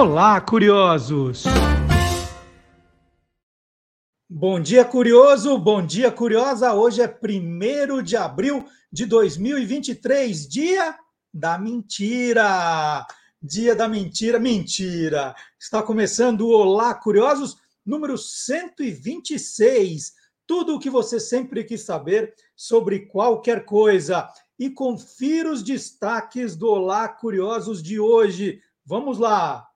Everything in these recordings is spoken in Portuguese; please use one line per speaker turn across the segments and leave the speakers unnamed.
Olá, curiosos! Bom dia, curioso! Bom dia, curiosa! Hoje é 1 de abril de 2023, dia da mentira! Dia da mentira, mentira! Está começando o Olá, curiosos, número 126. Tudo o que você sempre quis saber sobre qualquer coisa. E confira os destaques do Olá, curiosos de hoje. Vamos lá!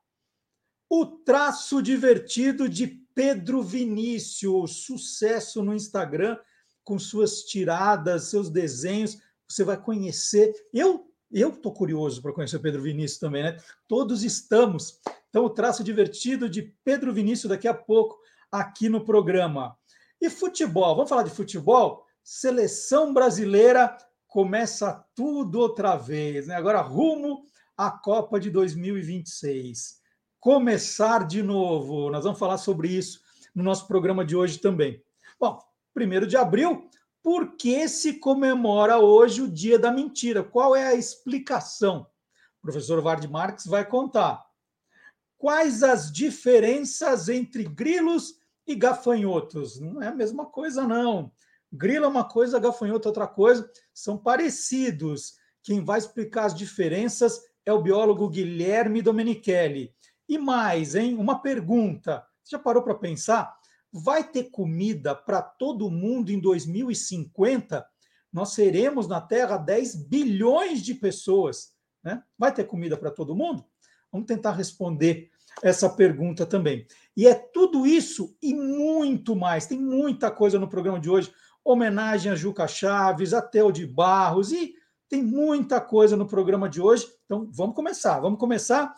O traço divertido de Pedro Vinícius, sucesso no Instagram com suas tiradas, seus desenhos, você vai conhecer. Eu eu estou curioso para conhecer o Pedro Vinícius também, né? Todos estamos. Então, o traço divertido de Pedro Vinícius daqui a pouco aqui no programa. E futebol, vamos falar de futebol? Seleção brasileira começa tudo outra vez, né? Agora rumo à Copa de 2026 começar de novo. Nós vamos falar sobre isso no nosso programa de hoje também. Bom, primeiro de abril, por que se comemora hoje o Dia da Mentira? Qual é a explicação? O professor Vard Marx vai contar. Quais as diferenças entre grilos e gafanhotos? Não é a mesma coisa, não. Grilo é uma coisa, gafanhoto é outra coisa. São parecidos. Quem vai explicar as diferenças é o biólogo Guilherme Domenichelli. E mais, hein? Uma pergunta. Você já parou para pensar? Vai ter comida para todo mundo em 2050? Nós seremos na Terra 10 bilhões de pessoas. Né? Vai ter comida para todo mundo? Vamos tentar responder essa pergunta também. E é tudo isso e muito mais. Tem muita coisa no programa de hoje. Homenagem a Juca Chaves, a Theo de Barros e tem muita coisa no programa de hoje. Então vamos começar. Vamos começar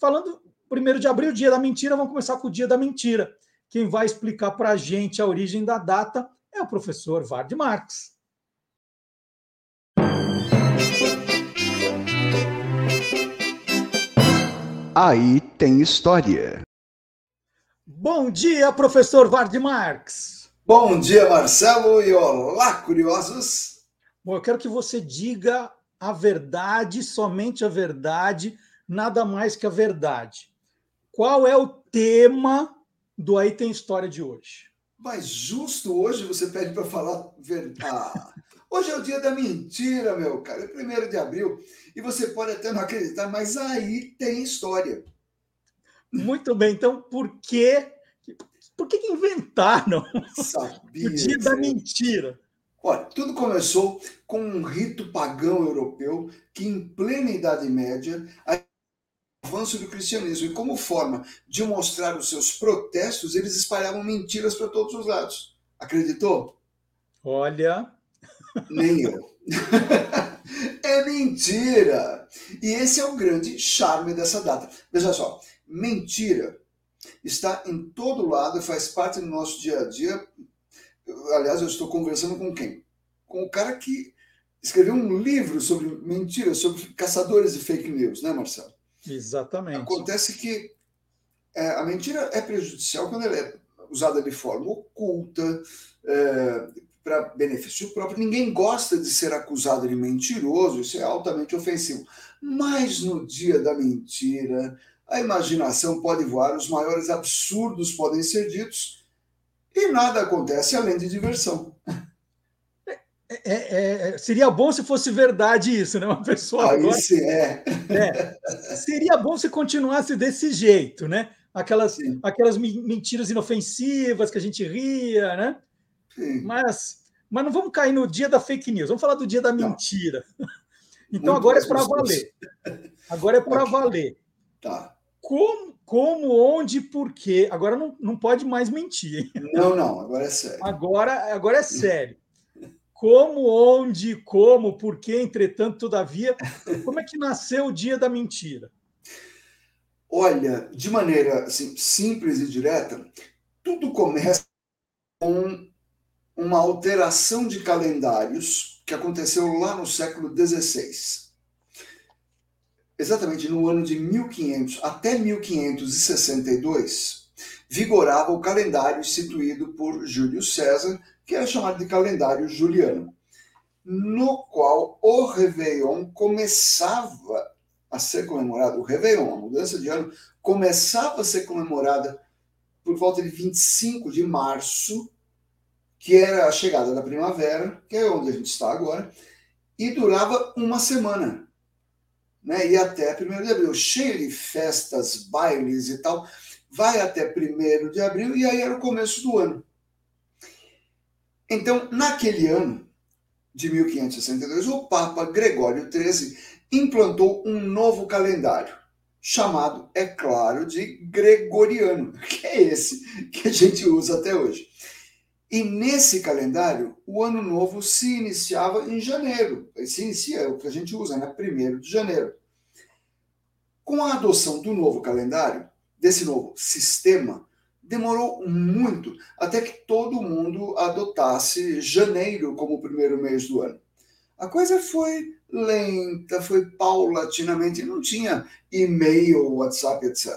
falando Primeiro de abril, dia da mentira, vamos começar com o dia da mentira. Quem vai explicar para a gente a origem da data é o professor Vard Marx.
Aí tem história.
Bom dia, professor Vard Marx.
Bom dia, Marcelo, e olá, curiosos.
Bom, eu quero que você diga a verdade, somente a verdade, nada mais que a verdade. Qual é o tema do Aí Tem História de hoje?
Mas justo hoje você pede para falar verdade. Ah, hoje é o dia da mentira, meu cara. É primeiro de abril. E você pode até não acreditar, mas aí tem história.
Muito bem. Então, por que, por que inventaram Sabia, o dia da mentira?
Olha, tudo começou com um rito pagão europeu que, em plena Idade Média, avanço do cristianismo. E como forma de mostrar os seus protestos, eles espalhavam mentiras para todos os lados. Acreditou?
Olha.
Nem eu. é mentira! E esse é o grande charme dessa data. Veja só, mentira está em todo lado, faz parte do nosso dia a dia. Aliás, eu estou conversando com quem? Com o cara que escreveu um livro sobre mentiras, sobre caçadores de fake news, né, Marcelo?
Exatamente.
Acontece que é, a mentira é prejudicial quando ela é usada de forma oculta, é, para benefício próprio. Ninguém gosta de ser acusado de mentiroso, isso é altamente ofensivo. Mas no dia da mentira, a imaginação pode voar, os maiores absurdos podem ser ditos e nada acontece além de diversão.
É, é, é, seria bom se fosse verdade isso, né? Uma pessoa
Aí agora, sim, é.
é. Seria bom se continuasse desse jeito, né? Aquelas, aquelas mentiras inofensivas que a gente ria, né? Sim. Mas, mas não vamos cair no dia da fake news, vamos falar do dia da mentira. Não. Então Muito agora é para valer. Agora é para okay. valer.
Tá.
Como, como, onde, por quê? Agora não, não pode mais mentir.
Não, não, agora é sério.
Agora, agora é sério como, onde, como, por que, entretanto, todavia. Como é que nasceu o dia da mentira?
Olha, de maneira assim, simples e direta, tudo começa com uma alteração de calendários que aconteceu lá no século XVI. Exatamente no ano de 1500 até 1562, vigorava o calendário instituído por Júlio César que era chamado de calendário juliano, no qual o Réveillon começava a ser comemorada, o Réveillon, a mudança de ano, começava a ser comemorada por volta de 25 de março, que era a chegada da primavera, que é onde a gente está agora, e durava uma semana. Né? E até 1 de abril, cheio de festas, bailes e tal, vai até 1 de abril, e aí era o começo do ano. Então, naquele ano de 1562, o Papa Gregório XIII implantou um novo calendário, chamado, é claro, de gregoriano, que é esse que a gente usa até hoje. E nesse calendário, o ano novo se iniciava em janeiro. Se inicia, é o que a gente usa, né? Primeiro de janeiro. Com a adoção do novo calendário, desse novo sistema, demorou muito até que todo mundo adotasse janeiro como o primeiro mês do ano. A coisa foi lenta, foi paulatinamente, não tinha e-mail, WhatsApp, etc.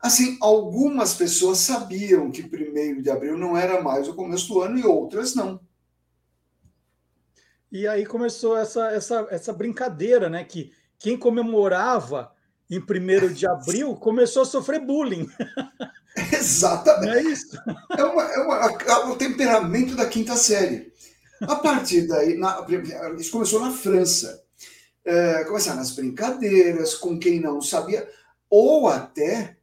Assim, algumas pessoas sabiam que 1 de abril não era mais o começo do ano e outras não.
E aí começou essa, essa, essa brincadeira, né? Que quem comemorava em 1 de abril começou a sofrer bullying.
Exatamente. é isso. É, uma, é, uma, é o temperamento da quinta série. A partir daí, na, isso começou na França. É, começaram as brincadeiras com quem não sabia, ou até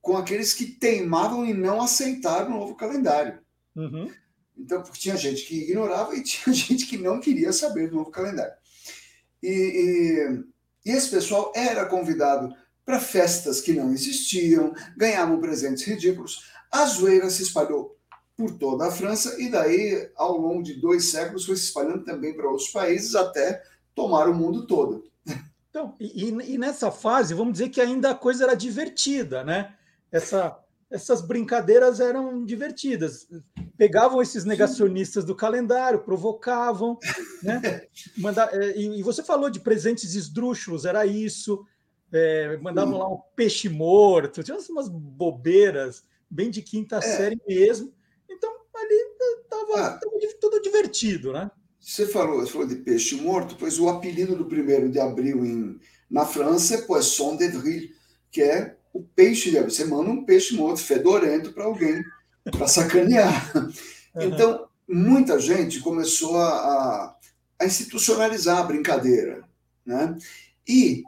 com aqueles que teimavam em não aceitar o novo calendário. Uhum. Então, porque tinha gente que ignorava e tinha gente que não queria saber do novo calendário. E, e, e esse pessoal era convidado para festas que não existiam, ganhavam presentes ridículos. A zoeira se espalhou por toda a França e daí, ao longo de dois séculos, foi se espalhando também para outros países até tomar o mundo todo.
Então, e, e, nessa fase, vamos dizer que ainda a coisa era divertida, né? Essa, essas brincadeiras eram divertidas. Pegavam esses negacionistas do calendário, provocavam, né? Manda, é, e, você falou de presentes esdrúxulos, era isso. É, mandavam lá um peixe morto, tinha umas bobeiras, bem de quinta é. série mesmo ali estava ah, tudo divertido, né?
Você falou, você falou de peixe morto, pois o apelido do primeiro de abril em, na França é poisson d'avril, que é o peixe de. Você manda um peixe morto, fedorento, para alguém, para sacanear. Então, muita gente começou a, a institucionalizar a brincadeira. Né? E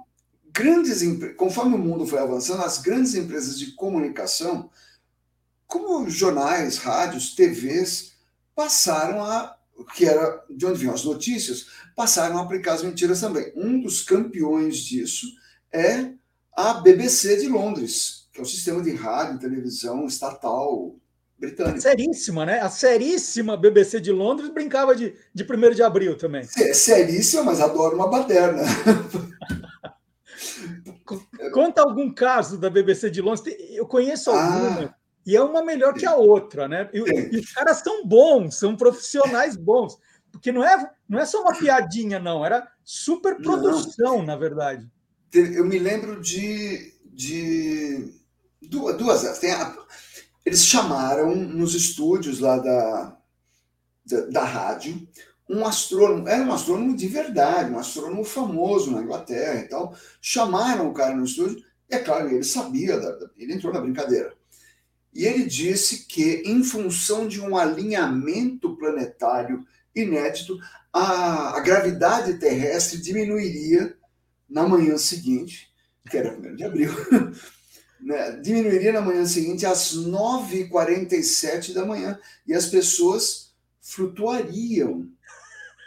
grandes conforme o mundo foi avançando, as grandes empresas de comunicação como jornais, rádios, TVs passaram a, que era de onde vinham as notícias, passaram a aplicar as mentiras também. Um dos campeões disso é a BBC de Londres, que é o sistema de rádio e televisão estatal britânico.
Seríssima, né? A seríssima BBC de Londres brincava de, de 1 de abril também.
É seríssima, mas adoro uma baderna.
Conta algum caso da BBC de Londres. Eu conheço alguma. Ah e é uma melhor que a outra, né? E, e, os caras são bons, são profissionais bons, porque não é, não é só uma piadinha, não, era super produção, não. na verdade.
Eu me lembro de, de duas, duas a, eles chamaram nos estúdios lá da, da, da rádio um astrônomo, era um astrônomo de verdade, um astrônomo famoso na Inglaterra e tal. Chamaram o cara no estúdio, e é claro, ele sabia, ele entrou na brincadeira. E ele disse que, em função de um alinhamento planetário inédito, a, a gravidade terrestre diminuiria na manhã seguinte, que era 1 de abril, né, diminuiria na manhã seguinte às 9h47 da manhã, e as pessoas flutuariam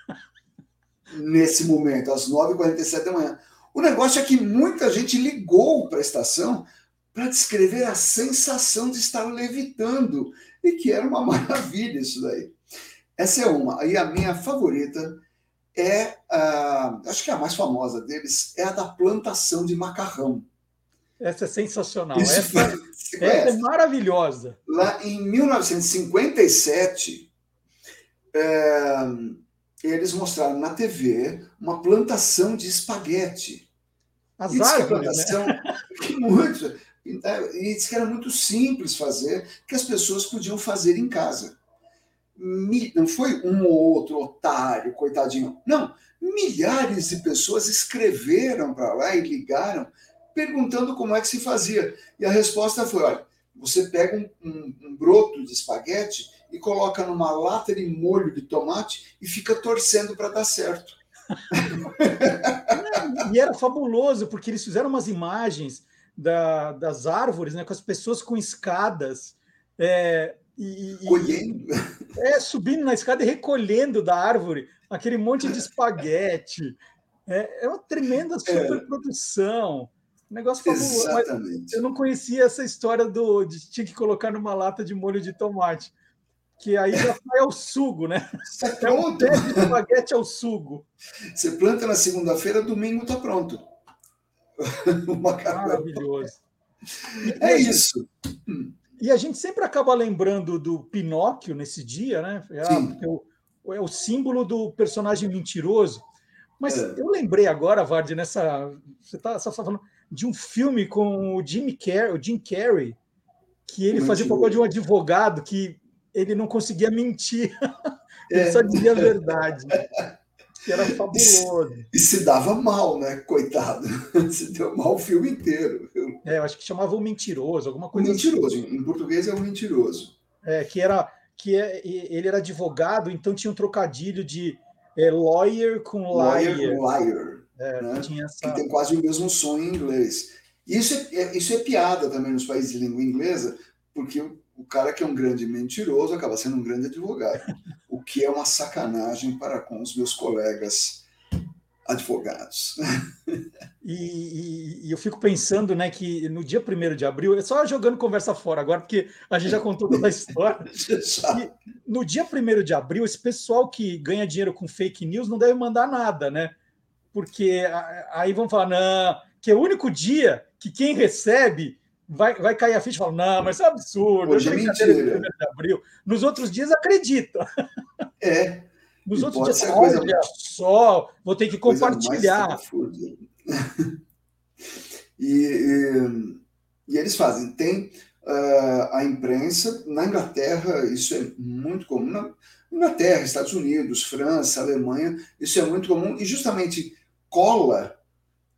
nesse momento, às 9h47 da manhã. O negócio é que muita gente ligou para a estação para descrever a sensação de estar levitando, e que era uma maravilha isso daí. Essa é uma. E a minha favorita é, a, acho que é a mais famosa deles, é a da plantação de macarrão.
Essa é sensacional. Isso, essa, essa é maravilhosa.
Lá em 1957, é, eles mostraram na TV uma plantação de espaguete.
As árvores, né?
Muito. E disse que era muito simples fazer, que as pessoas podiam fazer em casa. Não foi um ou outro otário, coitadinho. Não, milhares de pessoas escreveram para lá e ligaram perguntando como é que se fazia. E a resposta foi: olha, você pega um, um, um broto de espaguete e coloca numa lata de molho de tomate e fica torcendo para dar certo.
e era fabuloso, porque eles fizeram umas imagens da, das árvores, né, com as pessoas com escadas. É, e,
Colhendo.
É, subindo na escada e recolhendo da árvore aquele monte de espaguete. É, é uma tremenda é. superprodução. Negócio fabuloso. Exatamente. eu não conhecia essa história do de tinha que colocar numa lata de molho de tomate. Que aí já sai ao sugo, né?
é um
de espaguete ao sugo.
Você planta na segunda-feira, domingo está pronto.
Maravilhoso.
É isso.
E a gente sempre acaba lembrando do Pinóquio nesse dia, né? É, é, o, é o, símbolo do personagem mentiroso. Mas é. eu lembrei agora, Vard, nessa. Você está tá falando de um filme com o Jim Carrey, o Jim Carrey que ele fazia o papel de um advogado que ele não conseguia mentir, ele é. só dizia a verdade que era fabuloso.
E, se dava mal, né? Coitado. Se deu mal o filme inteiro.
É, eu acho que chamava o mentiroso, alguma coisa
o mentiroso. Assim. Em português é o mentiroso.
É, que era que é, ele era advogado, então tinha um trocadilho de é, lawyer com liar.
Lawyer com liar. É, né? tinha essa... Que tem quase o mesmo som em inglês. Isso é, é, isso é piada também nos países de língua inglesa, porque o cara que é um grande mentiroso acaba sendo um grande advogado, o que é uma sacanagem para com os meus colegas advogados.
E, e, e, eu fico pensando né, que no dia 1 de abril, é só jogando conversa fora agora, porque a gente já contou toda a história. no dia 1 de abril, esse pessoal que ganha dinheiro com fake news não deve mandar nada, né? Porque aí vão falar, não, que é o único dia que quem recebe vai, vai cair a ficha e fala: não, mas isso é absurdo,
Hoje é mentira.
De abril. Nos outros dias acredita.
É.
Nos e outros dias, olha coisa... só, vou ter que compartilhar.
E, e, e, eles fazem, tem uh, a imprensa, na Inglaterra, isso é muito comum, na Inglaterra, Estados Unidos, França, Alemanha, isso é muito comum, e justamente cola,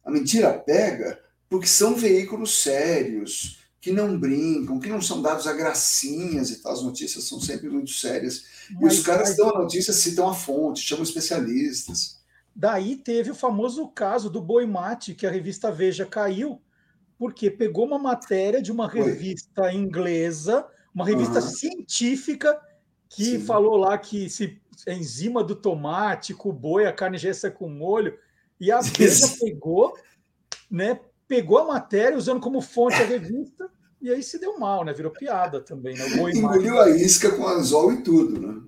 a mentira pega, porque são veículos sérios, que não brincam, que não são dados a gracinhas e tal. As notícias são sempre muito sérias. Mas, e os caras mas... dão a notícia, citam a fonte, chamam especialistas.
Daí teve o famoso caso do boi mate, que a revista Veja caiu, porque pegou uma matéria de uma revista Oi. inglesa, uma revista uhum. científica, que Sim. falou lá que se a enzima do tomate, com o boi, a carne é com molho, e a Veja pegou, né, pegou a matéria usando como fonte a revista e aí se deu mal, né? Virou piada também, né?
Engoliu a isca com anzol e tudo, né?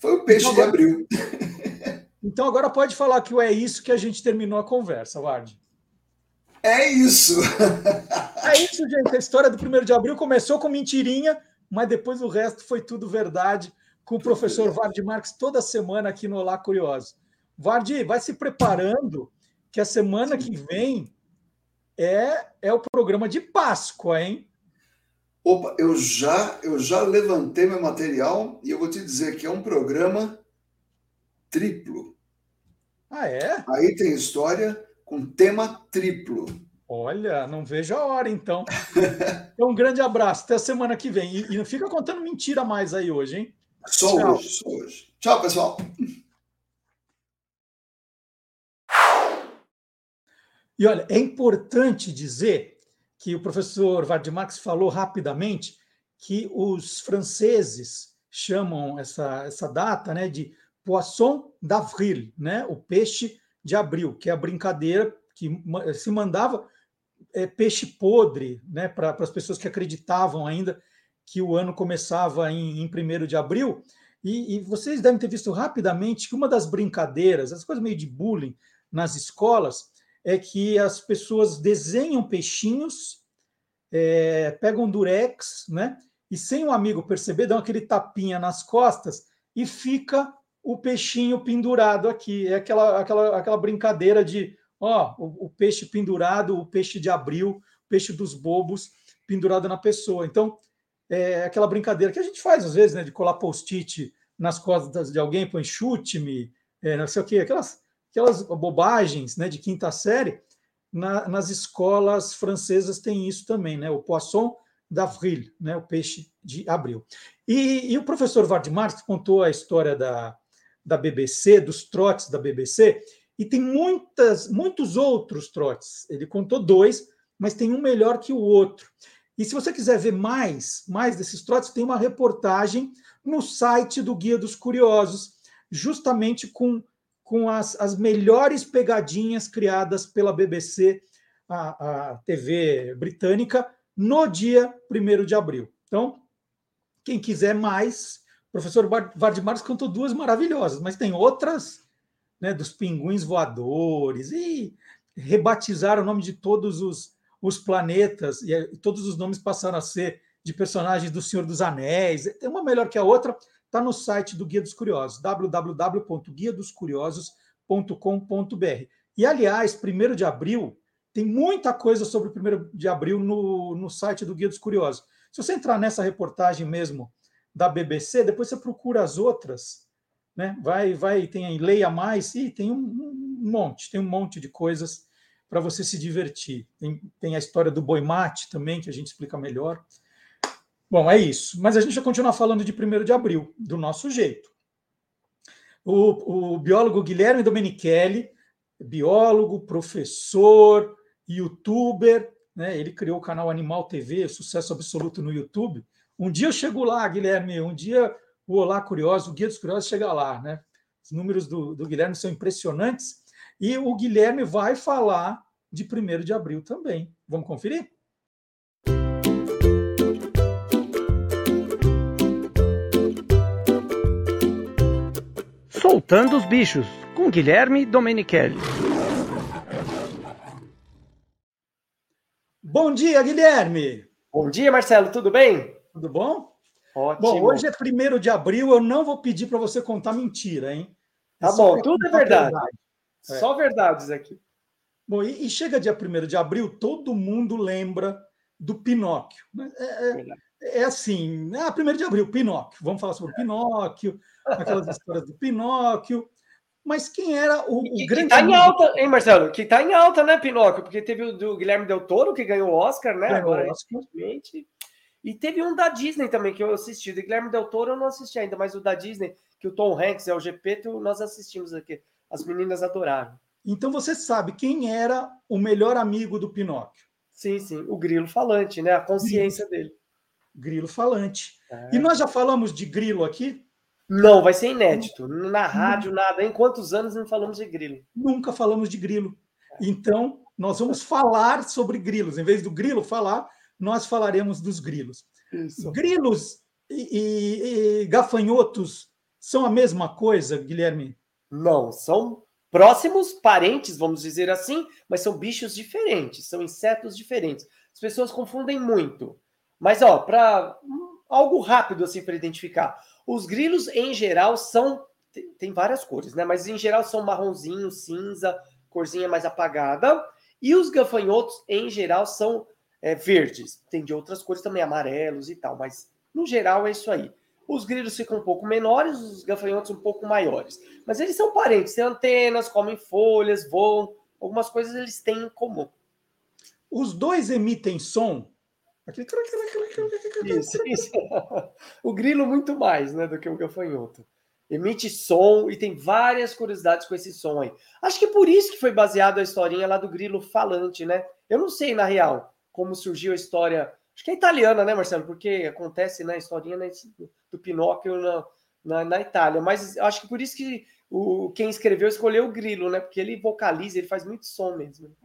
Foi o peixe então, de abril.
Então agora pode falar que é isso que a gente terminou a conversa, Ward.
É isso.
é isso, gente. A história do 1 de abril começou com mentirinha, mas depois o resto foi tudo verdade, com o professor Vard Marques toda semana aqui no Olá Curioso. Vard, vai se preparando, que a semana que vem é, é o programa de Páscoa, hein?
Opa, eu já, eu já levantei meu material e eu vou te dizer que é um programa triplo.
Ah, é?
Aí tem história com tema triplo.
Olha, não vejo a hora, então. então um grande abraço, até a semana que vem. E, e não fica contando mentira mais aí hoje, hein?
Só Tchau. hoje, só hoje. Tchau, pessoal.
E olha, é importante dizer que o professor Vardimax falou rapidamente que os franceses chamam essa, essa data né, de Poisson d'Avril, né, o peixe de abril, que é a brincadeira que se mandava é, peixe podre né, para as pessoas que acreditavam ainda que o ano começava em, em 1 de abril. E, e, vocês devem ter visto rapidamente que uma das brincadeiras, as coisas meio de bullying nas escolas, é que as pessoas desenham peixinhos, é, pegam durex, né? E sem o amigo perceber, dão aquele tapinha nas costas e fica o peixinho pendurado aqui. É aquela, aquela, aquela brincadeira de ó, o, o peixe pendurado, o peixe de abril, o peixe dos bobos pendurado na pessoa. Então, é aquela brincadeira que a gente faz às vezes, né? De colar post-it nas costas de alguém, põe chute-me, é, não sei o quê, aquelas, aquelas bobagens né, de quinta série, na, nas escolas francesas tem isso também, né? O poisson d'avril, né? o peixe de abril. E, e o professor Vardimar contou a história da, da BBC, dos trotes da BBC, e tem muitas, muitos outros trotes. Ele contou dois, mas tem um melhor que o outro. E se você quiser ver mais, mais desses trotes, tem uma reportagem no site do Guia dos Curiosos, justamente com, com as, as melhores pegadinhas criadas pela BBC, a, a TV britânica, no dia 1 de abril. Então, quem quiser mais, o professor Vardimars contou duas maravilhosas, mas tem outras, né, dos pinguins voadores, e rebatizaram o nome de todos os, os planetas, e todos os nomes passaram a ser de personagens do Senhor dos Anéis. Tem uma melhor que a outra, está no site do Guia dos Curiosos, www.guiadoscuriosos.com.br. E, aliás, 1 de abril, tem muita coisa sobre o 1 de abril no, no site do Guia dos Curiosos. Se você entrar nessa reportagem mesmo da BBC, depois você procura as outras, né? Vai, vai, tem aí, leia mais, e tem um, um monte, tem um monte de coisas para você se divertir. Tem, tem a história do boi mate também, que a gente explica melhor. Bom, é isso. Mas a gente vai continuar falando de 1 de abril, do nosso jeito. O, o biólogo Guilherme Domenichelli, biólogo, professor, youtuber, né? ele criou o canal Animal TV, sucesso absoluto no YouTube. Um dia eu chego lá, Guilherme, um dia o Olá Curioso, o Guia dos Curiosos chega lá. Né? Os números do, do Guilherme são impressionantes e o Guilherme vai falar de 1 de abril também. Vamos conferir?
Soltando os bichos, com Guilherme Domenichelli.
Bom dia, Guilherme!
Bom dia, Marcelo, tudo bem?
Tudo bom?
Ótimo.
Bom, hoje é 1 de abril, eu não vou pedir para você contar mentira, hein?
Tá bom, tudo é verdade. verdade. É. Só verdades aqui.
Bom, e, e, chega dia 1 de abril, todo mundo lembra do Pinóquio. Né? É, é, é assim, ah, 1 de abril, Pinóquio. Vamos falar sobre o Pinóquio, aquelas histórias do Pinóquio. Mas quem era o, o grande.
Que tá em alta, hein, Marcelo? Que tá em alta, né, Pinóquio? Porque teve o do Guilherme Del Toro, que ganhou o Oscar, né? Ganhou Agora, Oscar. E teve um da Disney também, que eu assisti. O Guilherme Del Toro eu não assisti ainda, mas o da Disney, que o Tom Hanks é o GP, nós assistimos aqui. As meninas adoraram.
Então você sabe quem era o melhor amigo do Pinóquio?
Sim, sim, o grilo falante, né? A consciência
grilo.
dele.
Grilo falante. É. E nós já falamos de grilo aqui?
Não, vai ser inédito. Na rádio, nada. Em quantos anos não falamos de grilo?
Nunca falamos de grilo. Então, nós vamos falar sobre grilos. Em vez do grilo falar, nós falaremos dos grilos. Isso. Grilos e, e, e gafanhotos são a mesma coisa, Guilherme?
Não, são próximos parentes, vamos dizer assim, mas são bichos diferentes, são insetos diferentes. As pessoas confundem muito. Mas, ó, para algo rápido assim para identificar, os grilos em geral são tem várias cores, né? Mas em geral são marronzinho, cinza, corzinha mais apagada. E os gafanhotos em geral são é, verdes. Tem de outras cores também, amarelos e tal, mas no geral é isso aí. Os grilos ficam um pouco menores, os gafanhotos um pouco maiores. Mas eles são parentes, têm antenas, comem folhas, voam. Algumas coisas eles têm em comum.
Os dois emitem som?
Isso, isso. O grilo muito mais né, do que o gafanhoto. Emite som e tem várias curiosidades com esse som aí. Acho que por isso que foi baseado a historinha lá do grilo falante, né? Eu não sei, na real, como surgiu a história Acho que é italiana, né, Marcelo? Porque acontece na né, historinha né, do Pinóquio na, na, na, Itália. Mas acho que por isso que o, quem escreveu escolheu o grilo, né? Porque ele vocaliza, ele faz muito som mesmo.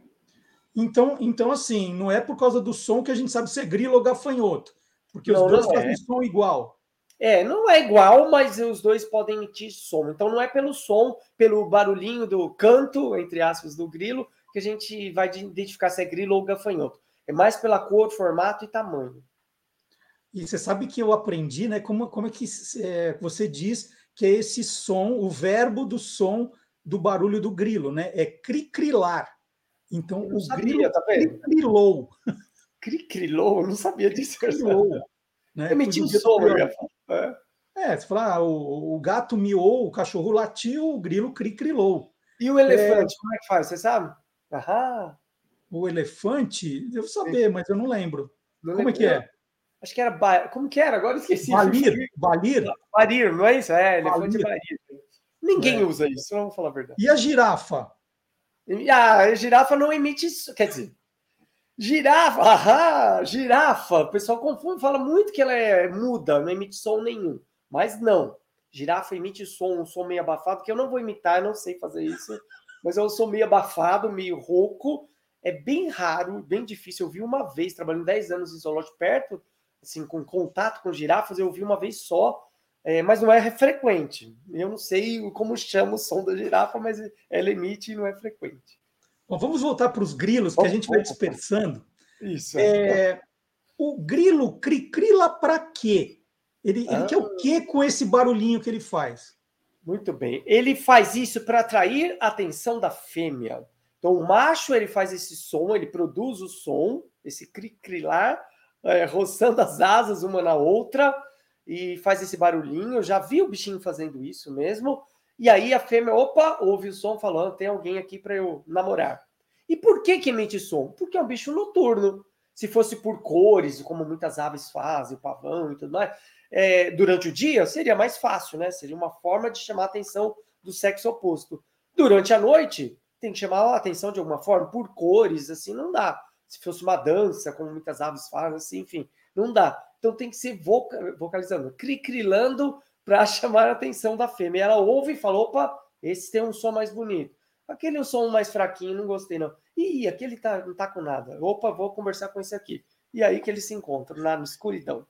Então, então, assim, não é por causa do som que a gente sabe se é grilo ou gafanhoto. Porque não, os dois fazem é. som igual.
É, não é igual, mas os dois podem emitir som. Então não é pelo som, pelo barulhinho do canto, entre aspas, do grilo, que a gente vai identificar se é grilo ou gafanhoto. É mais pela cor, formato e tamanho.
E você sabe que eu aprendi, né? Como, como é que é, você diz que é esse som, o verbo do som do barulho do grilo, né? É cricrilar. Então o sabia, grilo tá cricrilou.
Cricrilou? Eu não sabia disso. Crilou, né? Som, eu ia falar. É.
É, você fala, ah, o, o, gato miou, o cachorro latiu, o grilo cri-crilou.
E o elefante, é... como é que faz? Você sabe? Aham.
O elefante, devo saber, mas eu não lembro. Não como lembro. é que é?
Acho que era. Ba... Como que era? Agora esqueci.
Balir. Balir.
Balir, não é isso? É, elefante Balir. Balir. Ninguém é. usa isso, vou falar a verdade.
E a girafa?
Ah, girafa não emite. Quer dizer, girafa, ahá, girafa. O pessoal confunde, fala muito que ela é muda, não emite som nenhum. Mas não. Girafa emite som, um som meio abafado, que eu não vou imitar, eu não sei fazer isso. Mas eu sou meio abafado, meio rouco. É bem raro, bem difícil. Eu vi uma vez, trabalhando 10 anos em zoológico perto, assim, com contato com girafas, eu vi uma vez só é, mas não é frequente. Eu não sei como chama o som da girafa, mas ela emite e não é frequente.
Bom, vamos voltar para os grilos, que a gente vai dispersando.
Isso.
É, o grilo cricrila para quê? Ele, ele quer o ah. quê com esse barulhinho que ele faz?
Muito bem. Ele faz isso para atrair a atenção da fêmea. Então, o macho ele faz esse som, ele produz o som, esse cricrilar, é, roçando as asas uma na outra, e faz esse barulhinho. Eu já vi o bichinho fazendo isso mesmo. E aí a fêmea, opa, ouve o som falando, tem alguém aqui para eu namorar. E por que que emite som? Porque é um bicho noturno. Se fosse por cores, como muitas aves fazem, o pavão e tudo mais, é, durante o dia seria mais fácil, né? Seria uma forma de chamar a atenção do sexo oposto. Durante a noite, tem que chamar a atenção de alguma forma, por cores, assim, não dá. Se fosse uma dança, como muitas aves fazem, assim, enfim, não dá. Então tem que ser vocalizando, cri-crilando para chamar a atenção da fêmea. Ela ouve e fala: opa, esse tem um som mais bonito. Aquele é um som mais fraquinho, não gostei não. Ih, aquele tá, não tá com nada. Opa, vou conversar com esse aqui. E aí que eles se encontram, na escuridão.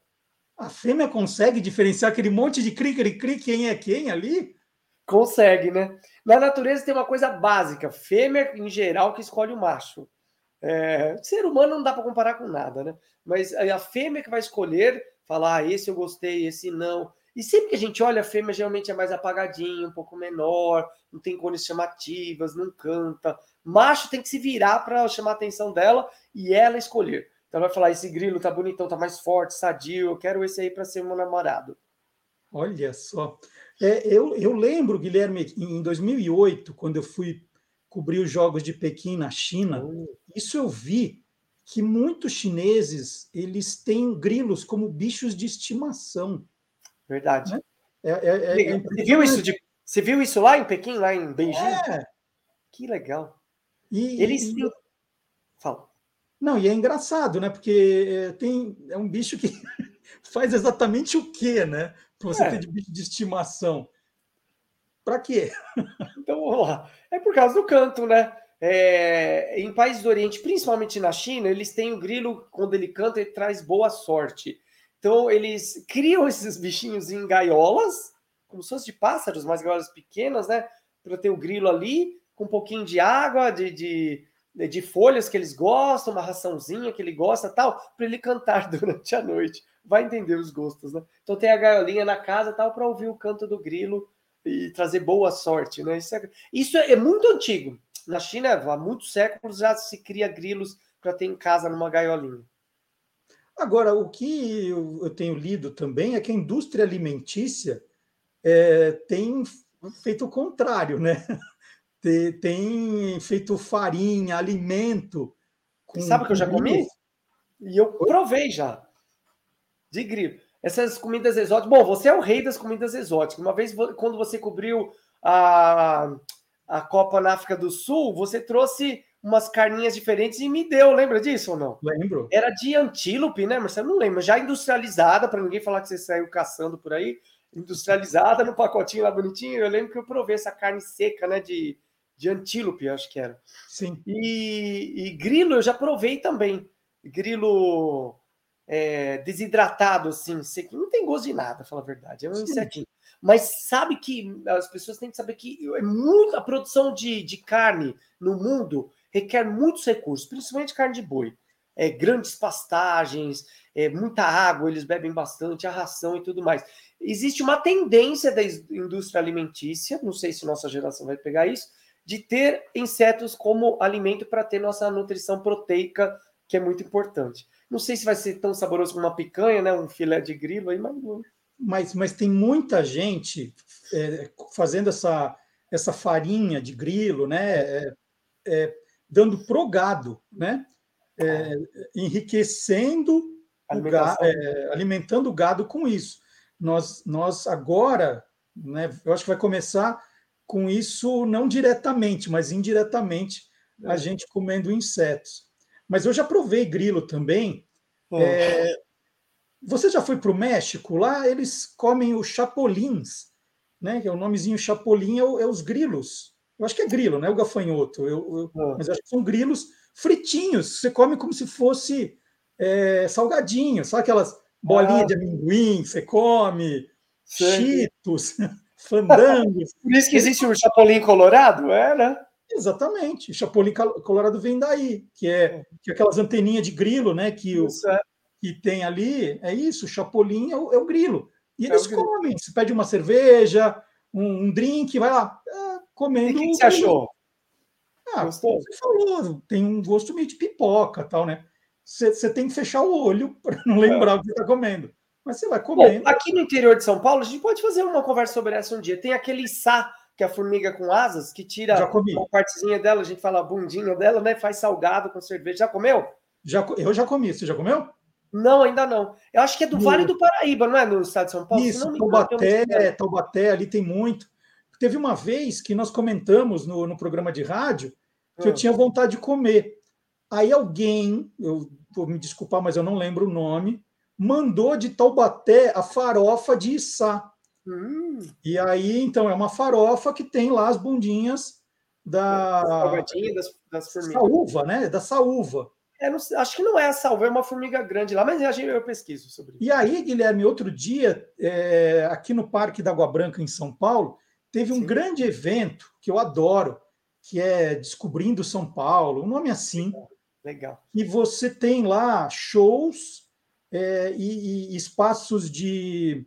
A fêmea consegue diferenciar aquele monte de cri-cri-cri, quem é quem ali?
Consegue, né? Na natureza tem uma coisa básica: fêmea, em geral, que escolhe o macho. É, ser humano não dá para comparar com nada, né? Mas a fêmea que vai escolher, falar, ah, esse eu gostei, esse não. E sempre que a gente olha, a fêmea geralmente é mais apagadinha, um pouco menor, não tem cores chamativas, não canta. Macho tem que se virar para chamar a atenção dela e ela escolher. Então vai falar: esse grilo tá bonitão, tá mais forte, sadio, eu quero esse aí para ser meu namorado.
Olha só. É, eu, eu lembro, Guilherme, em 2008, quando eu fui cobrir os Jogos de Pequim na China, oh. isso eu vi que muitos chineses eles têm grilos como bichos de estimação.
Verdade. Né? É, é, é você, viu isso de, você viu isso lá em Pequim, lá em Beijing? É. Que legal.
E, eles e, Fala. Não, e é engraçado, né? Porque é, tem, é um bicho que faz exatamente o quê, né? Para você é. ter de bicho de estimação. Para quê?
Então, vamos lá. É por causa do canto, né? É, em países do Oriente, principalmente na China, eles têm o grilo, quando ele canta, ele traz boa sorte. Então, eles criam esses bichinhos em gaiolas, como se fossem de pássaros, mas gaiolas pequenas, né? Para ter o grilo ali, com um pouquinho de água, de, de, de folhas que eles gostam, uma raçãozinha que ele gosta tal, para ele cantar durante a noite. Vai entender os gostos, né? Então, tem a gaiolinha na casa tal, para ouvir o canto do grilo e trazer boa sorte, né? Isso é, isso é muito antigo. Na China, há muitos séculos já se cria grilos para ter em casa numa gaiolinha.
Agora, o que eu tenho lido também é que a indústria alimentícia é, tem feito o contrário, né? Tem feito farinha, alimento.
Com, Sabe o que eu já comi? E eu provei já. De grilo essas comidas exóticas. Bom, você é o rei das comidas exóticas. Uma vez, quando você cobriu a, a Copa na África do Sul, você trouxe umas carninhas diferentes e me deu. Lembra disso ou não?
Lembro.
Era de antílope, né, Marcelo? Não lembro. Já industrializada, para ninguém falar que você saiu caçando por aí. Industrializada no pacotinho lá bonitinho. Eu lembro que eu provei essa carne seca, né, de, de antílope, acho que era.
Sim.
E, e grilo eu já provei também. Grilo é, desidratado, assim, seco. Não tem gosto de nada, fala a verdade. É um Sim. insetinho. Mas sabe que as pessoas têm que saber que é muito, a produção de, de carne no mundo requer muitos recursos, principalmente carne de boi. É, grandes pastagens, é, muita água, eles bebem bastante, a ração e tudo mais. Existe uma tendência da indústria alimentícia, não sei se nossa geração vai pegar isso, de ter insetos como alimento para ter nossa nutrição proteica, que é muito importante. Não sei se vai ser tão saboroso como uma picanha, né? Um filé de grilo aí, mas
mas, mas tem muita gente é, fazendo essa, essa farinha de grilo, né? É, é, dando pro gado, né? É, enriquecendo o gado, é, alimentando o gado com isso. Nós, nós agora, né, eu acho que vai começar com isso não diretamente, mas indiretamente, a é. gente comendo insetos. Mas eu já provei grilo também. É, você já foi para o México? Lá eles comem os chapolins, né? Que é o nomezinho chapolim é, é, os grilos. Eu acho que é grilo, não é o gafanhoto. Eu, eu, mas acho que são grilos fritinhos. Você come como se fosse é, salgadinho, sabe aquelas bolinhas ah. de amendoim você come, cheetos, fandangos.
Por isso que existe o chapolim colorado, é, né?
Exatamente. O chapolim colorado vem daí, que é, que é aquelas anteninhas de grilo, né? Que, o, é. que tem ali. É isso, o chapolim é o, é o grilo. E é eles comem. Você pede uma cerveja, um, um drink, vai lá, é, comendo.
E o que, você achou?
Ah, Gostou? você falou, tem um gosto meio de pipoca tal, né? Você, você tem que fechar o olho para não lembrar é. o que está comendo. Mas você vai comendo.
Bom, aqui no interior de São Paulo, a gente pode fazer uma conversa sobre essa um dia. Tem aquele sá que é a formiga com asas, que tira uma partezinha dela, a gente fala a bundinha dela, né? Faz salgado com cerveja. Já comeu?
Já, eu já comi. Você já comeu?
Não, ainda não. Eu acho que é do no... Vale do Paraíba, não é? No estado de São Paulo?
Isso, não Taubaté, Taubaté, ali tem muito. Teve uma vez que nós comentamos no, no programa de rádio que eu ah. tinha vontade de comer. Aí alguém, eu vou me desculpar, mas eu não lembro o nome, mandou de Taubaté a farofa de Içá. Hum. E aí, então, é uma farofa que tem lá as bundinhas da.
Das, das formigas.
Saúva, né? Da saúva.
É, não, acho que não é a salva, é uma formiga grande lá, mas eu, eu pesquiso sobre isso.
E aí, Guilherme, outro dia, é, aqui no Parque da Água Branca, em São Paulo, teve um Sim. grande evento que eu adoro, que é Descobrindo São Paulo, um nome assim.
Legal.
E você tem lá shows é, e, e espaços de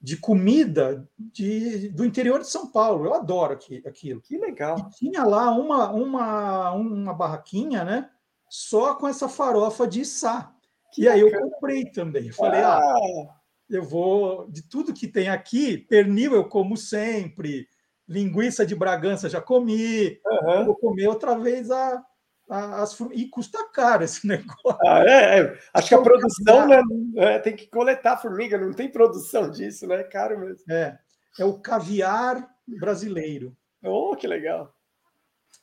de comida de, do interior de São Paulo. Eu adoro aqui, aquilo.
Que legal.
E tinha lá uma, uma, uma barraquinha, né? Só com essa farofa de içá. Que e aí eu comprei também. Eu falei, ah. ah, eu vou. De tudo que tem aqui, pernil eu como sempre, linguiça de Bragança já comi, uhum. vou comer outra vez a, as, e custa caro esse negócio.
Ah, é, é. Acho que a produção né, é, tem que coletar formiga, não tem produção disso, né? É caro mesmo.
É, é o caviar brasileiro.
Oh, que legal.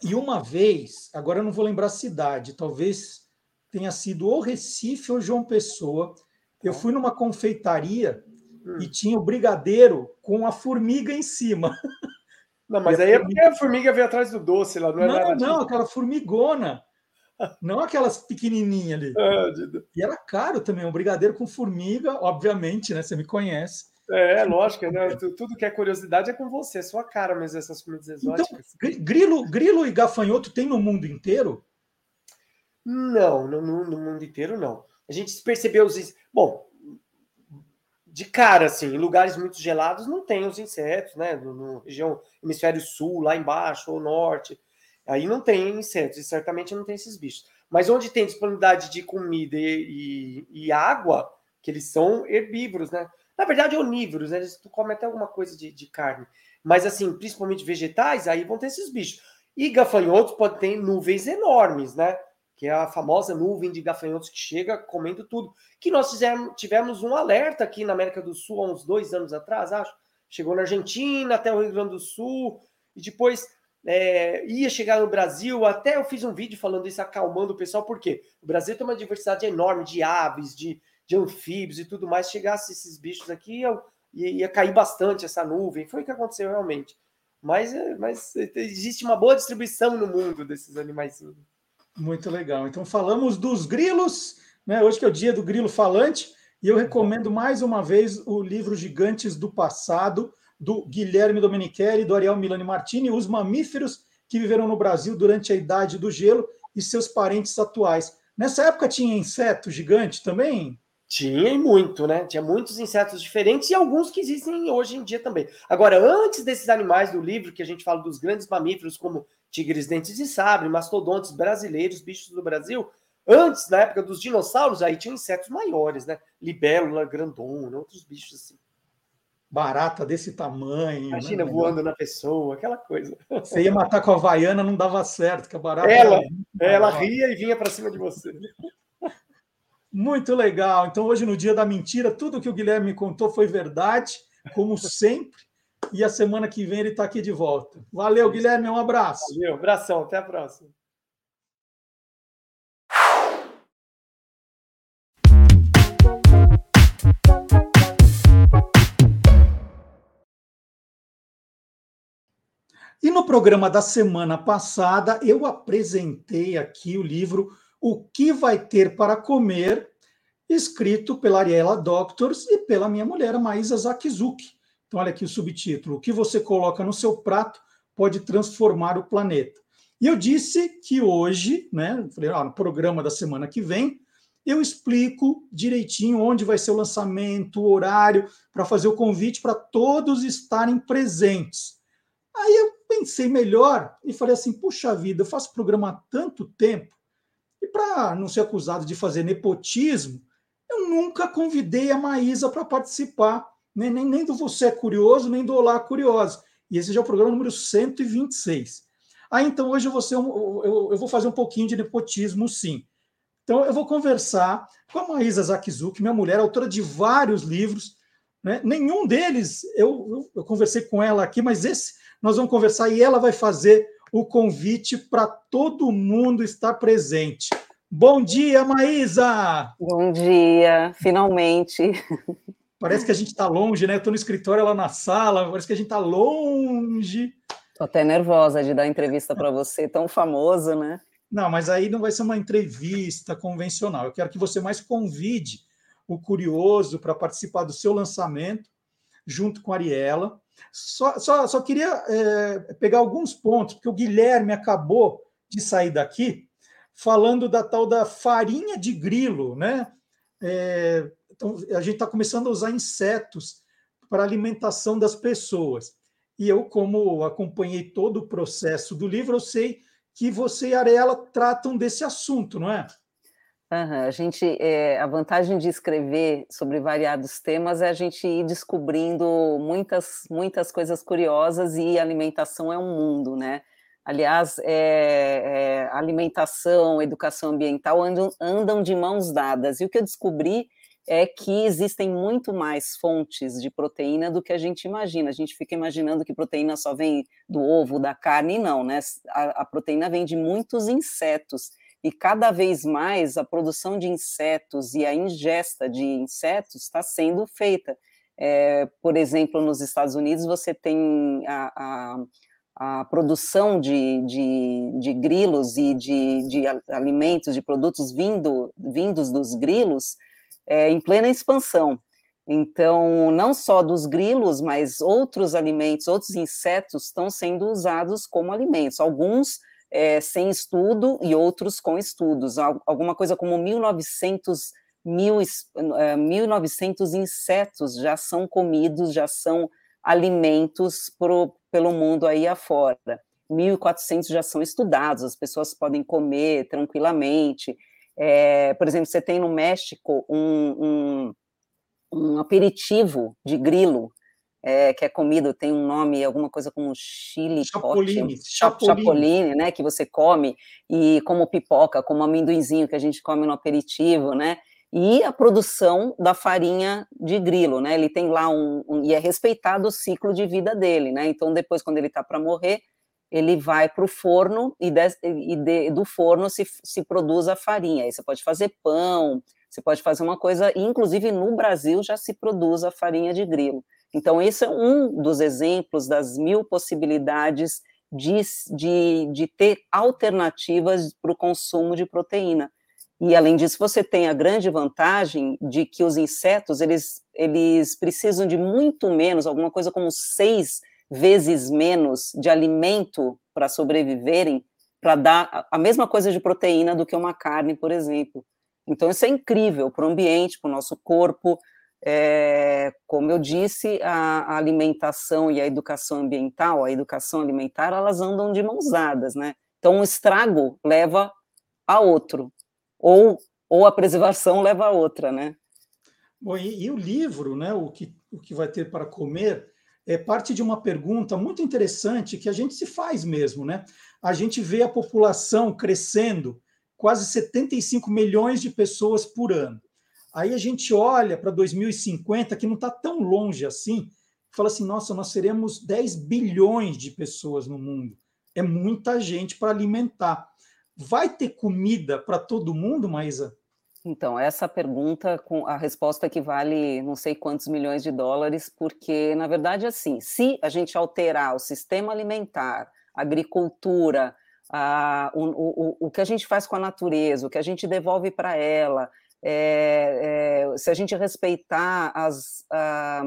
E uma vez, agora eu não vou lembrar a cidade, talvez tenha sido ou Recife ou João Pessoa. Eu tá. fui numa confeitaria hum. e tinha o brigadeiro com a formiga em cima.
Não, mas aí é porque a formiga veio atrás do doce lá,
não é Não, não, aquela formigona. Não aquelas pequenininhas ali. Ah, e era caro também, um brigadeiro com formiga, obviamente, né? Você me conhece.
É, lógico, né? Tudo que é curiosidade é com você, é sua cara mesmo, essas comidas então, exóticas.
Então, grilo, grilo e gafanhoto tem no mundo inteiro?
Não, no, no mundo inteiro não. A gente percebeu os. Bom, de cara, assim, em lugares muito gelados não tem os insetos, né? No, no, região hemisfério sul, lá embaixo, ou norte, aí não tem insetos, e certamente não tem esses bichos. Mas onde tem disponibilidade de comida e, e, e água, que eles são herbívoros, né? Na verdade, onívoros, né? Eles comem até alguma coisa de, de carne. Mas, assim, principalmente vegetais, aí vão ter esses bichos. E gafanhotos podem ter nuvens enormes, né? Que é a famosa nuvem de gafanhotos que chega comendo tudo. Que nós fizemos, tivemos um alerta aqui na América do Sul há uns dois anos atrás, acho. Chegou na Argentina, até o Rio Grande do Sul, e depois é, ia chegar no Brasil. Até eu fiz um vídeo falando isso, acalmando o pessoal, porque o Brasil tem uma diversidade enorme de aves, de, de anfíbios e tudo mais. Chegasse esses bichos aqui, ia, ia cair bastante essa nuvem. Foi o que aconteceu realmente. Mas, é, mas existe uma boa distribuição no mundo desses animais.
Muito legal. Então falamos dos grilos, né? Hoje que é o dia do grilo falante, e eu recomendo mais uma vez o livro Gigantes do Passado, do Guilherme Domenichelli, do Ariel Milani Martini, os mamíferos que viveram no Brasil durante a Idade do Gelo e seus parentes atuais. Nessa época tinha inseto gigante também?
Tinha e muito, né? Tinha muitos insetos diferentes e alguns que existem hoje em dia também. Agora, antes desses animais do livro, que a gente fala dos grandes mamíferos como tigres dentes de sabre, mastodontes brasileiros, bichos do Brasil. Antes, na época dos dinossauros, aí tinha insetos maiores, né? Libélula, grandona, outros bichos assim.
barata desse tamanho.
Né, Imagina né? voando na pessoa, aquela coisa.
Você ia matar com a Havaiana, não dava certo, que a barata.
Ela, ela ria e vinha para cima de você.
Muito legal. Então, hoje, no dia da mentira, tudo que o Guilherme me contou foi verdade, como sempre. E a semana que vem ele está aqui de volta. Valeu, Guilherme. Um abraço.
Valeu, abração. Até a próxima.
E no programa da semana passada, eu apresentei aqui o livro O que vai ter para comer, escrito pela Ariela Doctors e pela minha mulher, Maísa Zakizuki. Então, olha aqui o subtítulo: O que você coloca no seu prato pode transformar o planeta. E eu disse que hoje, né, falei, ah, no programa da semana que vem, eu explico direitinho onde vai ser o lançamento, o horário, para fazer o convite para todos estarem presentes. Aí eu pensei melhor e falei assim: puxa vida, eu faço programa há tanto tempo, e para não ser acusado de fazer nepotismo, eu nunca convidei a Maísa para participar, nem, nem, nem, do Você é Curioso, nem do Olá Curioso. E esse já é o programa número 126. Ah, então hoje eu vou, eu, eu vou fazer um pouquinho de nepotismo, sim. Então eu vou conversar com a Maísa Zakizuki, minha mulher, autora de vários livros. Né? Nenhum deles eu, eu, eu conversei com ela aqui, mas esse nós vamos conversar e ela vai fazer o convite para todo mundo estar presente. Bom dia, Maísa!
Bom dia, finalmente.
Parece que a gente está longe, né? Estou no escritório lá na sala, parece que a gente está longe.
Estou até nervosa de dar entrevista para você, tão famoso, né?
Não, mas aí não vai ser uma entrevista convencional. Eu quero que você mais convide o curioso para participar do seu lançamento, junto com a Ariela. Só, só, só queria é, pegar alguns pontos, porque o Guilherme acabou de sair daqui falando da tal da farinha de grilo, né? É, então, a gente está começando a usar insetos para alimentação das pessoas. E eu, como acompanhei todo o processo do livro, eu sei que você e a Arela tratam desse assunto, não é?
Uhum. A gente, é, a vantagem de escrever sobre variados temas é a gente ir descobrindo muitas, muitas coisas curiosas e alimentação é um mundo, né? Aliás, é, é, alimentação, educação ambiental andam, andam de mãos dadas. E o que eu descobri é que existem muito mais fontes de proteína do que a gente imagina. A gente fica imaginando que proteína só vem do ovo, da carne, não, né? A, a, proteína vem de muitos insetos. E cada vez mais a produção de insetos e a ingesta de insetos está sendo feita. É, por exemplo, nos Estados Unidos, você tem a, a a produção de, de, de grilos e de, de, alimentos, de produtos vindo, vindos dos grilos, é, em plena expansão. Então, não só dos grilos, mas outros alimentos, outros insetos estão sendo usados como alimentos. Alguns é, sem estudo e outros com estudos. Alguma coisa como 1.900 mil, 1.900 é, insetos já são comidos, já são alimentos pro, pelo mundo aí afora. 1.400 já são estudados, as pessoas podem comer tranquilamente. É, por exemplo, você tem no México um, um, um aperitivo de grilo, é, que é comido, tem um nome, alguma coisa como chili
chapoline,
chapoline. chapoline, né, que você come, e como pipoca, como amendoinzinho que a gente come no aperitivo, né, e a produção da farinha de grilo, né? Ele tem lá um, um e é respeitado o ciclo de vida dele, né? Então depois quando ele está para morrer, ele vai para o forno e, de, e de, do forno se, se produz a farinha. Aí você pode fazer pão, você pode fazer uma coisa, inclusive no Brasil já se produz a farinha de grilo. Então esse é um dos exemplos das mil possibilidades de, de, de ter alternativas para o consumo de proteína. E além disso, você tem a grande vantagem de que os insetos eles, eles precisam de muito menos, alguma coisa como seis vezes menos de alimento para sobreviverem, para dar a mesma coisa de proteína do que uma carne, por exemplo. Então, isso é incrível para o ambiente, para o nosso corpo. É, como eu disse, a, a, alimentação e a educação ambiental, a educação alimentar, elas andam de mãos dadas, né? Então, um estrago leva a outro ou, ou a preservação leva a outra, né?
Bom, e, e, o livro, né, o, que, o que vai ter para comer, é parte de uma pergunta muito interessante que a gente se faz mesmo, né? A gente vê a população crescendo, quase 75 milhões de pessoas por ano. Aí a gente olha para 2050, que não está tão longe assim, fala assim: nossa, nós seremos 10 bilhões de pessoas no mundo. É muita gente para alimentar. Vai ter comida para todo mundo, Maísa?
Então, essa pergunta, com a resposta que vale não sei quantos milhões de dólares, porque, na verdade, assim, se a gente alterar o sistema alimentar, a agricultura, a, o, o, o que a gente faz com a natureza, o que a gente devolve para ela, é, é, se a gente respeitar as, a,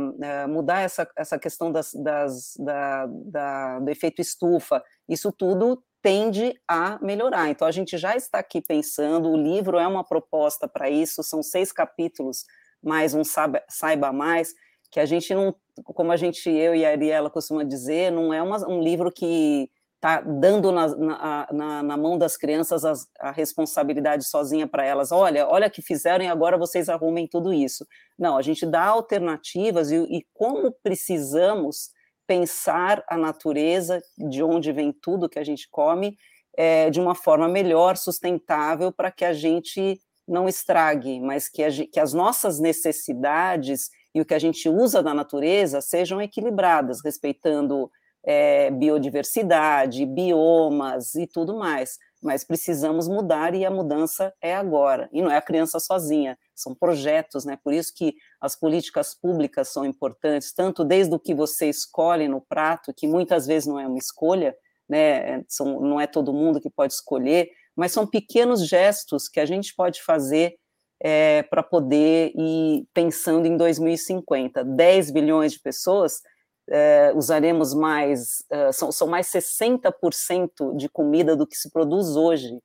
a mudar essa, essa questão das, das, da, da, do efeito estufa, isso tudo tende a melhorar. Então, a gente já está aqui pensando, o livro é uma proposta para isso, são seis capítulos, mais um saiba, saiba, mais, que a gente não, como a gente, eu e a Ariela costuma dizer, não é uma, um livro que está dando na, na, na, na, mão das crianças a, a responsabilidade sozinha para elas. Olha, olha que fizeram e agora vocês arrumem tudo isso. Não, a gente dá alternativas e, e como precisamos pensar a natureza, de onde vem tudo que a gente come, é, de uma forma melhor, sustentável, para que a gente não estrague, mas que, a, que as nossas necessidades e o que a gente usa da natureza sejam equilibradas, respeitando é, biodiversidade, biomas e tudo mais. Mas precisamos mudar e a mudança é agora. E não é a criança sozinha, são projetos, né? Por isso que as políticas públicas são importantes, tanto desde o que você escolhe no prato, que muitas vezes não é uma escolha, né? São, não é todo mundo que pode escolher, mas são pequenos gestos que a gente pode fazer é, para poder ir pensando em 2050. 10 bilhões de pessoas é, usaremos mais, é, são, são mais 60% de comida do que se produz hoje,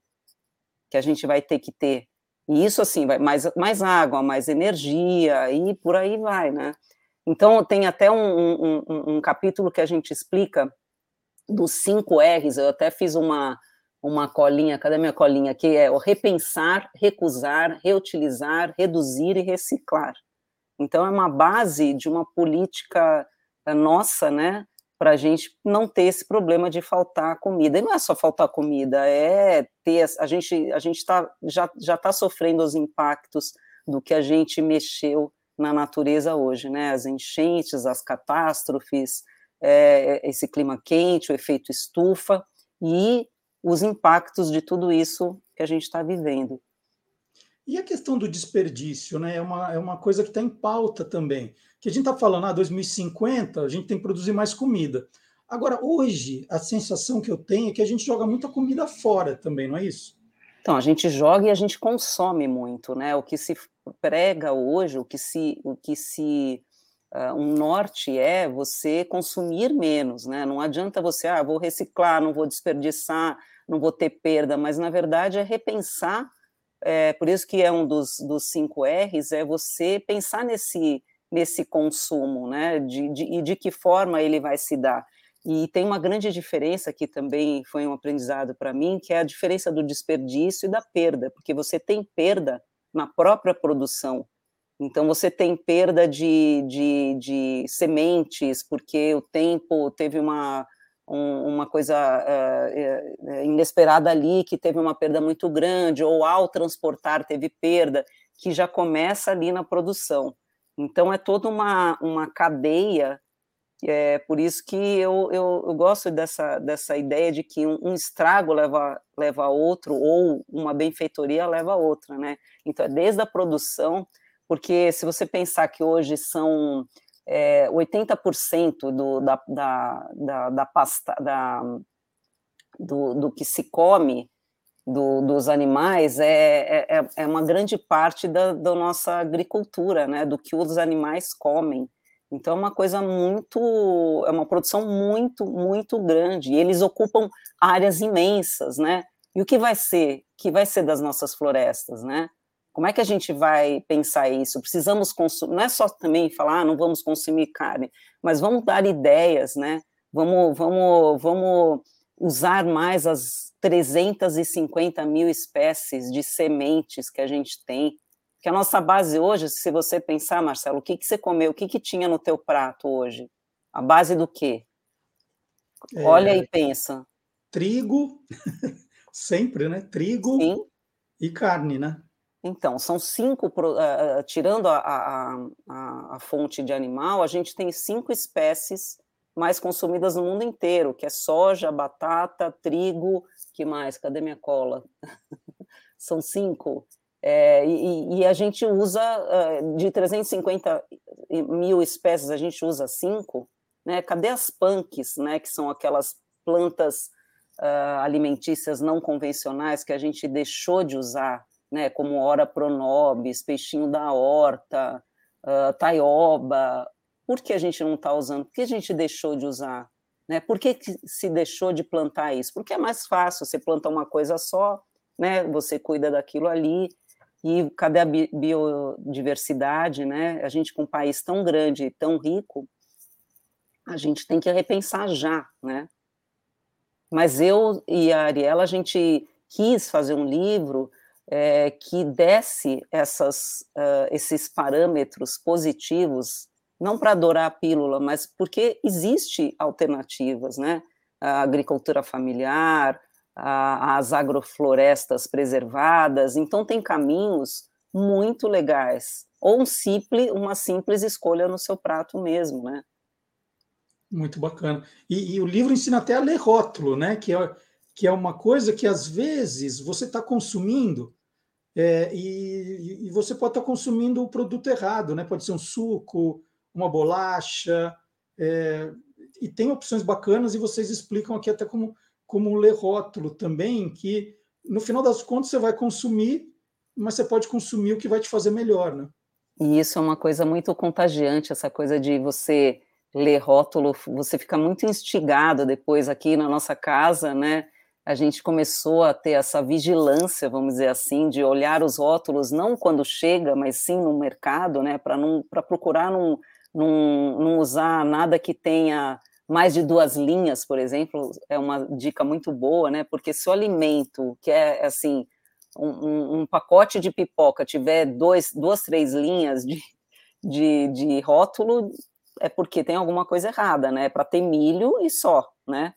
que a gente vai ter que ter. E isso, assim, vai mais, mais água, mais energia, e por aí vai, né? Então, tem até um, um, um capítulo que a gente explica dos cinco R's, eu até fiz uma, uma colinha, cadê minha colinha? Que é o repensar, recusar, reutilizar, reduzir e reciclar. Então, é uma base de uma política nossa, né, para a gente não ter esse problema de faltar comida. E não é só faltar comida, é ter a gente a gente tá, já está sofrendo os impactos do que a gente mexeu na natureza hoje, né? As enchentes, as catástrofes, é, esse clima quente, o efeito estufa e os impactos de tudo isso que a gente está vivendo.
E a questão do desperdício, né? É uma, é uma coisa que está em pauta também. Que a gente está falando, ah, 2050 a gente tem que produzir mais comida. Agora, hoje, a sensação que eu tenho é que a gente joga muita comida fora também, não é isso?
Então, a gente joga e a gente consome muito, né? O que se prega hoje, o que se, o que se uh, um norte é você consumir menos, né? Não adianta você, ah, vou reciclar, não vou desperdiçar, não vou ter perda, mas na verdade é repensar é, por isso que é um dos, dos cinco R's, é você pensar nesse, nesse consumo, né, de, de, e de que forma ele vai se dar. E tem uma grande diferença que também foi um aprendizado para mim, que é a diferença do desperdício e da perda, porque você tem perda na própria produção. Então, você tem perda de, de, de sementes, porque o tempo teve uma, um, uma coisa uh, inesperada ali, que teve uma perda muito grande, ou ao transportar teve perda, que já começa ali na produção. Então, é toda uma, uma cadeia, é por isso que eu, eu, eu gosto dessa, dessa ideia de que um, um, estrago leva, leva a outro, ou uma benfeitoria leva a outra, né? Então, é desde a produção, porque se você pensar que hoje são é, 80% do, da, da, da, da pasta, da, do, do que se come do, dos animais é, é, é, é uma grande parte da, da nossa agricultura, né, do que os animais comem. Então é uma coisa muito, é uma produção muito, muito grande. E eles ocupam áreas imensas, né? E o que vai ser? que vai ser das nossas florestas, né? Como é que a gente vai pensar isso? Precisamos consumir, não é só também falar, ah, não vamos consumir carne, mas vamos dar ideias, né? Vamos, vamos, vamos usar mais as 350 mil espécies de sementes que a gente tem, Que a nossa base hoje, se você pensar, Marcelo, o que, que você comeu, o que, que tinha no teu prato hoje? A base do quê? É, Olha e pensa.
Trigo, sempre, né? Trigo Sim. e carne, né?
Então, são cinco, uh, tirando a, a, a, a, fonte de animal, a gente tem cinco espécies mais consumidas no mundo inteiro, que é soja, batata, trigo, que mais? Cadê minha cola? são cinco. É, e, e, a gente usa, uh, de 350 mil espécies, a gente usa cinco, né? Cadê as punks, né? Que são aquelas plantas uh, alimentícias não convencionais que a gente deixou de usar, né? Como ora pronobis, peixinho da horta, uh, taioba. Por que a gente não está usando? Por que a gente deixou de usar? Né? Por que, que se deixou de plantar isso? Porque é mais fácil, você planta uma coisa só, né? Você cuida daquilo ali, e cadê a biodiversidade, né? A gente com um país tão grande e tão rico, a gente tem que repensar já, né? Mas eu e a Ariela, a gente quis fazer um livro é, que desse essas, uh, esses parâmetros positivos, não para adorar a pílula, mas porque existe alternativas, né? A agricultura familiar, a, as agroflorestas preservadas, então tem caminhos muito legais, ou um simples, uma simples escolha no seu prato mesmo, né?
Muito bacana. E, e, o livro ensina até a ler rótulo, né? Que é, que é uma coisa que às vezes você está consumindo é, e, e, você pode estar tá consumindo o produto errado, né? Pode ser um suco, uma bolacha, é, e tem opções bacanas e vocês explicam aqui até como, como ler rótulo também, que no final das contas você vai consumir, mas você pode consumir o que vai te fazer melhor, né?
E isso é uma coisa muito contagiante, essa coisa de você ler rótulo, você fica muito instigado depois aqui na nossa casa, né? A gente começou a ter essa vigilância, vamos dizer assim, de olhar os rótulos não quando chega, mas sim no mercado, né? Para procurar não, não, não usar nada que tenha mais de duas linhas, por exemplo, é uma dica muito boa, né? Porque se o alimento, que é assim, um, um pacote de pipoca tiver dois, duas, três linhas de, de, de rótulo, é porque tem alguma coisa errada, né? Para ter milho e só, né?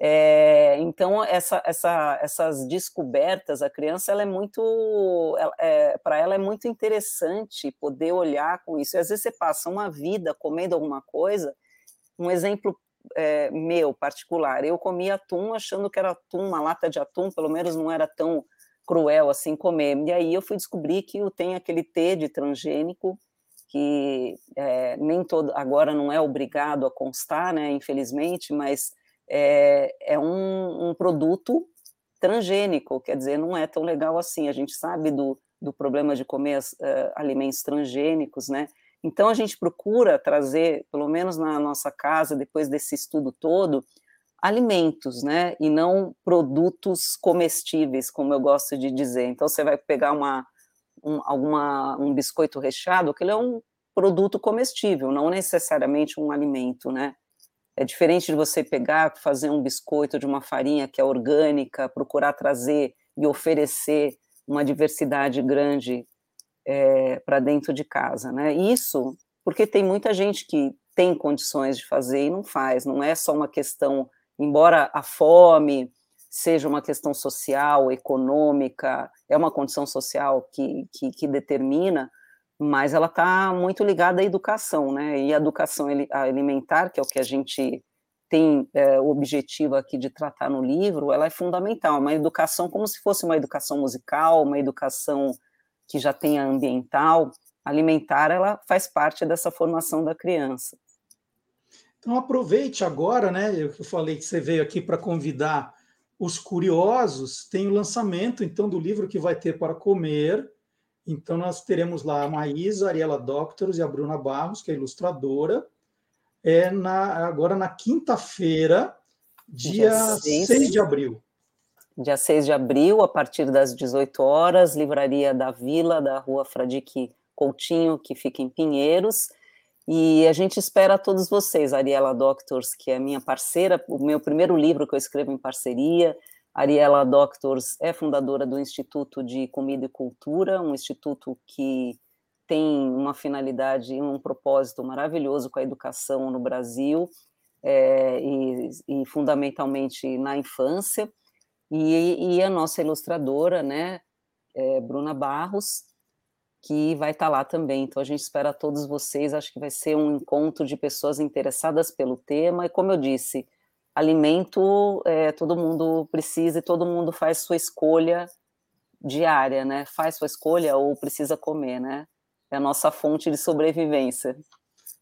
É, então essa, essa, essas descobertas, a criança ela é muito, é, para ela é muito interessante poder olhar com isso. E às vezes você passa uma vida comendo alguma coisa. Um exemplo é, meu particular, eu comia atum achando que era atum, uma lata de atum, pelo menos não era tão cruel assim comer. E aí eu fui descobrir que tem aquele T de transgênico que é, nem todo agora não é obrigado a constar, né, infelizmente, mas é, é um, um, produto transgênico, quer dizer, não é tão legal assim. A gente sabe do, do problema de comer uh, alimentos transgênicos, né? Então a gente procura trazer, pelo menos na nossa casa, depois desse estudo todo, alimentos, né? E não produtos comestíveis, como eu gosto de dizer. Então você vai pegar uma um, alguma, um biscoito recheado, aquilo é um produto comestível, não necessariamente um alimento, né? É diferente de você pegar, fazer um biscoito de uma farinha que é orgânica, procurar trazer e oferecer uma diversidade grande é, para dentro de casa, né? Isso porque tem muita gente que tem condições de fazer e não faz, não é só uma questão, embora a fome, seja uma questão social, econômica, é uma condição social que, que, que determina, mas ela está muito ligada à educação, né? E a educação alimentar, que é o que a gente tem é, o objetivo aqui de tratar no livro, ela é fundamental. Uma educação como se fosse uma educação musical, uma educação que já tenha ambiental, alimentar, ela faz parte dessa formação da criança.
Então aproveite agora, né? Eu falei que você veio aqui para convidar os curiosos têm o lançamento então do livro que vai ter para comer. Então nós teremos lá a Maísa, a Ariela Doctors e a Bruna Barros, que é ilustradora. É na, agora na quinta-feira, dia, dia 6 de abril.
Dia 6 de abril, a partir das 18 horas, Livraria da Vila, da Rua Fradique Coutinho, que fica em Pinheiros. E a gente espera todos vocês, Ariela Doctors, que é minha parceira, o meu primeiro livro que eu escrevo em parceria, Ariela Doctors é fundadora do Instituto de Comida e Cultura, um instituto que tem uma finalidade e um propósito maravilhoso com a educação no Brasil, é, e, e, fundamentalmente na infância, e, e, a nossa ilustradora, né, é Bruna Barros, que vai estar lá também. Então a gente espera todos vocês, acho que vai ser um encontro de pessoas interessadas pelo tema, e como eu disse, alimento é, todo mundo precisa e todo mundo faz sua escolha diária, né? Faz sua escolha ou precisa comer, né? É a nossa fonte de sobrevivência.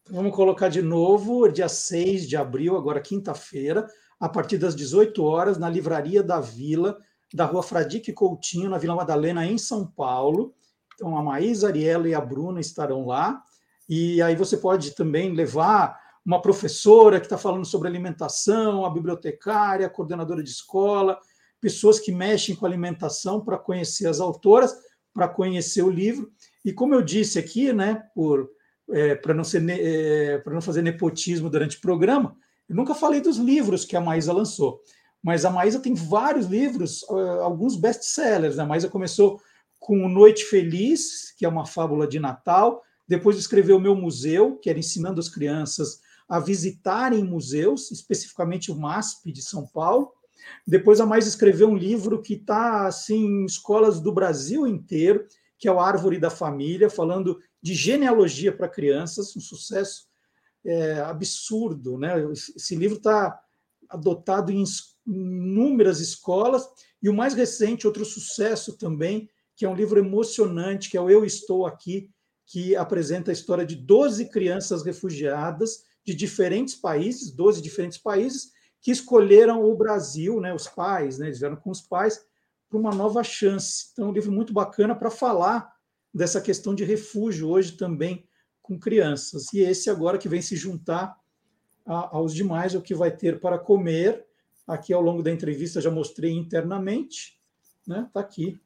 Vamos colocar de novo, dia 6 de abril, agora quinta-feira, a partir das 18 horas, na Livraria da Vila, da rua Fradique Coutinho, na Vila Madalena, em São Paulo. Então, a Maísa, a Ariela e a Bruna estarão lá. E aí você pode também levar uma professora que está falando sobre alimentação, a bibliotecária, a coordenadora de escola, pessoas que mexem com alimentação para conhecer as autoras, para conhecer o livro. E como eu disse aqui, né, por é, para não, ser, é, não fazer nepotismo durante o programa, eu nunca falei dos livros que a Maísa lançou, mas a Maísa tem vários livros, alguns best-sellers. Né? A Maísa começou com Noite Feliz, que é uma fábula de Natal, depois escreveu Meu Museu, que era ensinando as crianças a visitarem museus, especificamente o MASP de São Paulo. Depois a Mais escreveu um livro que está assim, em escolas do Brasil inteiro, que é o Árvore da Família, falando de genealogia para crianças, um sucesso é, absurdo. Né? Esse livro está adotado em inúmeras escolas, e o mais recente, outro sucesso também, que é um livro emocionante, que é o Eu Estou Aqui, que apresenta a história de 12 crianças refugiadas de diferentes países, 12 diferentes países, que escolheram o Brasil, né, os pais, né, eles vieram com os pais, para uma nova chance. Então, é um livro muito bacana para falar dessa questão de refúgio hoje também com crianças. E esse agora que vem se juntar a, aos demais, o que vai ter para comer. Aqui ao longo da entrevista já mostrei internamente, né? Está aqui.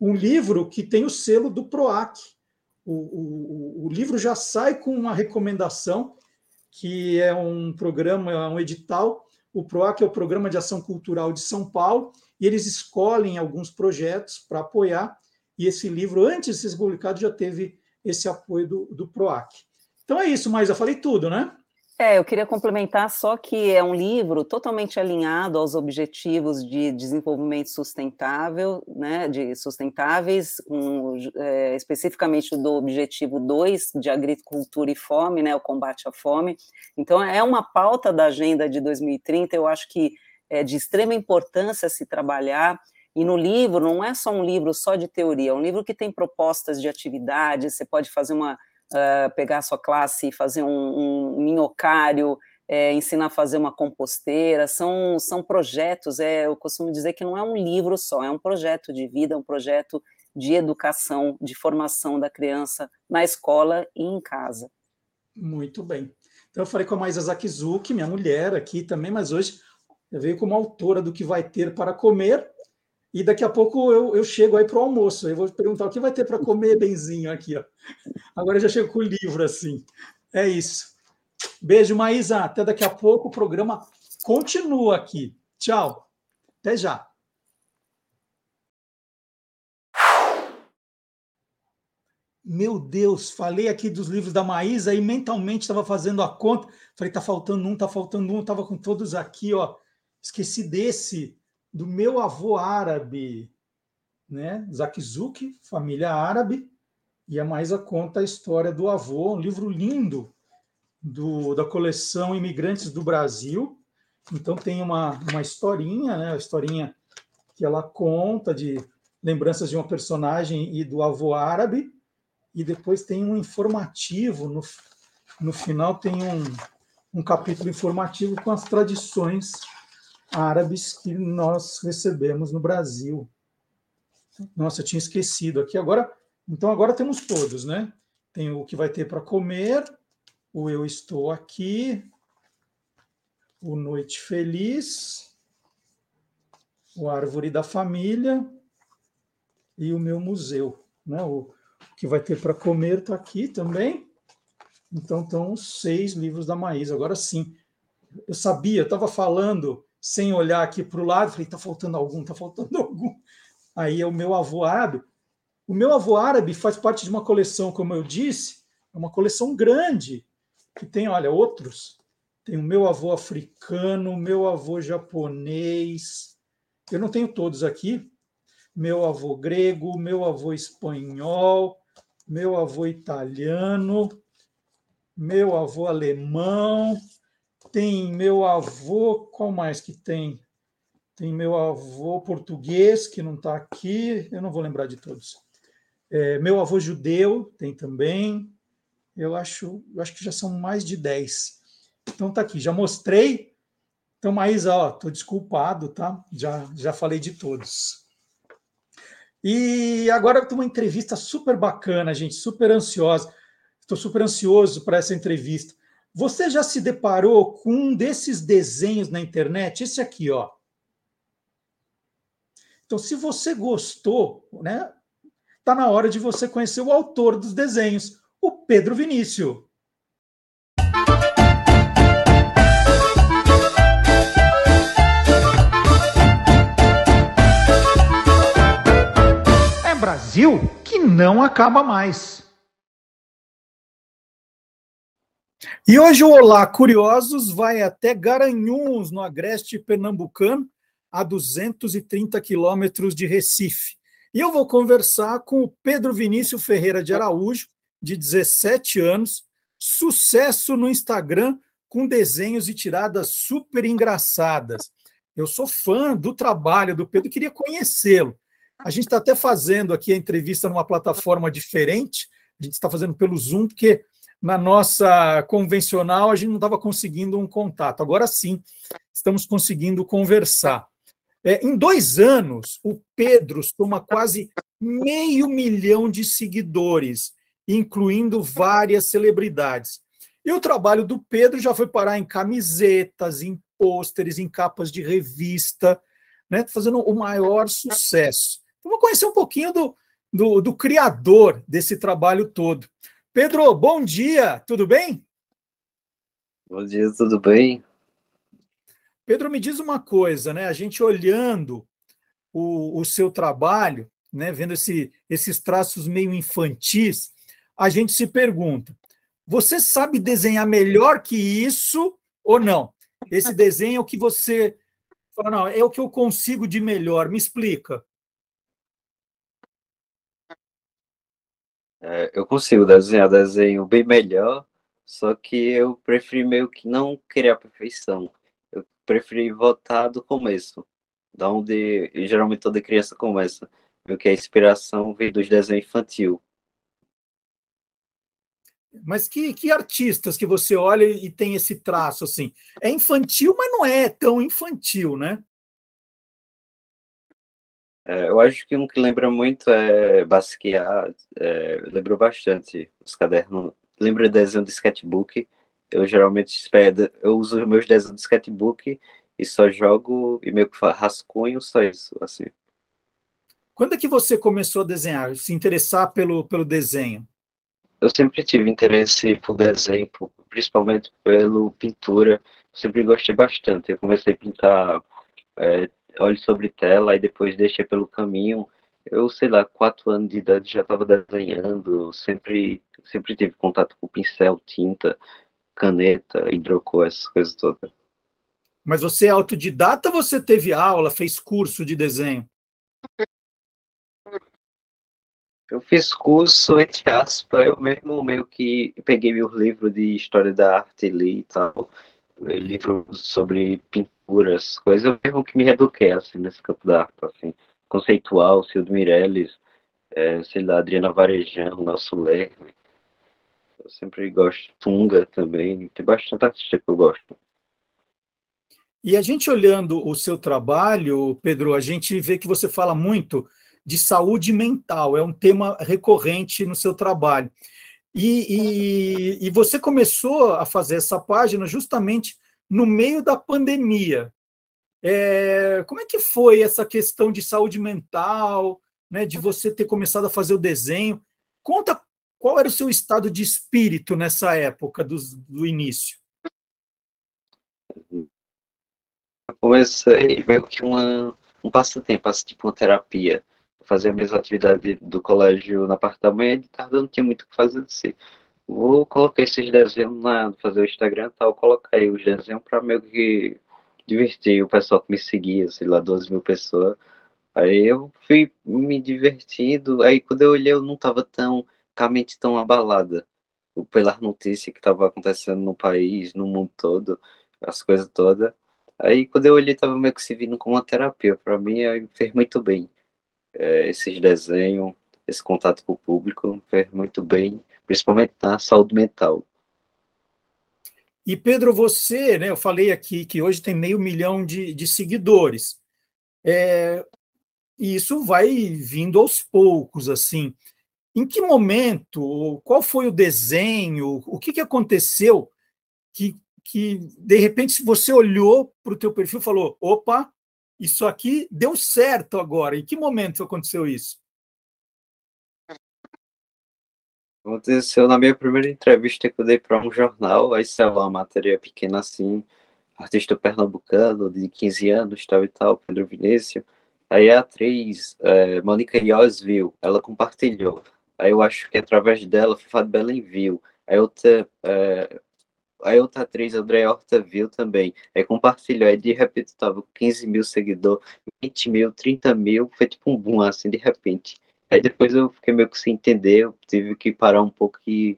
Um livro que tem o selo do PROAC. O, o, o livro já sai com uma recomendação, que é um programa, um edital. O PROAC é o Programa de Ação Cultural de São Paulo, e eles escolhem alguns projetos para apoiar e esse livro, antes de ser publicado, já teve esse apoio do, do PROAC. Então é isso, mas eu falei tudo, né?
É, eu queria complementar só que é um livro totalmente alinhado aos objetivos de desenvolvimento sustentável, né, de sustentáveis, um, é, especificamente do objetivo 2 de agricultura e fome, né, o combate à fome. Então é uma pauta da agenda de 2030, eu acho que é de extrema importância se trabalhar e no livro não é só um livro só de teoria, é um livro que tem propostas de atividades. Você pode fazer uma uh, pegar a sua classe e fazer um, um minhocário, é, ensinar a fazer uma composteira. São, são projetos. É, eu costumo dizer que não é um livro só, é um projeto de vida, é um projeto de educação, de formação da criança na escola e em casa.
Muito bem. Então, eu falei com a Maisa Zakizuki, minha mulher aqui também, mas hoje veio como autora do que vai ter para comer e daqui a pouco eu, eu chego aí para o almoço. Eu vou perguntar o que vai ter para comer benzinho aqui. Ó. Agora eu já chego com o livro assim. É isso. Beijo, Maísa. Até daqui a pouco. O programa continua aqui. Tchau. Até já. Meu Deus, falei aqui dos livros da Maísa e mentalmente estava fazendo a conta. Falei, tá faltando um, tá faltando um, estava com todos aqui, ó. Esqueci desse do meu avô árabe, né? Zakizuk, família árabe, e a Maísa conta a história do avô, um livro lindo do, da coleção Imigrantes do Brasil. Então tem uma, uma historinha, né? A historinha que ela conta de lembranças de uma personagem e do avô árabe, e depois tem um informativo, no, no final tem um, um capítulo informativo com as tradições árabes que nós recebemos no Brasil. Nossa, tinha esquecido aqui. Agora, então agora temos todos, né? Tem o que vai ter para comer, o eu estou aqui, o noite feliz, o árvore da família e o meu museu, né? O que vai ter para comer está aqui também. Então estão os seis livros da Maísa. Agora sim, eu sabia, eu estava falando sem olhar aqui para o lado, falei, está faltando algum, está faltando algum. Aí é o meu avô árabe. O meu avô árabe faz parte de uma coleção, como eu disse, é uma coleção grande, que tem, olha, outros. Tem o meu avô africano, o meu avô japonês. Eu não tenho todos aqui. Meu avô grego, meu avô espanhol, meu avô italiano, meu avô alemão, tem meu avô, qual mais que tem? Tem meu avô português, que não está aqui, eu não vou lembrar de todos. É, meu avô judeu tem também. Eu acho, eu acho que já são mais de 10. Então tá aqui, já mostrei. Então, Maísa, ó, tô desculpado, tá? Já, já falei de todos. E agora tem uma entrevista super bacana, gente, super ansiosa. Estou super ansioso para essa entrevista. Você já se deparou com um desses desenhos na internet? Esse aqui, ó. Então, se você gostou, né, tá na hora de você conhecer o autor dos desenhos, o Pedro Vinícius. É Brasil que não acaba mais. E hoje o Olá Curiosos vai até Garanhuns, no agreste pernambucano, a 230 quilômetros de Recife. E eu vou conversar com o Pedro Vinícius Ferreira de Araújo, de 17 anos, sucesso no Instagram com desenhos e tiradas super engraçadas. Eu sou fã do trabalho do Pedro, queria conhecê-lo. A gente está até fazendo aqui a entrevista numa plataforma diferente, a gente está fazendo pelo Zoom, porque na nossa convencional a gente não estava conseguindo um contato. Agora sim, estamos conseguindo conversar. É, em dois anos, o Pedro soma quase meio milhão de seguidores, incluindo várias celebridades. E o trabalho do Pedro já foi parar em camisetas, em pôsteres, em capas de revista, né, fazendo o maior sucesso. Vamos conhecer um pouquinho do, do, do criador desse trabalho todo. Pedro, bom dia, tudo bem?
Bom dia, tudo bem?
Pedro, me diz uma coisa, né? A gente olhando o, o seu trabalho, né, vendo esse, esses traços meio infantis, a gente se pergunta: você sabe desenhar melhor que isso ou não? Esse desenho é o que você fala, não, é o que eu consigo de melhor. Me explica.
É, eu consigo desenhar desenho bem melhor, só que eu preferi meio que não querer perfeição. Eu preferi voltar do começo, da onde geralmente toda criança começa, meio que a inspiração vem dos desenhos infantil.
Mas que, que artistas que você olha e tem esse traço assim? É infantil, mas não é tão infantil, né?
É, eu acho que um que lembra muito é Basquiat, é, lembrou bastante os cadernos. Lembra desenho do sketchbook? Eu geralmente eu uso meus desenhos do sketchbook e só jogo e meio que rascunho, só isso, assim.
Quando é que você começou a desenhar, se interessar pelo, pelo desenho?
Eu sempre tive interesse por desenho, principalmente pelo pintura. Sempre gostei bastante. Eu comecei a pintar é, olho sobre tela e depois deixei pelo caminho. Eu, sei lá, quatro anos de idade já estava desenhando, sempre, sempre tive contato com pincel, tinta, caneta, hidrocor, essas coisas todas.
Mas você é autodidata ou você teve aula, fez curso de desenho?
Eu fiz curso, entre aspas, eu mesmo meio que peguei meus livros de história da arte e li e tal, livros sobre pintura figuras, coisas eu mesmo que me reeduquei, assim, nesse campo da arte, assim, conceitual, Cildo Meirelles, é, sei lá, Adriana Varejão, Nelson Lerme, eu sempre gosto, Tunga também, tem bastante artista que eu gosto.
E a gente olhando o seu trabalho, Pedro, a gente vê que você fala muito de saúde mental, é um tema recorrente no seu trabalho. E, e, e, você começou a fazer essa página justamente no meio da pandemia. É, como é que foi essa questão de saúde mental, né, de você ter começado a fazer o desenho? Conta qual era o seu estado de espírito nessa época do, do início.
comecei meio que uma, um passatempo, assim, tipo uma terapia. Fazer a mesma atividade do colégio na parte da manhã e de tarde não tinha muito o que fazer assim. Vou colocar esses desenhos na fazer o Instagram tal, colocar aí os desenhos para meio que divertir o pessoal que me seguia, sei lá, 12 mil pessoas. Aí eu fui me divertindo, aí quando eu olhei eu não tava tão, com a mente tão abalada pelas notícias que estavam acontecendo no país, no mundo todo, as coisas todas. Aí quando eu olhei, tava meio que se vindo como uma terapia. Para mim, aí fez muito bem. É, esses desenhos, esse contato com o público, fez muito bem, principalmente na saúde mental.
E Pedro, você, né? Eu falei aqui que hoje tem meio milhão de, de seguidores. É, e isso vai vindo aos poucos, assim. Em que momento, qual foi o desenho, o que, que aconteceu que, que, de repente, você olhou para o teu perfil e falou, opa, isso aqui deu certo agora. Em que momento aconteceu isso?
Aconteceu na minha primeira entrevista que eu dei para um jornal, aí saiu uma matéria pequena assim, artista pernambucano de 15 anos, tal e tal, Pedro Vinícius. Aí a atriz, é, Mônica Ios viu, ela compartilhou. Aí eu acho que através dela, Fafá de Belém viu. Aí outra, é, aí outra atriz, André Horta, viu também. Aí compartilhou. Aí de repente tava 15 mil seguidores, 20 mil, 30 mil. Foi tipo um boom assim, de repente. Aí depois eu fiquei meio que sem entender. Eu tive que parar um pouco e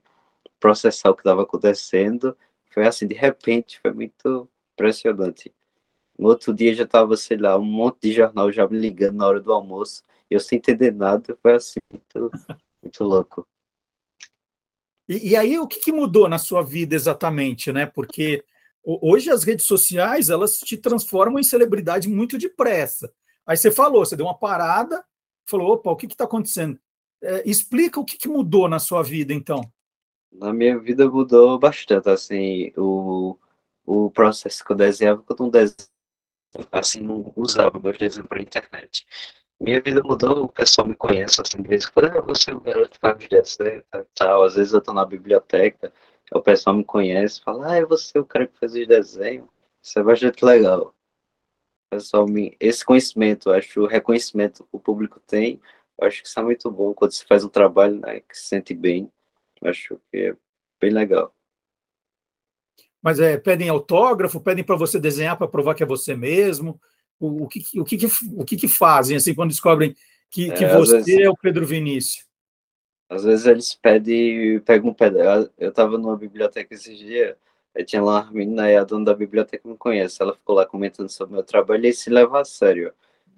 processar o que estava acontecendo. Foi assim, de repente, foi muito impressionante. No outro dia já tava, sei lá, um monte de jornal já me ligando na hora do almoço. Eu sem entender nada, foi assim, muito, muito louco.
E, e, aí, o que, que, mudou na sua vida exatamente, né? Porque hoje as redes sociais, elas te transformam em celebridade muito depressa. Aí você falou, você deu uma parada, falou, opa, o que está acontecendo? É, explica o que, que mudou na sua vida, então.
Na minha vida mudou bastante, assim, o, o processo que eu desenhava, quando eu não desenhava, assim, não usava meus desenhos para internet minha vida mudou, o pessoal me conhece assim, de vez em quando, ah, você é o garoto que faz desenho tal. Às vezes eu tô na biblioteca, o pessoal me conhece, fala, ah, é você o cara que faz os desenhos. Isso é bastante legal. Pessoal me... Esse conhecimento, acho, o reconhecimento que o público tem, acho que isso é muito bom quando você faz um trabalho né, que se sente bem. Acho que é bem legal.
Mas é, pedem autógrafo, pedem para você desenhar para provar que é você mesmo o, o, que, o, que, o que, que fazem assim quando descobrem que, que é, você vezes, é o Pedro Vinícius?
Às vezes eles pedem, pegam um pedaço. Eu estava numa biblioteca esses dias, aí tinha lá uma menina e a dona da biblioteca me conhece. Ela ficou lá comentando sobre o meu trabalho e se leva a sério.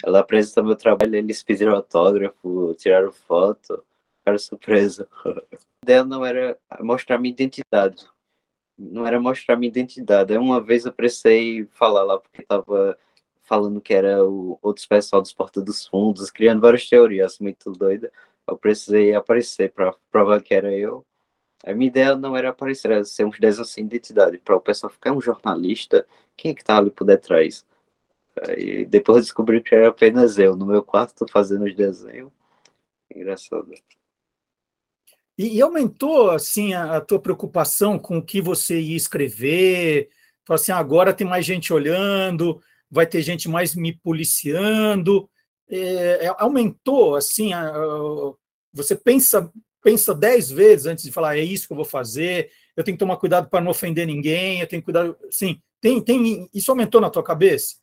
Ela apresentou meu trabalho, eles pediram autógrafo, tiraram foto, ficaram surpresa. A ideia não era mostrar minha identidade. Não era mostrar minha identidade. Uma vez eu precisei falar lá porque estava falando que era o outros pessoal dos Porta dos Fundos, criando várias teorias muito doida. Eu precisei aparecer para provar que era eu. A minha ideia não era aparecer, era ser uns desenhos sem identidade, para o pessoal ficar um jornalista, quem é que tá ali por detrás? E depois descobri que era apenas eu, no meu quarto, fazendo os desenhos. Engraçado.
E, e aumentou, assim, a, a, tua preocupação com o que você ia escrever? Falou assim, agora tem mais gente olhando, vai ter gente mais me policiando. É, é, aumentou, assim, a, a, você pensa pensa dez vezes antes de falar, é isso que eu vou fazer, eu tenho que tomar cuidado para não ofender ninguém, eu tenho que cuidar, sim, tem, tem, isso aumentou na tua cabeça?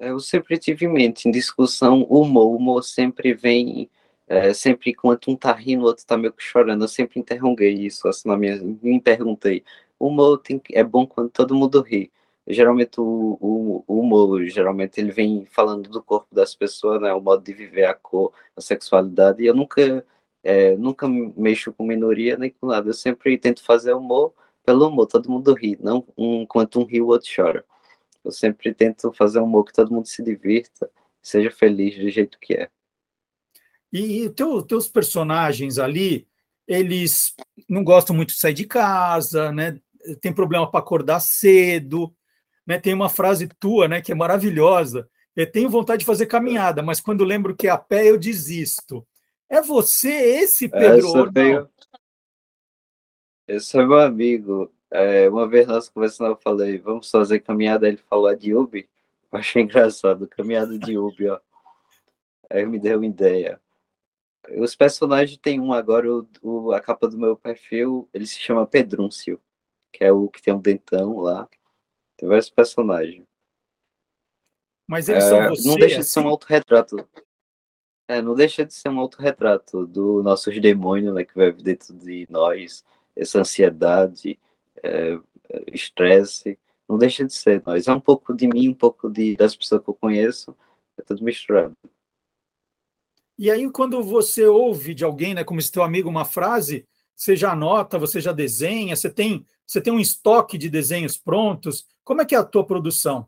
Eu sempre tive em mente, em discussão, humor, o humor sempre vem, é, sempre enquanto um tá rindo, o outro tá meio que chorando, eu sempre interroguei isso, assim, na minha, me perguntei, o humor tem, é bom quando todo mundo ri, geralmente o, o, o, humor, geralmente ele vem falando do corpo das pessoas, né, o modo de viver, a cor, a sexualidade, e eu nunca, é, nunca mexo com minoria nem com nada, eu sempre tento fazer humor pelo humor, todo mundo ri, não um, um ri o outro chora. Eu sempre tento fazer humor que todo mundo se divirta, seja feliz do jeito que é.
E, e teu, teus personagens ali, eles não gostam muito de sair de casa, né? Tem problema para acordar cedo, né, tem uma frase tua né, que é maravilhosa. Eu tenho vontade de fazer caminhada, mas quando lembro que é a pé eu desisto. É você esse, Pedro?
Essa veio... Esse é meu amigo. É, uma vez nós conversando, eu falei, vamos fazer caminhada, ele falou a de Ubi. Eu achei engraçado, caminhada de Ubi, ó. Aí me deu uma ideia. Os personagens tem um agora, o, o, a capa do meu perfil, ele se chama Pedrúncio, que é o que tem um dentão lá. Tem vários personagens.
Mas eles são
É,
você,
não deixa de
assim?
ser um autorretrato. É, não deixa de ser um autorretrato do nossos demônios, né, que vai dentro de nós, essa ansiedade, é, é, estresse, não deixa de ser nós. É um pouco de mim, um pouco de, das pessoas que eu conheço, é tudo misturado.
E aí, quando você ouve de alguém, né, como esse teu amigo, uma frase, você já anota, você já desenha, você tem, você tem um estoque de desenhos prontos. Como é que é a tua produção?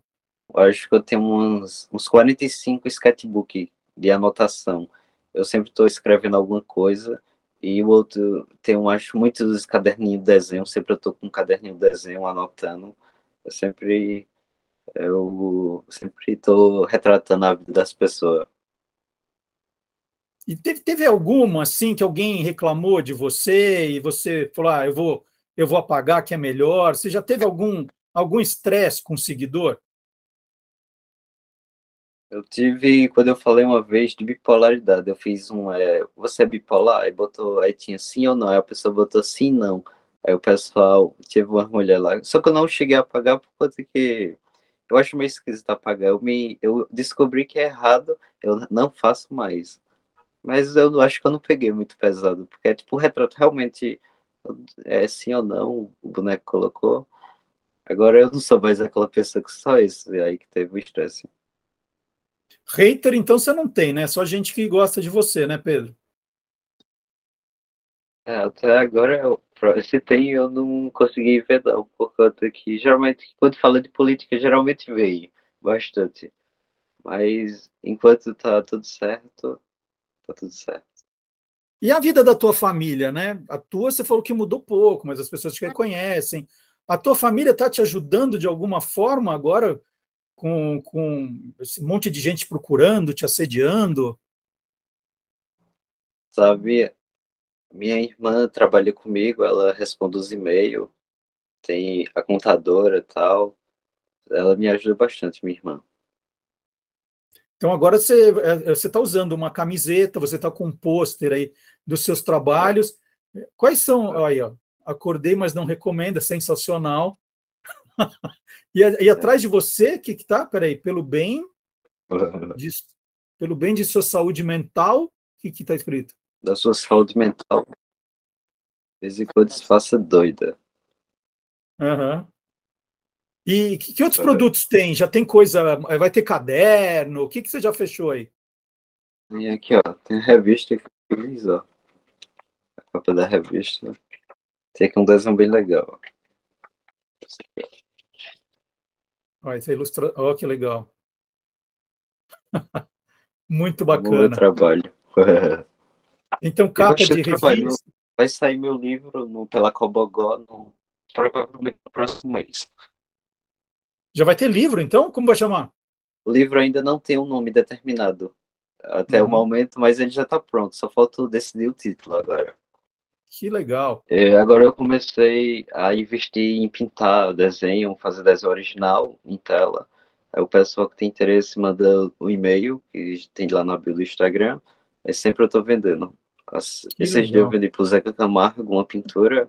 Eu acho que eu tenho uns, uns 45 sketchbook de anotação. Eu sempre estou escrevendo alguma coisa, e o outro tem, eu acho, muitos caderninhos de desenho, sempre eu estou com um caderninho de desenho anotando. Eu sempre eu sempre estou retratando a vida das pessoas.
E teve, teve alguma, assim, que alguém reclamou de você e você falou, ah, eu vou, eu vou apagar que é melhor? Você já teve algum algum estresse com o seguidor?
Eu tive, quando eu falei uma vez de bipolaridade, eu fiz um, é, você é bipolar? Aí botou, aí tinha sim ou não, aí a pessoa botou sim não. Aí o pessoal, teve uma mulher lá, só que eu não cheguei a apagar por conta que eu acho meio esquisito apagar, eu, me, eu descobri que é errado, eu não faço mais. Mas eu acho que eu não peguei muito pesado, porque é tipo, o retrato realmente é sim ou não, o boneco colocou. Agora eu não sou mais aquela pessoa que só isso, aí que teve o estresse.
Hater, então, você não tem, né? Só gente que gosta de você, né, Pedro?
É, até agora, eu, se tem, eu não consegui ver não, por conta que, geralmente, quando fala de política, geralmente veio bastante. Mas, enquanto tá tudo certo, tá tudo certo.
E a vida da tua família, né? A tua você falou que mudou pouco, mas as pessoas te reconhecem. A tua família está te ajudando de alguma forma agora com, com esse monte de gente procurando, te assediando?
Sabe, minha irmã trabalha comigo, ela responde os e-mails, tem a contadora e tal. Ela me ajuda bastante, minha irmã.
Então agora você você está usando uma camiseta, você está com um pôster aí dos seus trabalhos. Quais são? Aí, ó, acordei, mas não recomendo, é sensacional. e, e atrás de você, o que que tá? Peraí, pelo bem de, pelo bem de sua saúde mental, o que que está escrito?
Da sua saúde mental. De vez em quando se faça doida.
Aham. E que, que outros produtos tem? Já tem coisa? Vai ter caderno? O que, que você já fechou aí?
E aqui, ó, tem a revista que eu fiz, ó. A capa da revista. Tem aqui um desenho bem legal.
Ó, essa ilustra... Ó, que legal. Muito
meu
bacana.
trabalho.
Então, capa de revista.
Vai sair meu livro no, pela Cobogó no, provavelmente no próximo mês.
Já vai ter livro, então? Como vai chamar?
O livro ainda não tem um nome determinado até
Uhum.
o momento, mas ele já está pronto. Só falta decidir o título agora.
Que legal.
É, agora eu comecei a investir em pintar desenho, fazer desenho original em tela. Aí o pessoal que tem interesse manda o e-mail, que tem lá na bio do Instagram. Aí sempre eu estou vendendo. As- Esses dias eu vendi pro Zeca Camargo uma pintura.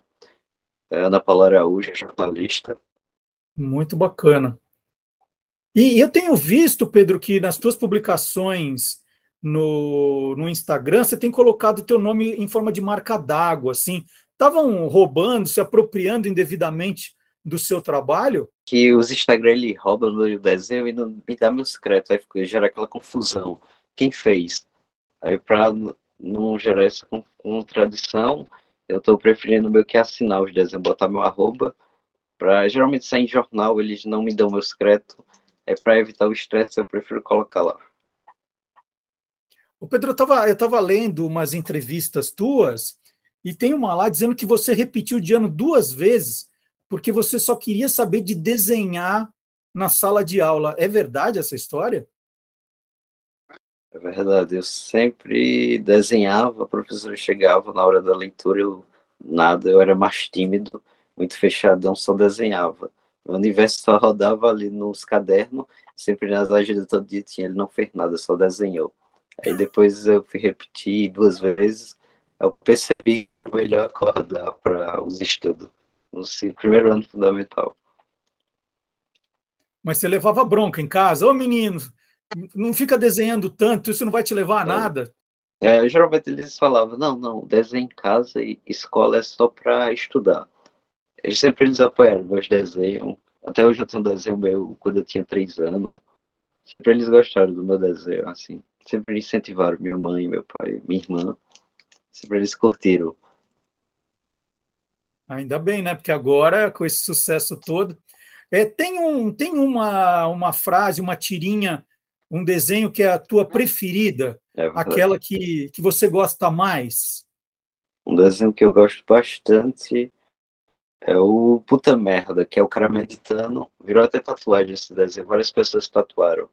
É, Ana Paula Araújo, jornalista.
Muito bacana. E eu tenho visto, Pedro, que nas tuas publicações no, no Instagram você tem colocado teu nome em forma de marca d'água, assim. Estavam roubando, se apropriando indevidamente do seu trabalho?
Que os Instagram ele rouba meu desenho e não me dá meus créditos. Aí fica, gera aquela confusão. Quem fez? Aí para não gerar essa con- contradição, eu estou preferindo meio que assinar os desenhos, botar meu arroba. Pra, geralmente sair em jornal, eles não me dão meus créditos. É para evitar o estresse, eu prefiro colocar lá.
O Pedro, eu estava eu tava lendo umas entrevistas tuas e tem uma lá dizendo que você repetiu de ano duas vezes porque você só queria saber de desenhar na sala de aula. É verdade essa história?
É verdade, eu sempre desenhava, a professora chegava na hora da leitura, eu nada, eu era mais tímido. Muito fechadão, só desenhava. O universo só rodava ali nos cadernos, sempre nas agendas todo dia tinha, ele não fez nada, só desenhou. Aí depois eu fui repetir duas vezes, eu percebi que é melhor acordar para os estudos, no primeiro ano fundamental.
Mas você levava bronca em casa? Ô menino, não fica desenhando tanto, isso não vai te levar a nada.
É, geralmente eles falavam, não, não, desenho em casa e escola é só para estudar. Eles sempre eles apoiaram meus desenhos. Até hoje eu tenho um desenho meu quando eu tinha três anos. Sempre eles gostaram do meu desenho, assim. Sempre incentivaram minha mãe, meu pai, minha irmã. Sempre eles curtiram.
Ainda bem, né? Porque agora, com esse sucesso todo. É, tem um, tem uma, uma frase, uma tirinha um desenho que é a tua preferida, é aquela que, que você gosta mais?
Um desenho que eu gosto bastante é o Puta Merda, que é o cara meditando. Virou até tatuagem esse desenho, várias pessoas tatuaram.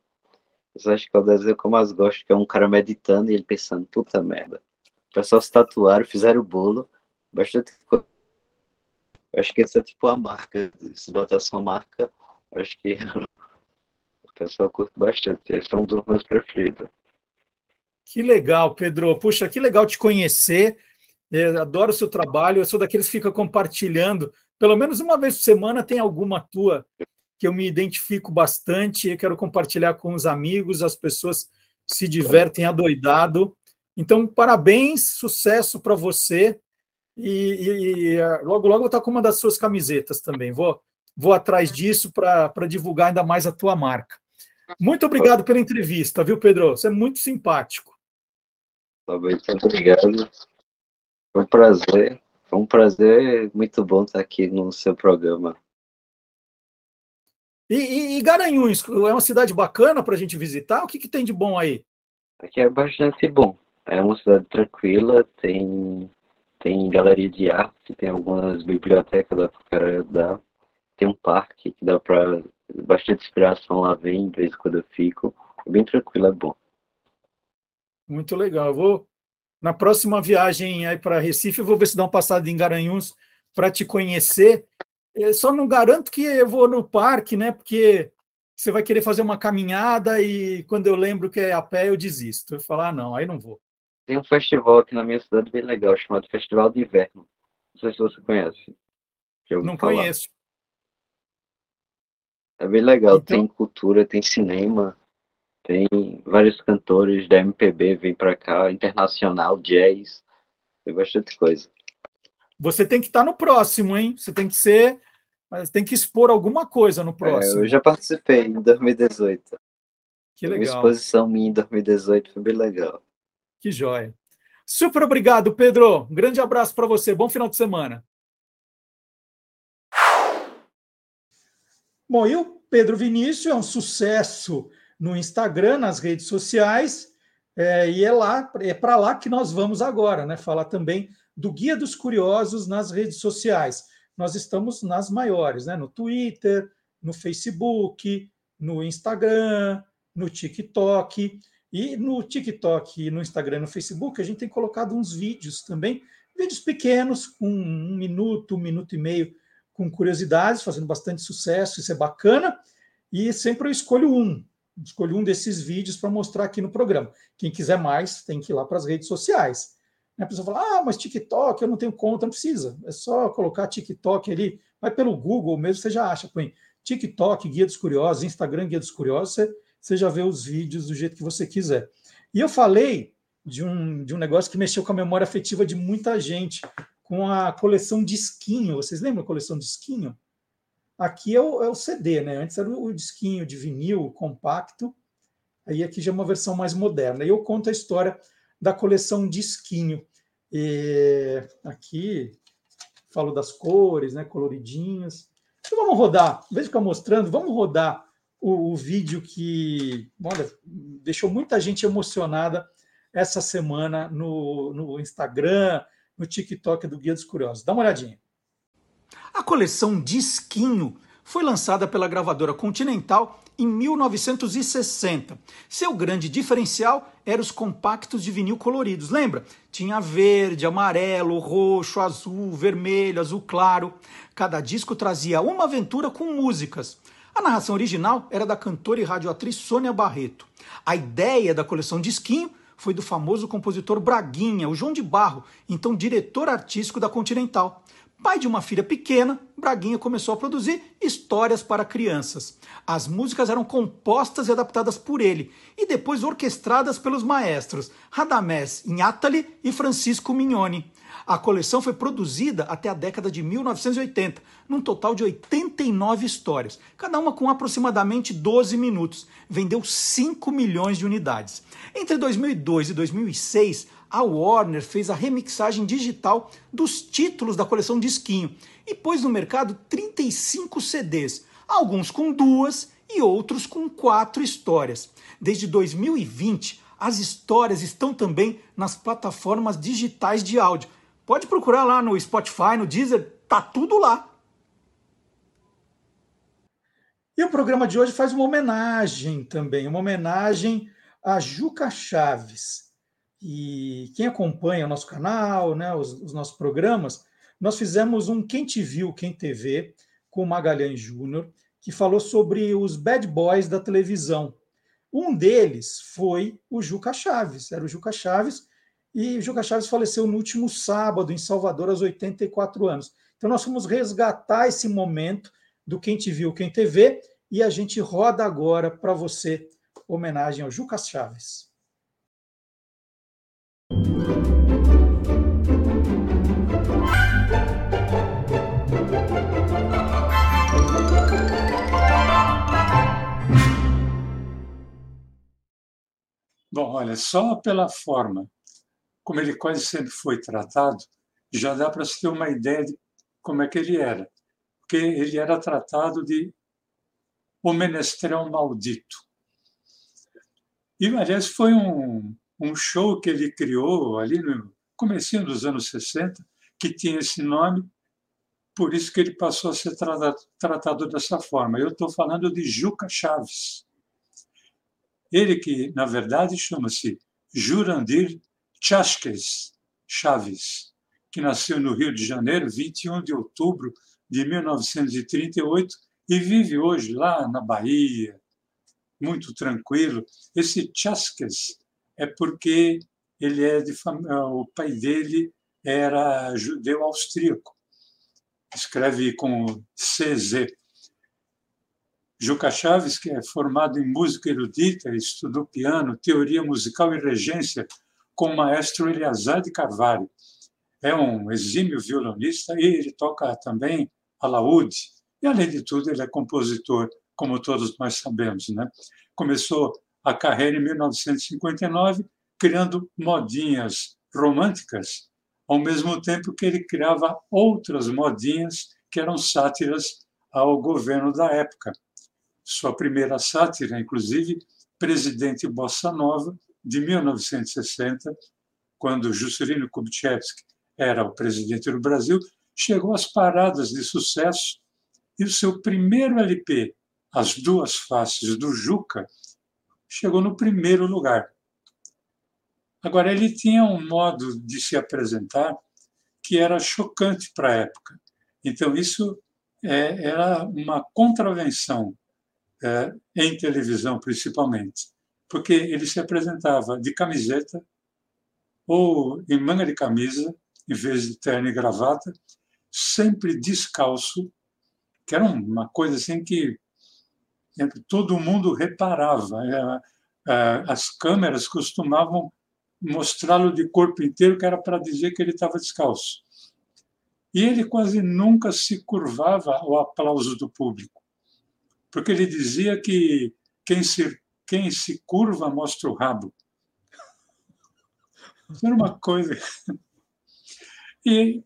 Eu acho que é o desenho que eu mais gosto, que é um cara meditando e ele pensando, puta merda. O pessoal se tatuaram, fizeram o bolo, bastante coisa. Acho que essa é tipo a marca, se botasse uma marca, acho que pessoal curte bastante. Eles são um dos meus preferidos.
Que legal, Pedro. Puxa, que legal te conhecer. Eu adoro o seu trabalho. Eu sou daqueles que fica compartilhando. Pelo menos uma vez por semana tem alguma tua que eu me identifico bastante. Eu quero compartilhar com os amigos. As pessoas se divertem adoidado. Então, parabéns, sucesso para você. E, e, e, logo, logo eu vou estar com uma das suas camisetas também. Vou, vou atrás disso para divulgar ainda mais a tua marca. Muito obrigado pela entrevista, viu, Pedro? Você é muito simpático.
Muito obrigado. Foi um prazer. Foi um prazer muito bom estar aqui no seu programa.
E, e, e Garanhuns, é uma cidade bacana para a gente visitar? O que, que tem de bom aí?
Aqui é bastante bom. É uma cidade tranquila, tem, tem galeria de arte, tem algumas bibliotecas lá para dar, tem um parque que dá para bastante inspiração lá vem, de vez em quando eu fico. É bem tranquilo, é bom.
Muito legal. Eu vou, na próxima viagem aí para Recife, eu vou ver se dá uma passada em Garanhuns para te conhecer. Eu só não garanto que eu vou no parque, né? Porque você vai querer fazer uma caminhada e quando eu lembro que é a pé, eu desisto. Eu falo, ah, não, aí não vou.
Tem um festival aqui na minha cidade bem legal, chamado Festival de Inverno. Não sei se você conhece.
Não falar. conheço.
É bem legal, então... tem cultura, tem cinema, tem vários cantores da MPB vêm para cá, internacional, jazz, tem bastante coisa.
Você tem que estar tá no próximo, hein? Você tem que ser, mas tem que expor alguma coisa no próximo.
É, eu já participei em 2018.
Que legal.
Uma exposição minha em 2018 foi bem legal.
Que joia. Super obrigado, Pedro. Um grande abraço para você. Bom final de semana. Bom, e o Pedro Vinícius é um sucesso no Instagram, nas redes sociais, é, e é lá, é para lá que nós vamos agora, né? Falar também do Guia dos Curiosos nas redes sociais. Nós estamos nas maiores, né? No Twitter, no Facebook, no Instagram, no TikTok. E no TikTok, no Instagram, no Facebook, a gente tem colocado uns vídeos também, vídeos pequenos, com um minuto, um minuto e meio com curiosidades, fazendo bastante sucesso, isso é bacana. E sempre eu escolho um, escolho um desses vídeos para mostrar aqui no programa. Quem quiser mais, tem que ir lá para as redes sociais. A pessoa fala, ah, mas TikTok, eu não tenho conta, não precisa. É só colocar TikTok ali, vai pelo Google mesmo, você já acha. Põe TikTok, Guia dos Curiosos, Instagram, Guia dos Curiosos, você, você já vê os vídeos do jeito que você quiser. E eu falei de um, de um negócio que mexeu com a memória afetiva de muita gente, com a coleção disquinho. Vocês lembram a coleção disquinho? Aqui é o, é o CD, né? Antes era o disquinho de vinil compacto, aí aqui já é uma versão mais moderna. E eu conto a história da coleção disquinho. E aqui falo das cores, né? Coloridinhas. Então vamos rodar, em vez de ficar mostrando, vamos rodar o, o vídeo que olha, deixou muita gente emocionada essa semana no, no Instagram, no TikTok do Guia dos Curiosos. Dá uma olhadinha. A coleção Disquinho foi lançada pela gravadora Continental em 1960. Seu grande diferencial eram os compactos de vinil coloridos. Lembra? Tinha verde, amarelo, roxo, azul, vermelho, azul claro. Cada disco trazia uma aventura com músicas. A narração original era da cantora e radioatriz Sônia Barreto. A ideia da coleção Disquinho foi do famoso compositor Braguinha, o João de Barro, então diretor artístico da Continental. Pai de uma filha pequena, Braguinha começou a produzir histórias para crianças. As músicas eram compostas e adaptadas por ele e depois orquestradas pelos maestros Radamés Inhatali e Francisco Mignoni. A coleção foi produzida até a década de 1980, num total de 89 histórias, cada uma com aproximadamente 12 minutos. Vendeu 5 milhões de unidades. Entre 2002 e 2006, a Warner fez a remixagem digital dos títulos da coleção Disquinho e pôs no mercado 35 CDs, alguns com duas e outros com quatro histórias. Desde 2020, as histórias estão também nas plataformas digitais de áudio. Pode procurar lá no Spotify, no Deezer, tá tudo lá. E o programa de hoje faz uma homenagem também, uma homenagem a Juca Chaves. E quem acompanha o nosso canal, né, os, os nossos programas, nós fizemos um Quem Te Viu, Quem TV, com o Magalhães Júnior, que falou sobre os bad boys da televisão. Um deles foi o Juca Chaves, era o Juca Chaves, e o Juca Chaves faleceu no último sábado, em Salvador, aos 84 anos. Então, nós fomos resgatar esse momento do Quem Te Viu, Quem TV, e a gente roda agora para você homenagem ao Juca Chaves.
Bom, olha, só pela forma como ele quase sempre foi tratado, já dá para se ter uma ideia de como é que ele era. Porque ele era tratado de o maldito. E, aliás, foi um, um show que ele criou ali no começo dos anos 60, que tinha esse nome, por isso que ele passou a ser tratado, tratado dessa forma. Eu estou falando de Juca Chaves. Ele que, na verdade, chama-se Jurandir Chasques Chaves, que nasceu no Rio de Janeiro, 21 de outubro de 1938, e vive hoje lá na Bahia, muito tranquilo. Esse Chasques é porque ele é de o pai dele era judeu austríaco. Escreve com CZ. Juca Chaves, que é formado em música erudita, estudou piano, teoria musical e regência com o maestro Eleazar de Carvalho. É um exímio violonista e ele toca também alaúde. E, além de tudo, ele é compositor, como todos nós sabemos. Né? Começou a carreira em 1959, criando modinhas românticas, ao mesmo tempo que ele criava outras modinhas que eram sátiras ao governo da época. Sua primeira sátira, inclusive, Presidente Bossa Nova, de 1960, quando Juscelino Kubitschek era o presidente do Brasil, chegou às paradas de sucesso e o seu primeiro LP, As Duas Faces do Juca, chegou no primeiro lugar. Agora, ele tinha um modo de se apresentar que era chocante para a época. Então, isso é, era uma contravenção é, em televisão, principalmente, porque ele se apresentava de camiseta ou em manga de camisa, em vez de terno e gravata, sempre descalço, que era uma coisa assim que todo mundo reparava. É, é, as câmeras costumavam mostrá-lo de corpo inteiro, que era para dizer que ele estava descalço. E ele quase nunca se curvava ao aplauso do público, porque ele dizia que quem se, quem se curva mostra o rabo. Era uma coisa. E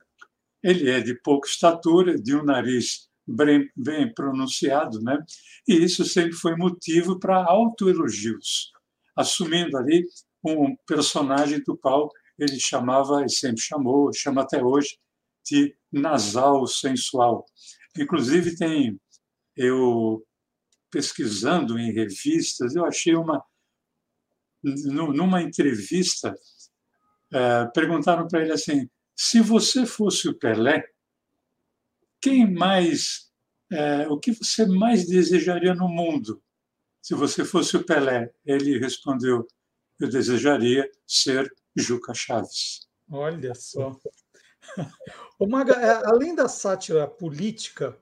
ele é de pouca estatura, de um nariz bem, bem pronunciado, né? e isso sempre foi motivo para autoelogios, assumindo ali um personagem do qual ele chamava e sempre chamou, chama até hoje, de nasal sensual. Inclusive, tem eu pesquisando em revistas, eu achei uma. Numa entrevista, é, perguntaram para ele assim: se você fosse o Pelé, quem mais. É, o que você mais desejaria no mundo? Se você fosse o Pelé, ele respondeu: eu desejaria ser Juca Chaves.
Olha só. Maga, é, além da sátira política,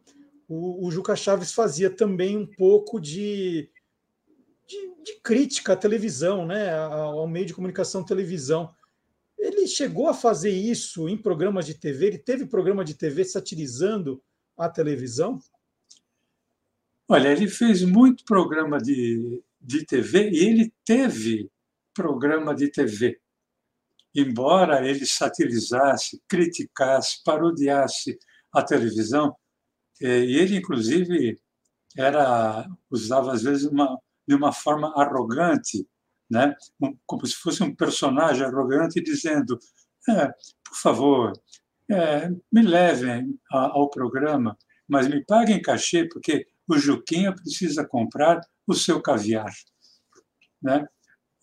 o, o Juca Chaves fazia também um pouco de, de, de, crítica à televisão, né? ao meio de comunicação televisão. Ele chegou a fazer isso em programas de TV? Ele teve programa de TV satirizando a televisão?
Olha, ele fez muito programa de, de TV e ele teve programa de TV. Embora ele satirizasse, criticasse, parodiasse a televisão, e ele, inclusive, era usava às vezes uma, de uma forma arrogante, né? como se fosse um personagem arrogante, dizendo: é, por favor, é, me levem ao programa, mas me paguem cachê, porque o Juquinha precisa comprar o seu caviar. Né?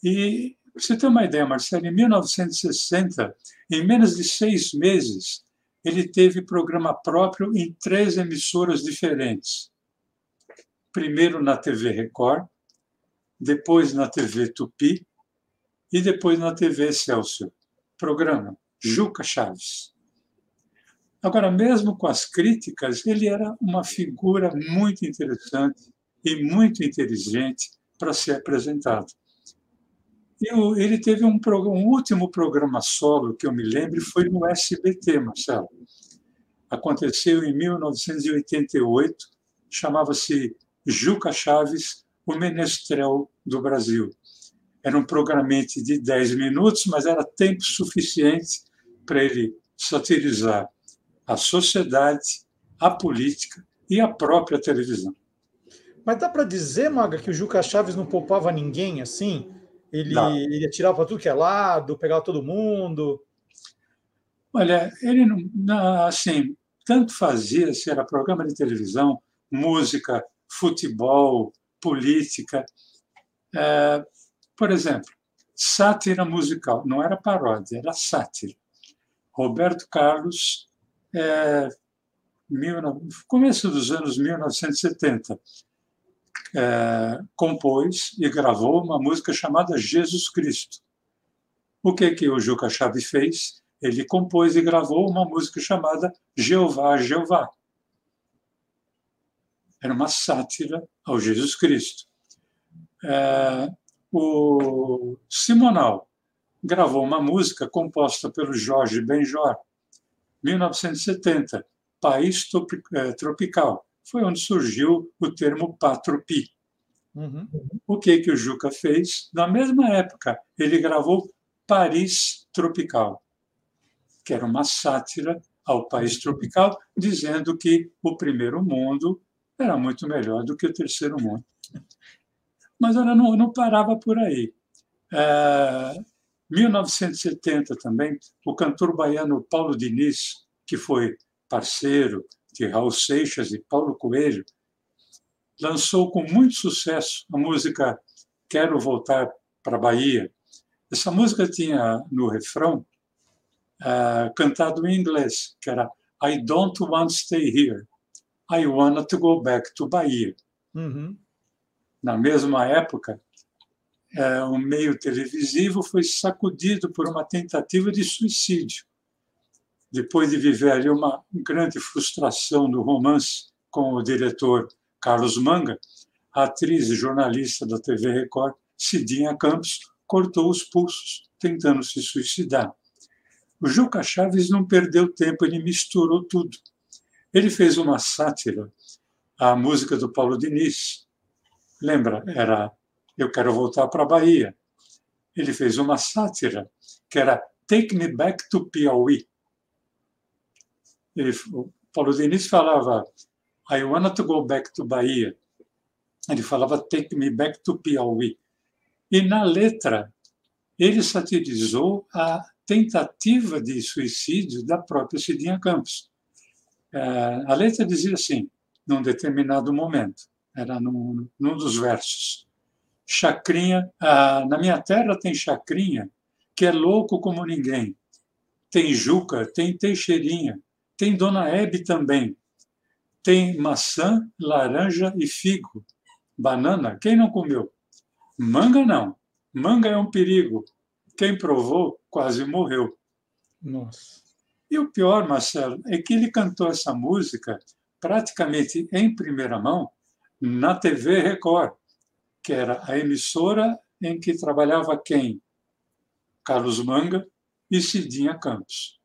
E você tem uma ideia, Marcelo, em 1960, em menos de seis meses, ele teve programa próprio em três emissoras diferentes. Primeiro na TV Record, depois na TV Tupi e depois na TV Excelsior. Programa Juca Chaves. Agora, mesmo com as críticas, ele era uma figura muito interessante e muito inteligente para ser apresentado. E ele teve um, um, último programa solo que eu me lembro foi no SBT, Marcelo. Aconteceu em 1988, chamava-se Juca Chaves, o Menestrel do Brasil. Era um programete de 10 minutos, mas era tempo suficiente para ele satirizar a sociedade, a política e a própria televisão.
Mas dá para dizer, Maga, que o Juca Chaves não poupava ninguém assim? Ele, ele atirava para tudo que é lado, pegava todo mundo.
Olha, ele não, assim, tanto fazia se era programa de televisão, música, futebol, política. É, por exemplo, sátira musical, não era paródia, era sátira. Roberto Carlos, é, mil, começo dos anos 1970, é, compôs e gravou uma música chamada Jesus Cristo. O que que o Juca Chaves fez? Ele compôs e gravou uma música chamada Jeová, Jeová. Era uma sátira ao Jesus Cristo. É, o Simonal gravou uma música composta pelo Jorge Benjor, 1970, País é, Tropical foi onde surgiu o termo patropi. Uhum. O que que o Juca fez? Na mesma época, ele gravou Paris Tropical, que era uma sátira ao país tropical, dizendo que o primeiro mundo era muito melhor do que o terceiro mundo. Mas ela não, não parava por aí. É, 1970 também, o cantor baiano Paulo Diniz, que foi parceiro de Raul Seixas e Paulo Coelho, lançou com muito sucesso a música Quero Voltar para a Bahia. Essa música tinha no refrão uh, cantado em inglês, que era I don't want to stay here. I want to go back to Bahia. Uhum. Na mesma época, uh, o meio televisivo foi sacudido por uma tentativa de suicídio depois de viver ali uma grande frustração no romance com o diretor Carlos Manga, a atriz e jornalista da TV Record, Cidinha Campos, cortou os pulsos, tentando se suicidar. O Juca Chaves não perdeu tempo, ele misturou tudo. Ele fez uma sátira à música do Paulo Diniz. Lembra? Era Eu Quero Voltar para a Bahia. Ele fez uma sátira que era Take Me Back to Piauí ele, o Paulo Diniz falava I want to go back to Bahia. Ele falava Take me back to Piauí. E na letra, ele satirizou a tentativa de suicídio da própria Cidinha Campos. É, a letra dizia assim, num determinado momento, era num, num dos versos. Chacrinha, ah, na minha terra tem chacrinha, que é louco como ninguém. Tem Juca, tem Teixeirinha, tem Dona Hebe também. Tem maçã, laranja e figo. Banana, quem não comeu? Manga não. Manga é um perigo. Quem provou quase morreu.
Nossa.
E o pior, Marcelo, é que ele cantou essa música praticamente em primeira mão na TV Record, que era a emissora em que trabalhava quem? Carlos Manga e Cidinha Campos.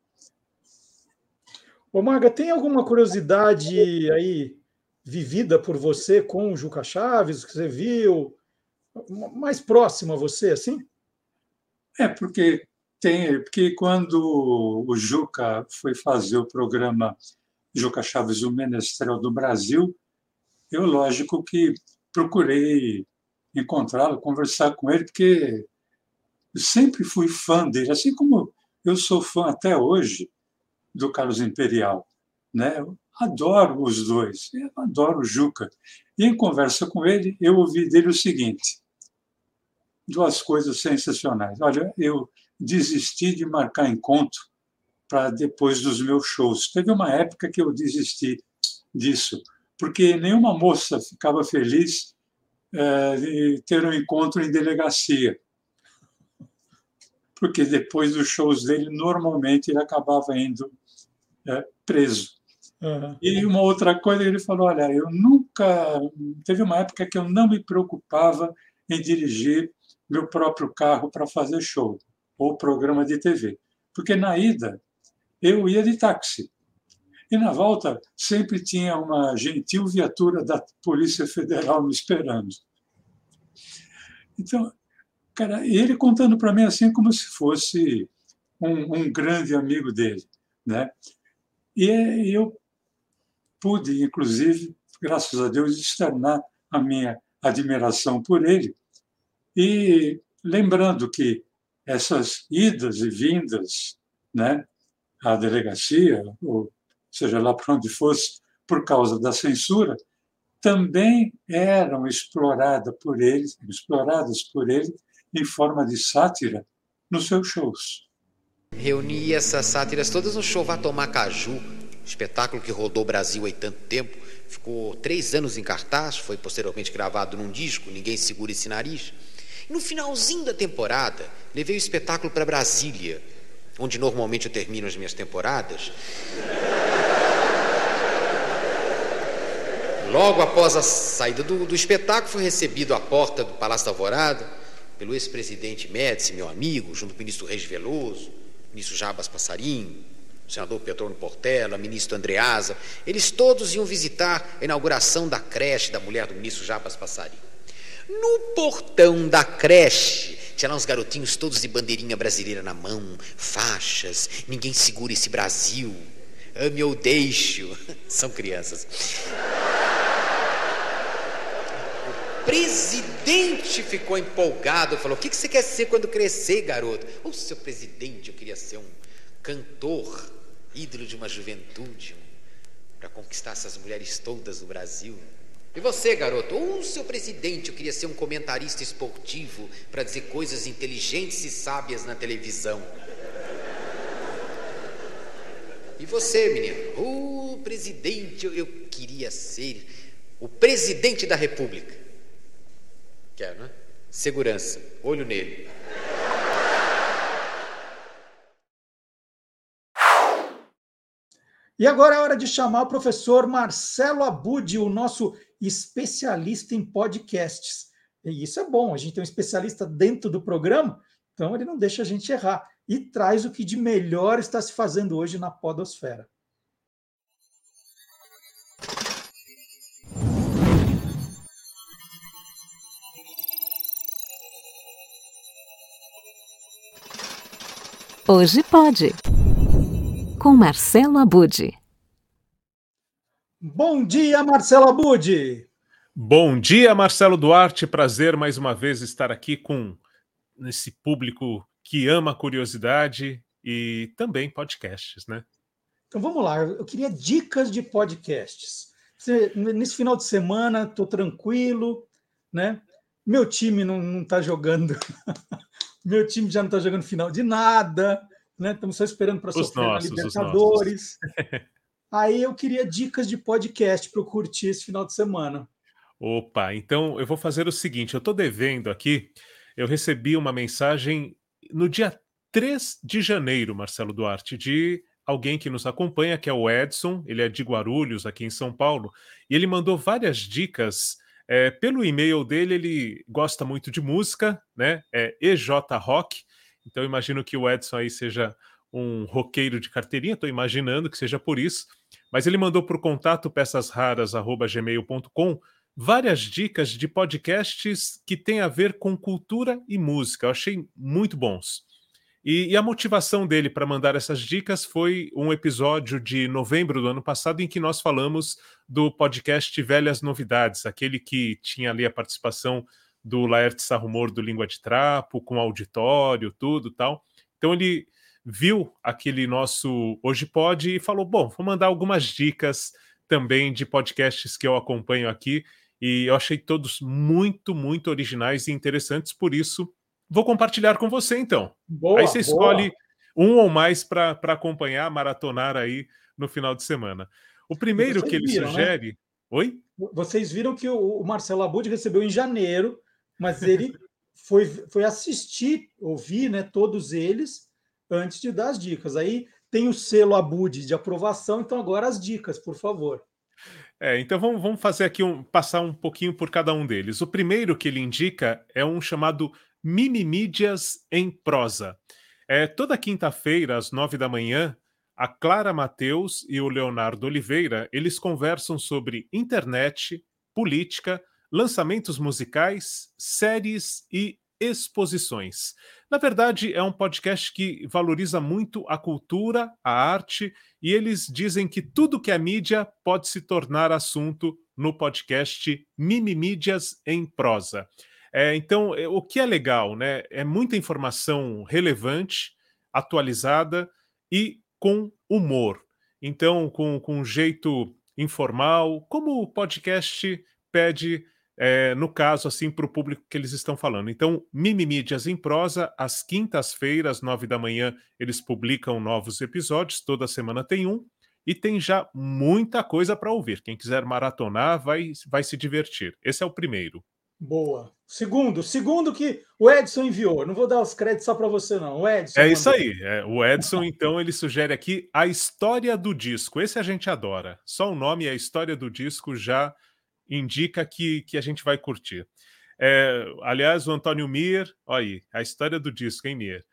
Ô Maga, tem alguma curiosidade aí vivida por você com o Juca Chaves, que você viu, mais próximo a você, assim?
É, porque tem, porque quando o Juca foi fazer o programa Juca Chaves, o Menestrel do Brasil, eu, lógico, que procurei encontrá-lo, conversar com ele, porque eu sempre fui fã dele, assim como eu sou fã até hoje do Carlos Imperial. Né? Eu adoro os dois, eu adoro o Juca. E em conversa com ele, eu ouvi dele o seguinte: duas coisas sensacionais. Olha, eu desisti de marcar encontro para depois dos meus shows. Teve uma época que eu desisti disso, porque nenhuma moça ficava feliz é, de ter um encontro em delegacia. Porque depois dos shows dele, normalmente ele acabava indo é, preso. Uhum. E uma outra coisa, ele falou: Olha, eu nunca. Teve uma época que eu não me preocupava em dirigir meu próprio carro para fazer show ou programa de TV. Porque na ida eu ia de táxi. E na volta sempre tinha uma gentil viatura da Polícia Federal me esperando. Então, cara, ele contando para mim assim como se fosse um, um, grande amigo dele, né? E eu pude, inclusive, graças a Deus, externar a minha admiração por ele. E lembrando que essas idas e vindas, né, à delegacia, ou seja lá para onde fosse, por causa da censura, também eram exploradas por ele, exploradas por ele em forma de sátira nos seus shows.
Reuni essas sátiras todas no show Vá Tomar Caju, espetáculo que rodou o Brasil há tanto tempo, ficou três anos em cartaz, foi posteriormente gravado num disco, Ninguém Segura Esse Nariz. E no finalzinho da temporada, levei o espetáculo para Brasília, onde normalmente eu termino as minhas temporadas. Logo após a saída do, do espetáculo, fui recebido à porta do Palácio da Alvorada pelo ex-presidente Médici, meu amigo, junto com o ministro Reis Veloso, ministro Jabas Passarinho, o senador Petrônio Portela, ministro Andreasa. Eles todos iam visitar a inauguração da creche da mulher do ministro Jabas Passarinho. No portão da creche, tinha lá uns garotinhos todos de bandeirinha brasileira na mão, faixas, ninguém segura esse Brasil. Ame ou deixo. São crianças presidente ficou empolgado, falou: O que você quer ser quando crescer, garoto? Oh, seu presidente, eu queria ser um cantor, ídolo de uma juventude, para conquistar essas mulheres todas do Brasil. E você, garoto? Oh, seu presidente, eu queria ser um comentarista esportivo para dizer coisas inteligentes e sábias na televisão. E você, menino? Oh, presidente, eu, eu queria ser o presidente da República. Quer, né? Segurança. Olho nele.
E agora é hora de chamar o professor Marcelo Abud, o nosso especialista em podcasts. E isso é bom, a gente tem um especialista dentro do programa, então ele não deixa a gente errar e traz o que de melhor está se fazendo hoje na podosfera.
Hoje pode. Com Marcelo Abude.
Bom dia, Marcelo Abude.
Bom dia, Marcelo Duarte. Prazer mais uma vez estar aqui com esse público que ama curiosidade e também podcasts, né?
Então vamos lá. Eu queria dicas de podcasts. nesse final de semana, estou tranquilo, né? Meu time não está jogando, meu time já não está jogando final de nada, né? Estamos só esperando para sofrer nossos, na Libertadores. Aí eu queria dicas de podcast para eu curtir esse final de semana.
Opa, então eu vou fazer o seguinte: eu estou devendo aqui, eu recebi uma mensagem no dia 3 de janeiro, Marcelo Duarte, de alguém que nos acompanha, que é o Edson, ele é de Guarulhos, aqui em São Paulo, e ele mandou várias dicas. É, pelo e-mail dele, ele gosta muito de música, né? É EJ Rock, então imagino que o Edson aí seja um roqueiro de carteirinha, estou imaginando que seja por isso. Mas ele mandou para o contato peçasraras.gmail.com várias dicas de podcasts que têm a ver com cultura e música. Eu achei muito bons. E, e a motivação dele para mandar essas dicas foi um episódio de novembro do ano passado em que nós falamos do podcast Velhas Novidades, aquele que tinha ali a participação do Laerte Sarrumor do Língua de Trapo, com auditório, tudo tal. Então ele viu aquele nosso Hoje Pode e falou: bom, vou mandar algumas dicas também de podcasts que eu acompanho aqui. E eu achei todos muito, muito originais e interessantes, por isso Vou compartilhar com você, então. Boa, aí você escolhe boa. um ou mais para acompanhar, maratonar aí no final de semana. O primeiro que ele viram, né? sugere. Né? Oi?
Vocês viram que o Marcelo Abud recebeu em janeiro, mas ele foi, foi assistir, ouvir né, todos eles antes de dar as dicas. Aí tem o selo Abud de aprovação, então agora as dicas, por favor.
É, então vamos, vamos fazer aqui um passar um pouquinho por cada um deles. O primeiro que ele indica é um chamado Mini-mídias em prosa. É, toda quinta-feira, às nove da manhã, a Clara Mateus e o Leonardo Oliveira, eles conversam sobre internet, política, lançamentos musicais, séries e exposições. Na verdade, é um podcast que valoriza muito a cultura, a arte, e eles dizem que tudo que é mídia pode se tornar assunto no podcast Mini Mídias em Prosa. É, então, é, o que é legal, né? É muita informação relevante, atualizada e com humor. Então, com, com um jeito informal, como o podcast pede, é, no caso, assim, para o público que eles estão falando. Então, Mimimídias em Prosa, às quintas-feiras, nove da manhã, eles publicam novos episódios, toda semana tem um, e tem já muita coisa para ouvir. Quem quiser maratonar vai, vai se divertir. Esse é o primeiro.
Boa. Segundo, segundo que o Edson enviou. Não vou dar os créditos só para você, não. O Edson.
É isso aí. É, o Edson, então, ele sugere aqui a história do disco. Esse a gente adora. Só o nome e a história do disco já indica que, que a gente vai curtir. É, aliás, o Antônio Mir, olha aí, a história do disco, hein, Mir?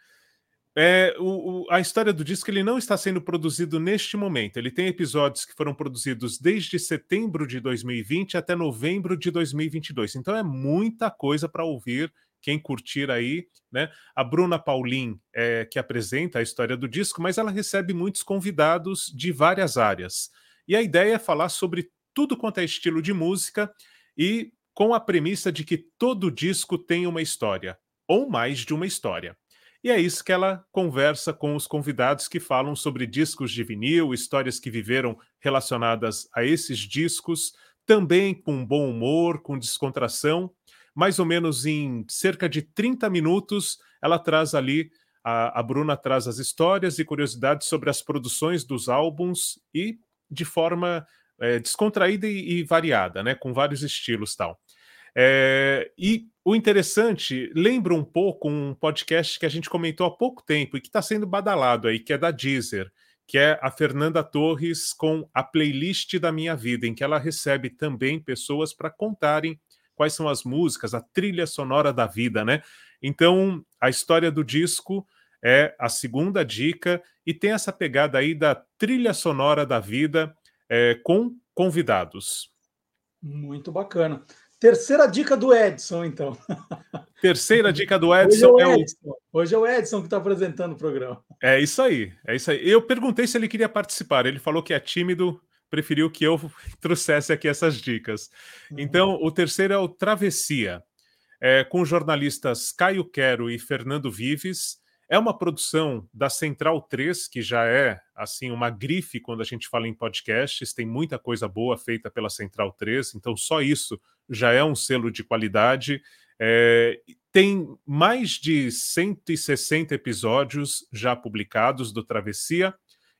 É, o, o, a história do disco ele não está sendo produzido neste momento. Ele tem episódios que foram produzidos desde setembro de 2020 até novembro de 2022. Então é muita coisa para ouvir. Quem curtir aí, né? A Bruna Paulin, é, que apresenta a história do disco, mas ela recebe muitos convidados de várias áreas. E a ideia é falar sobre tudo quanto é estilo de música e com a premissa de que todo disco tem uma história, ou mais de uma história. E é isso que ela conversa com os convidados que falam sobre discos de vinil, histórias que viveram relacionadas a esses discos, também com bom humor, com descontração. Mais ou menos em cerca de 30 minutos, ela traz ali, a, a Bruna traz as histórias e curiosidades sobre as produções dos álbuns e de forma é, descontraída e, e, variada, né, com vários estilos tal. É, e o interessante lembra um pouco um podcast que a gente comentou há pouco tempo e que está sendo badalado aí, que é da Deezer, que é a Fernanda Torres com a playlist da minha vida, em que ela recebe também pessoas para contarem quais são as músicas, a trilha sonora da vida, né? Então, a história do disco é a segunda dica e tem essa pegada aí da trilha sonora da vida é, com convidados.
Muito bacana. Terceira dica do Edson, então.
Terceira dica do Edson
Hoje é o Edson, é o... Hoje é o Edson que está apresentando o programa.
É isso aí, é isso aí. Eu perguntei se ele queria participar. Ele falou que é tímido, preferiu que eu trouxesse aqui essas dicas. Uhum. Então, o terceiro é o Travessia, é, com os jornalistas Caio Quero e Fernando Vives. É uma produção da Central 3, que já é assim uma grife quando a gente fala em podcasts, tem muita coisa boa feita pela Central 3, então só isso já é um selo de qualidade. É, tem mais de 160 episódios já publicados do Travessia,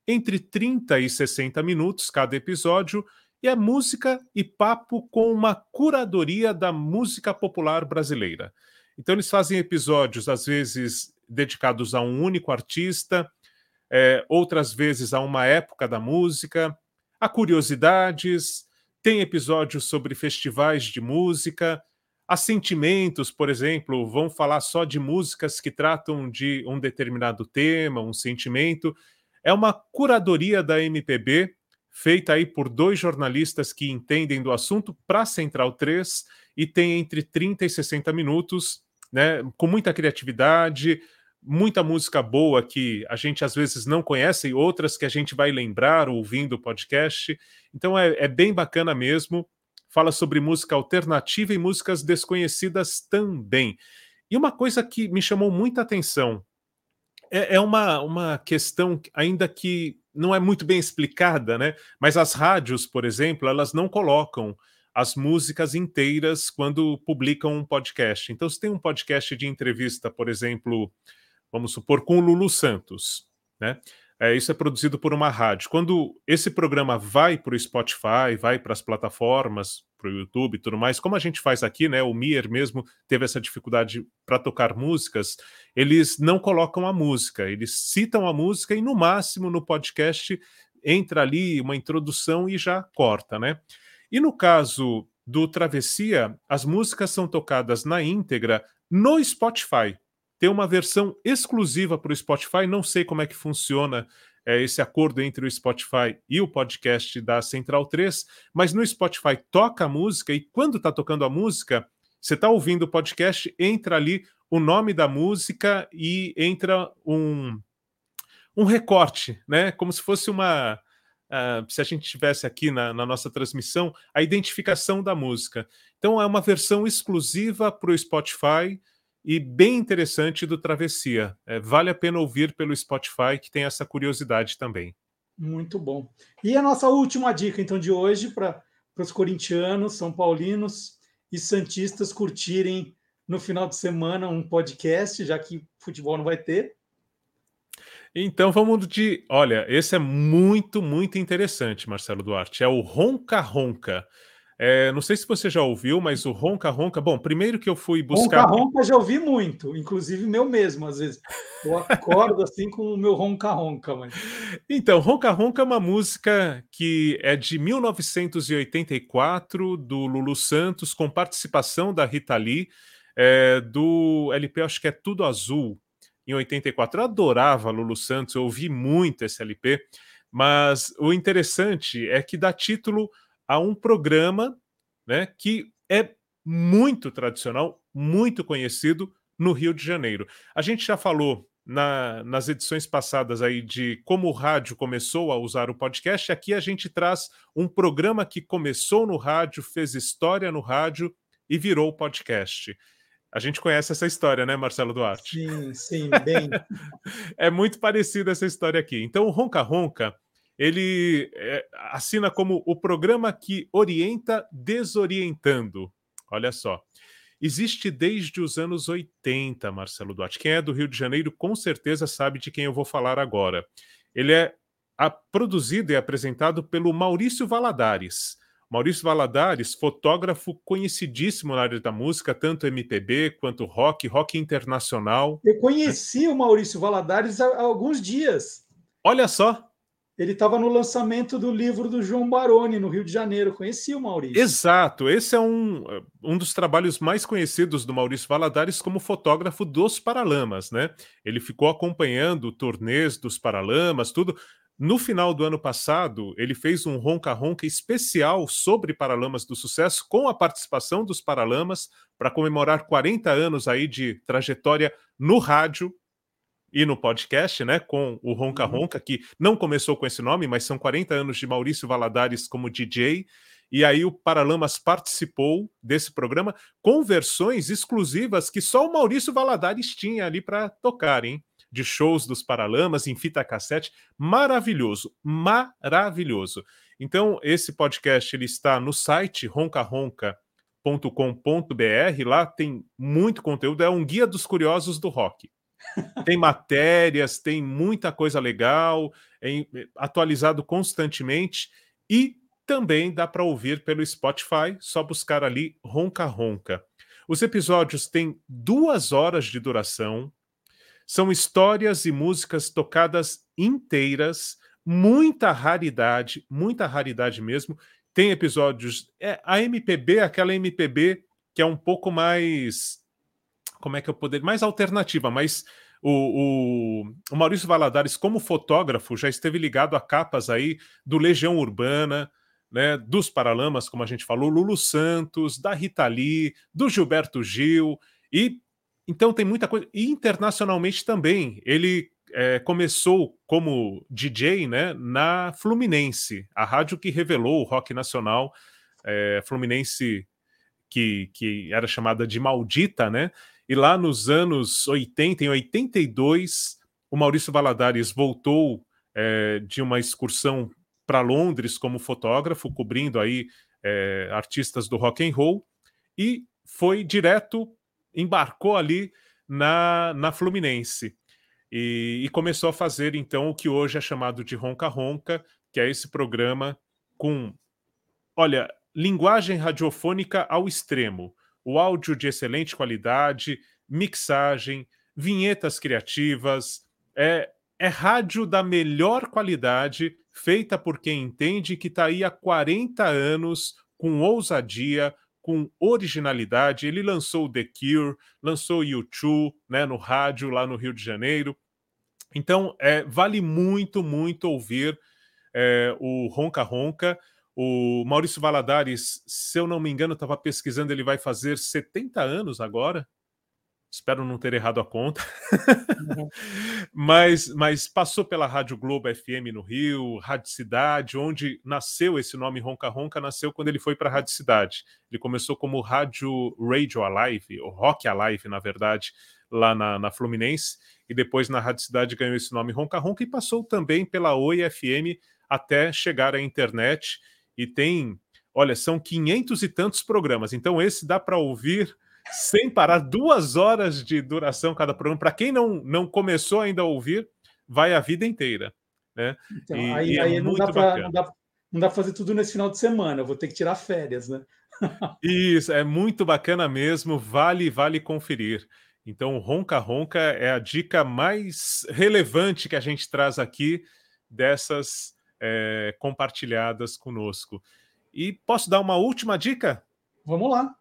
entre 30 e 60 minutos cada episódio, e é música e papo com uma curadoria da música popular brasileira. Então, eles fazem episódios, às vezes, dedicados a um único artista, é, outras vezes a uma época da música, a curiosidades, tem episódios sobre festivais de música, a sentimentos, por exemplo, vão falar só de músicas que tratam de um determinado tema, um sentimento. É uma curadoria da MPB, feita aí por dois jornalistas que entendem do assunto para Central 3 e tem entre 30 e 60 minutos, né, com muita criatividade, muita música boa que a gente às vezes não conhece e outras que a gente vai lembrar ouvindo o podcast. Então é, é bem bacana mesmo. Fala sobre música alternativa e músicas desconhecidas também. E uma coisa que me chamou muita atenção é, é uma, uma questão ainda que não é muito bem explicada, né? Mas as rádios, por exemplo, elas não colocam as músicas inteiras quando publicam um podcast. Então, se tem um podcast de entrevista, por exemplo, vamos supor, com o Lulu Santos, né? É, isso é produzido por uma rádio. Quando esse programa vai para o Spotify, vai para as plataformas, para o YouTube e tudo mais, como a gente faz aqui, né? O Mier mesmo teve essa dificuldade para tocar músicas, eles não colocam a música, eles citam a música e, no máximo, no podcast, entra ali uma introdução e já corta, né? E no caso do Travessia, as músicas são tocadas na íntegra no Spotify tem uma versão exclusiva para o Spotify. Não sei como é que funciona é, esse acordo entre o Spotify e o podcast da Central 3, mas no Spotify toca a música e quando está tocando a música, você está ouvindo o podcast, entra ali o nome da música e entra um, um recorte, né? Como se fosse uma. Uh, se a gente tivesse aqui na, na, nossa transmissão, a identificação da música. Então, é uma versão exclusiva para o Spotify e bem interessante do Travessia. É, vale a pena ouvir pelo Spotify, que tem essa curiosidade também.
Muito bom. E a nossa última dica, então, de hoje, para os corintianos, são paulinos e santistas curtirem no final de semana um podcast, já que futebol não vai ter.
Então vamos de. Olha, esse é muito, muito interessante, Marcelo Duarte. É o Ronca Ronca. É, não sei se você já ouviu, mas o Ronca Ronca. Bom, primeiro que eu fui buscar.
Ronca Ronca já ouvi muito, inclusive meu mesmo, às vezes. Eu acordo assim com o meu Ronca Ronca. Mas...
Então, Ronca Ronca é uma música que é de 1984, do Lulu Santos, com participação da Rita Lee, é, do LP, acho que é Tudo Azul, em 84. Eu adorava Lulu Santos, eu ouvi muito esse LP, mas o interessante é que dá título a um programa né, que é muito tradicional, muito conhecido no Rio de Janeiro. A gente já falou na, nas edições passadas aí de como o rádio começou a usar o podcast. Aqui a gente traz um programa que começou no rádio, fez história no rádio e virou podcast. A gente conhece essa história, né, Marcelo Duarte?
Sim, sim, bem.
é muito parecida essa história aqui. Então, o Ronca Ronca ele é, assina como o programa que orienta desorientando. Olha só. Existe desde os anos 80, Marcelo Duarte. Quem é do Rio de Janeiro com certeza sabe de quem eu vou falar agora. Ele é a, produzido e apresentado pelo Maurício Valadares. Maurício Valadares, fotógrafo conhecidíssimo na área da música, tanto MPB quanto rock, rock internacional.
Eu conheci o Maurício Valadares há alguns dias.
Olha só,
ele estava no lançamento do livro do João Baroni, no Rio de Janeiro. Conheci o Maurício.
Exato. Esse é um, um dos trabalhos mais conhecidos do Maurício Valadares como fotógrafo dos Paralamas, né? Ele ficou acompanhando turnês dos Paralamas, tudo. No final do ano passado, ele fez um ronca-ronca especial sobre Paralamas do Sucesso, com a participação dos Paralamas, para comemorar 40 anos aí de trajetória no rádio e no podcast, né, com o Ronca uhum. Ronca, que não começou com esse nome, mas são 40 anos de Maurício Valadares como DJ. E aí o Paralamas participou desse programa com versões exclusivas que só o Maurício Valadares tinha ali para tocar, hein? de shows dos Paralamas em fita cassete. Maravilhoso, maravilhoso. Então, esse podcast ele está no site roncaronca.com.br. Lá tem muito conteúdo, é um guia dos curiosos do rock. Tem matérias, tem muita coisa legal, é atualizado constantemente e também dá para ouvir pelo Spotify, só buscar ali Ronca Ronca. Os episódios têm duas horas de duração, são histórias e músicas tocadas inteiras, muita raridade, muita raridade mesmo. Tem episódios. É, a MPB, aquela MPB que é um pouco mais. Como é que eu poderia. Mais alternativa, mas o, o, o, Maurício Valadares, como fotógrafo, já esteve ligado a capas aí do Legião Urbana, né, dos Paralamas, como a gente falou, Lulu Santos, da Rita Lee, do Gilberto Gil, e então tem muita coisa. E internacionalmente também. Ele é, começou como DJ né, na Fluminense, a rádio que revelou o rock nacional, é, Fluminense que, que era chamada de Maldita, né? E lá nos anos 80, em 82, o Maurício Valadares voltou é, de uma excursão para Londres como fotógrafo, cobrindo aí é, artistas do rock and roll, e foi direto, embarcou ali na, na Fluminense. E, e, começou a fazer então o que hoje é chamado de Ronca Ronca, que é esse programa com, olha, linguagem radiofônica ao extremo, o áudio de excelente qualidade, mixagem, vinhetas criativas, é, é rádio da melhor qualidade, feita por quem entende que está aí há 40 anos com ousadia, com originalidade. Ele lançou The Cure, lançou U2 né, no rádio lá no Rio de Janeiro. Então, é, vale muito, muito ouvir é, o Ronca Ronca. O Maurício Valadares, se eu não me engano, estava pesquisando, ele vai fazer 70 anos agora. Espero não ter errado a conta. Uhum. mas, mas passou pela Rádio Globo FM no Rio, Rádio Cidade, onde nasceu esse nome Ronca Ronca, nasceu quando ele foi para a Rádio Cidade. Ele começou como Rádio Radio Alive, ou Rock Alive, na verdade, lá na, na Fluminense e depois na Rádio Cidade ganhou esse nome Ronca Ronca e passou também pela Oi FM até chegar à internet e tem, olha, são 500 e tantos programas, então esse dá para ouvir sem parar, duas horas de duração cada programa. Para quem não, não começou ainda a ouvir, vai a vida inteira. Né?
Então, e, aí, e é aí não, dá pra, não, dá, não dá para fazer tudo nesse final de semana, eu vou ter que tirar férias, né?
Isso, é muito bacana mesmo, vale, vale conferir. Então, Ronca Ronca é a dica mais relevante que a gente traz aqui dessas é, compartilhadas conosco. E posso dar uma última dica?
Vamos lá.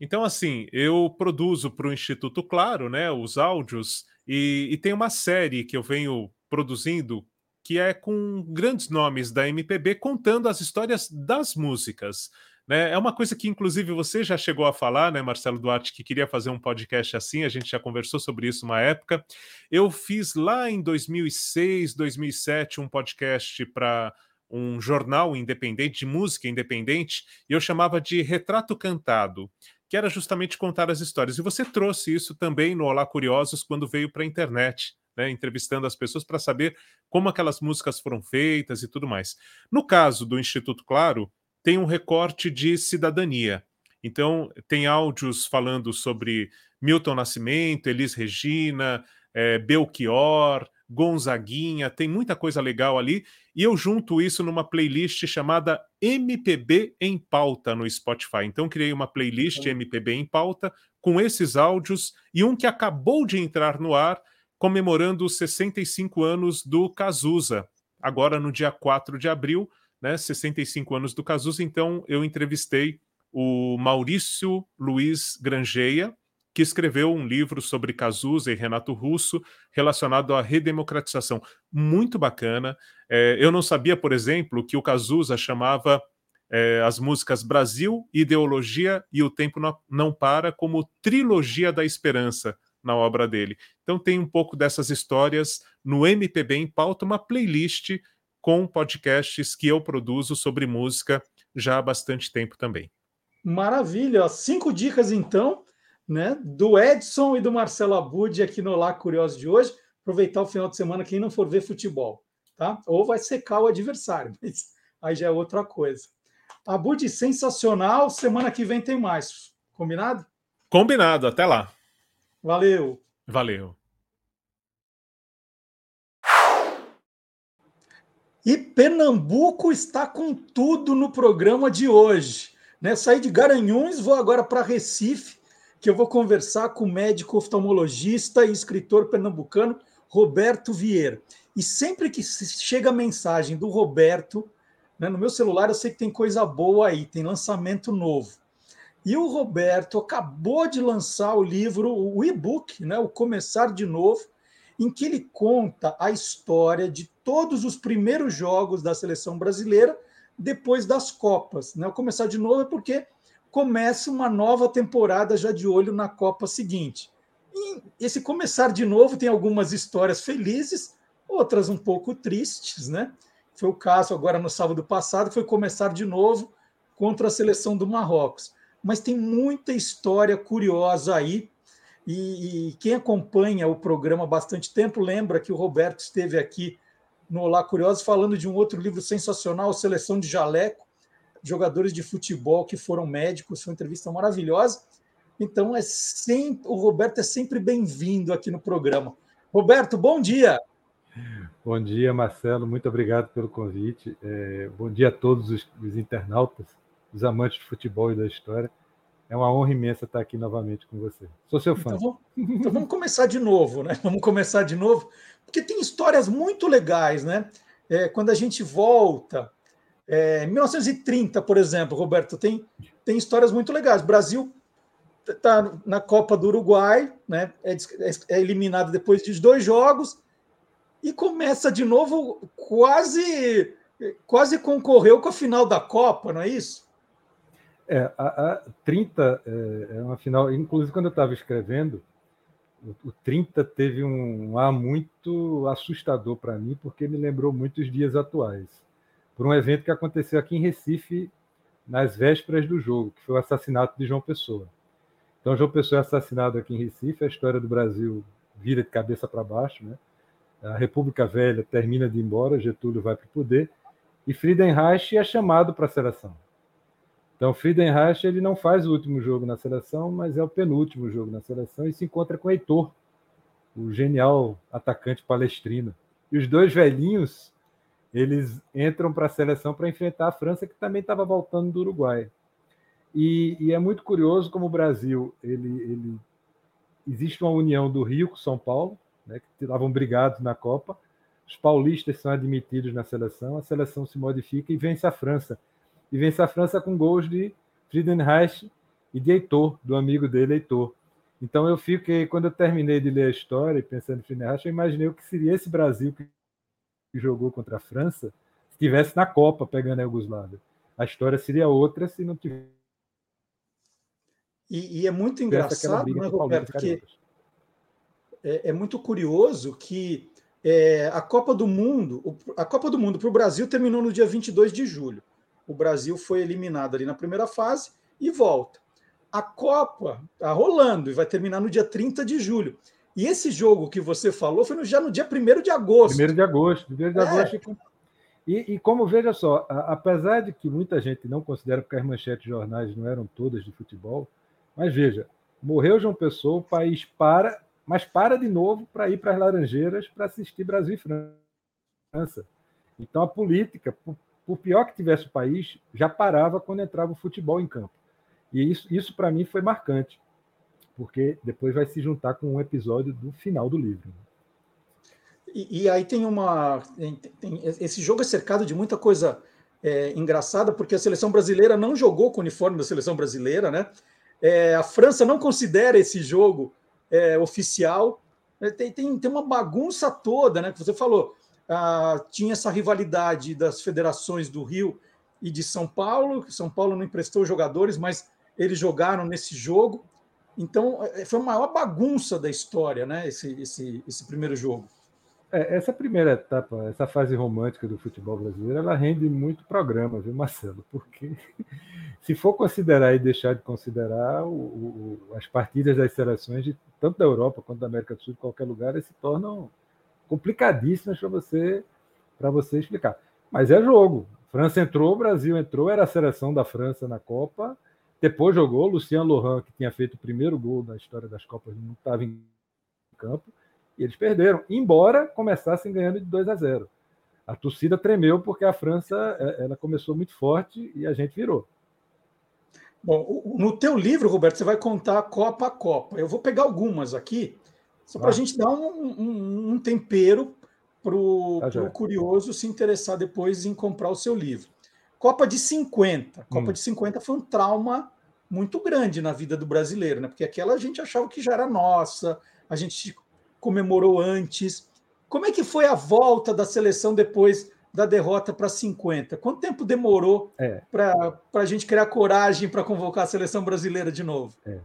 Então, assim, eu produzo para o Instituto Claro, né, os áudios, e, e tem uma série que eu venho produzindo que é com grandes nomes da MPB contando as histórias das músicas. Né? É uma coisa que, inclusive, você já chegou a falar, né, Marcelo Duarte, que queria fazer um podcast assim, a gente já conversou sobre isso uma época. Eu fiz lá em 2006, 2007, um podcast para um jornal independente, de música independente, e eu chamava de Retrato Cantado, que era justamente contar as histórias. E você trouxe isso também no Olá Curiosos quando veio para a internet. Né, entrevistando as pessoas para saber como aquelas músicas foram feitas e tudo mais. No caso do Instituto Claro, tem um recorte de cidadania. Então, tem áudios falando sobre Milton Nascimento, Elis Regina, é, Belchior, Gonzaguinha, tem muita coisa legal ali. E eu junto isso numa playlist chamada MPB em Pauta no Spotify. Então, criei uma playlist MPB em Pauta com esses áudios e um que acabou de entrar no ar, comemorando os 65 anos do Cazuza, agora no dia 4 de abril né, 65 anos do Cazuza, então eu entrevistei o Maurício Luiz Grangeia, que escreveu um livro sobre Cazuza e Renato Russo relacionado à redemocratização. Muito bacana. É, eu não sabia, por exemplo, que o Cazuza chamava é, as músicas Brasil, Ideologia e O Tempo Não Para como trilogia da esperança na obra dele. Então tem um pouco dessas histórias no MPB em pauta, uma playlist com podcasts que eu produzo sobre música já há bastante tempo também.
Maravilha! Cinco dicas, então, né, do Edson e do Marcelo Abud aqui no Lá Curioso de hoje. aproveitar o final de semana quem não for ver futebol, tá? Ou vai secar o adversário, mas aí já é outra coisa. Abud, sensacional. Semana que vem tem mais. Combinado?
Combinado. Até lá.
Valeu.
Valeu.
E Pernambuco está com tudo no programa de hoje. Né? Saí de Garanhuns, vou agora para Recife, que eu vou conversar com o médico oftalmologista e escritor pernambucano Roberto Vieira. E sempre que chega a mensagem do Roberto, né, no meu celular eu sei que tem coisa boa aí, tem lançamento novo. E o Roberto acabou de lançar o livro, o e-book, né, o Começar de Novo, em que ele conta a história de todos os primeiros jogos da seleção brasileira depois das Copas. Né? Começar de novo é porque começa uma nova temporada já de olho na Copa seguinte. E esse começar de novo tem algumas histórias felizes, outras um pouco tristes, né? Foi o caso agora no sábado passado, foi começar de novo contra a seleção do Marrocos. Mas tem muita história curiosa aí e, e, quem acompanha o programa há bastante tempo lembra que o Roberto esteve aqui no Olá Curiosos falando de um outro livro sensacional, Seleção de Jaleco, jogadores de futebol que foram médicos, foi uma entrevista maravilhosa. Então é sempre o Roberto é sempre bem-vindo aqui no programa. Roberto, bom dia.
Bom dia, Marcelo. Muito obrigado pelo convite. É, bom dia a todos os, os internautas, os amantes de futebol e da história. É uma honra imensa estar aqui novamente com você. Sou seu fã.
Então, vamos, então vamos começar de novo, né? Vamos começar de novo, porque tem histórias muito legais, né? É, quando a gente volta, é, 1930, por exemplo, Roberto, tem, tem histórias muito legais. O Brasil está na Copa do Uruguai, né? É, é eliminado depois de dois jogos e começa de novo quase quase concorreu com a final da Copa, não é isso?
É, a, a 30 é, é, uma final. Inclusive, quando eu estava escrevendo, o, o 30 teve um, um ar muito assustador para mim, porque me lembrou muito os dias atuais. Por um evento que aconteceu aqui em Recife, nas vésperas do jogo, que foi o assassinato de João Pessoa. Então, João Pessoa é assassinado aqui em Recife, a história do Brasil vira de cabeça para baixo, né? A República Velha termina de ir embora, Getúlio vai para o poder, e Friedenreich é chamado para a seleção. Então, Friedenreich ele não faz o último jogo na seleção, mas é o penúltimo jogo na seleção e se encontra com Heitor, o genial atacante palestrino. E os dois velhinhos, eles entram para a seleção para enfrentar a França, que também estava voltando do Uruguai. E, e, é muito curioso como o Brasil, ele, ele existe uma união do Rio com São Paulo, né, que estavam brigados na Copa. Os paulistas são admitidos na seleção, a seleção se modifica e vence a França e vence a França com gols de Friedenreich e de Heitor, do amigo dele, Heitor. Então eu fiquei, quando eu terminei de ler a história, pensando em Friedenreich, eu imaginei o que seria esse Brasil que jogou contra a França se estivesse na Copa pegando a Iugoslávia. A história seria outra se não tivesse.
E, e é muito engraçado, né, Roberto, porque é, é, muito curioso que é, a Copa do Mundo, a Copa do Mundo para o Brasil terminou no dia 22 de julho o Brasil foi eliminado ali na primeira fase e volta. A Copa está rolando e vai terminar no dia 30 de julho. E esse jogo que você falou foi no, já no dia 1 de agosto.
1 de agosto. 1 de é. agosto. E, e, como veja só, a, apesar de que muita gente não considera porque as manchetes de jornais não eram todas de futebol, mas veja, morreu João Pessoa, o país para, mas para de novo para ir para as Laranjeiras para assistir Brasil e França. Então a política, por pior que tivesse o país, já parava quando entrava o futebol em campo. E isso, isso para mim foi marcante, porque depois vai se juntar com um episódio do final do livro.
E, e aí tem uma. Tem, tem, esse jogo é cercado de muita coisa é, engraçada, porque a seleção brasileira não jogou com o uniforme da seleção brasileira, né? É, a França não considera esse jogo é, oficial. É, tem, tem, tem uma bagunça toda, né? Que você falou ah, tinha essa rivalidade das federações do Rio e de São Paulo. São Paulo não emprestou jogadores, mas eles jogaram nesse jogo. Então, é, foi a maior bagunça da história, né? Esse, esse, esse primeiro jogo.
É, essa primeira etapa, essa fase romântica do futebol brasileiro, ela rende muito programa, viu, Marcelo? Porque se for considerar e deixar de considerar o, o, as partidas das seleções, de, tanto da Europa quanto da América do Sul, de qualquer lugar, se tornam complicadíssimas para você, você explicar. Mas é jogo. França entrou, Brasil entrou, era a seleção da França na Copa. Depois jogou, Lucian Lohan, que tinha feito o primeiro gol da história das Copas, não estava em campo, e eles perderam, embora começassem ganhando de 2 a 0. A torcida tremeu porque a França é, ela começou muito forte e a gente virou.
Bom, no teu livro, Roberto, você vai contar Copa a Copa. Eu vou pegar algumas aqui, só para a ah. gente dar um, um, um tempero para o tá curioso se interessar depois em comprar o seu livro. Copa de 50. Copa hum. de 50 foi um trauma muito grande na vida do brasileiro, né? Porque aquela a gente achava que já era nossa, a gente comemorou antes. Como é que foi a volta da seleção depois da derrota para 50? Quanto tempo demorou é. para a gente criar coragem para convocar a seleção brasileira de novo?
É.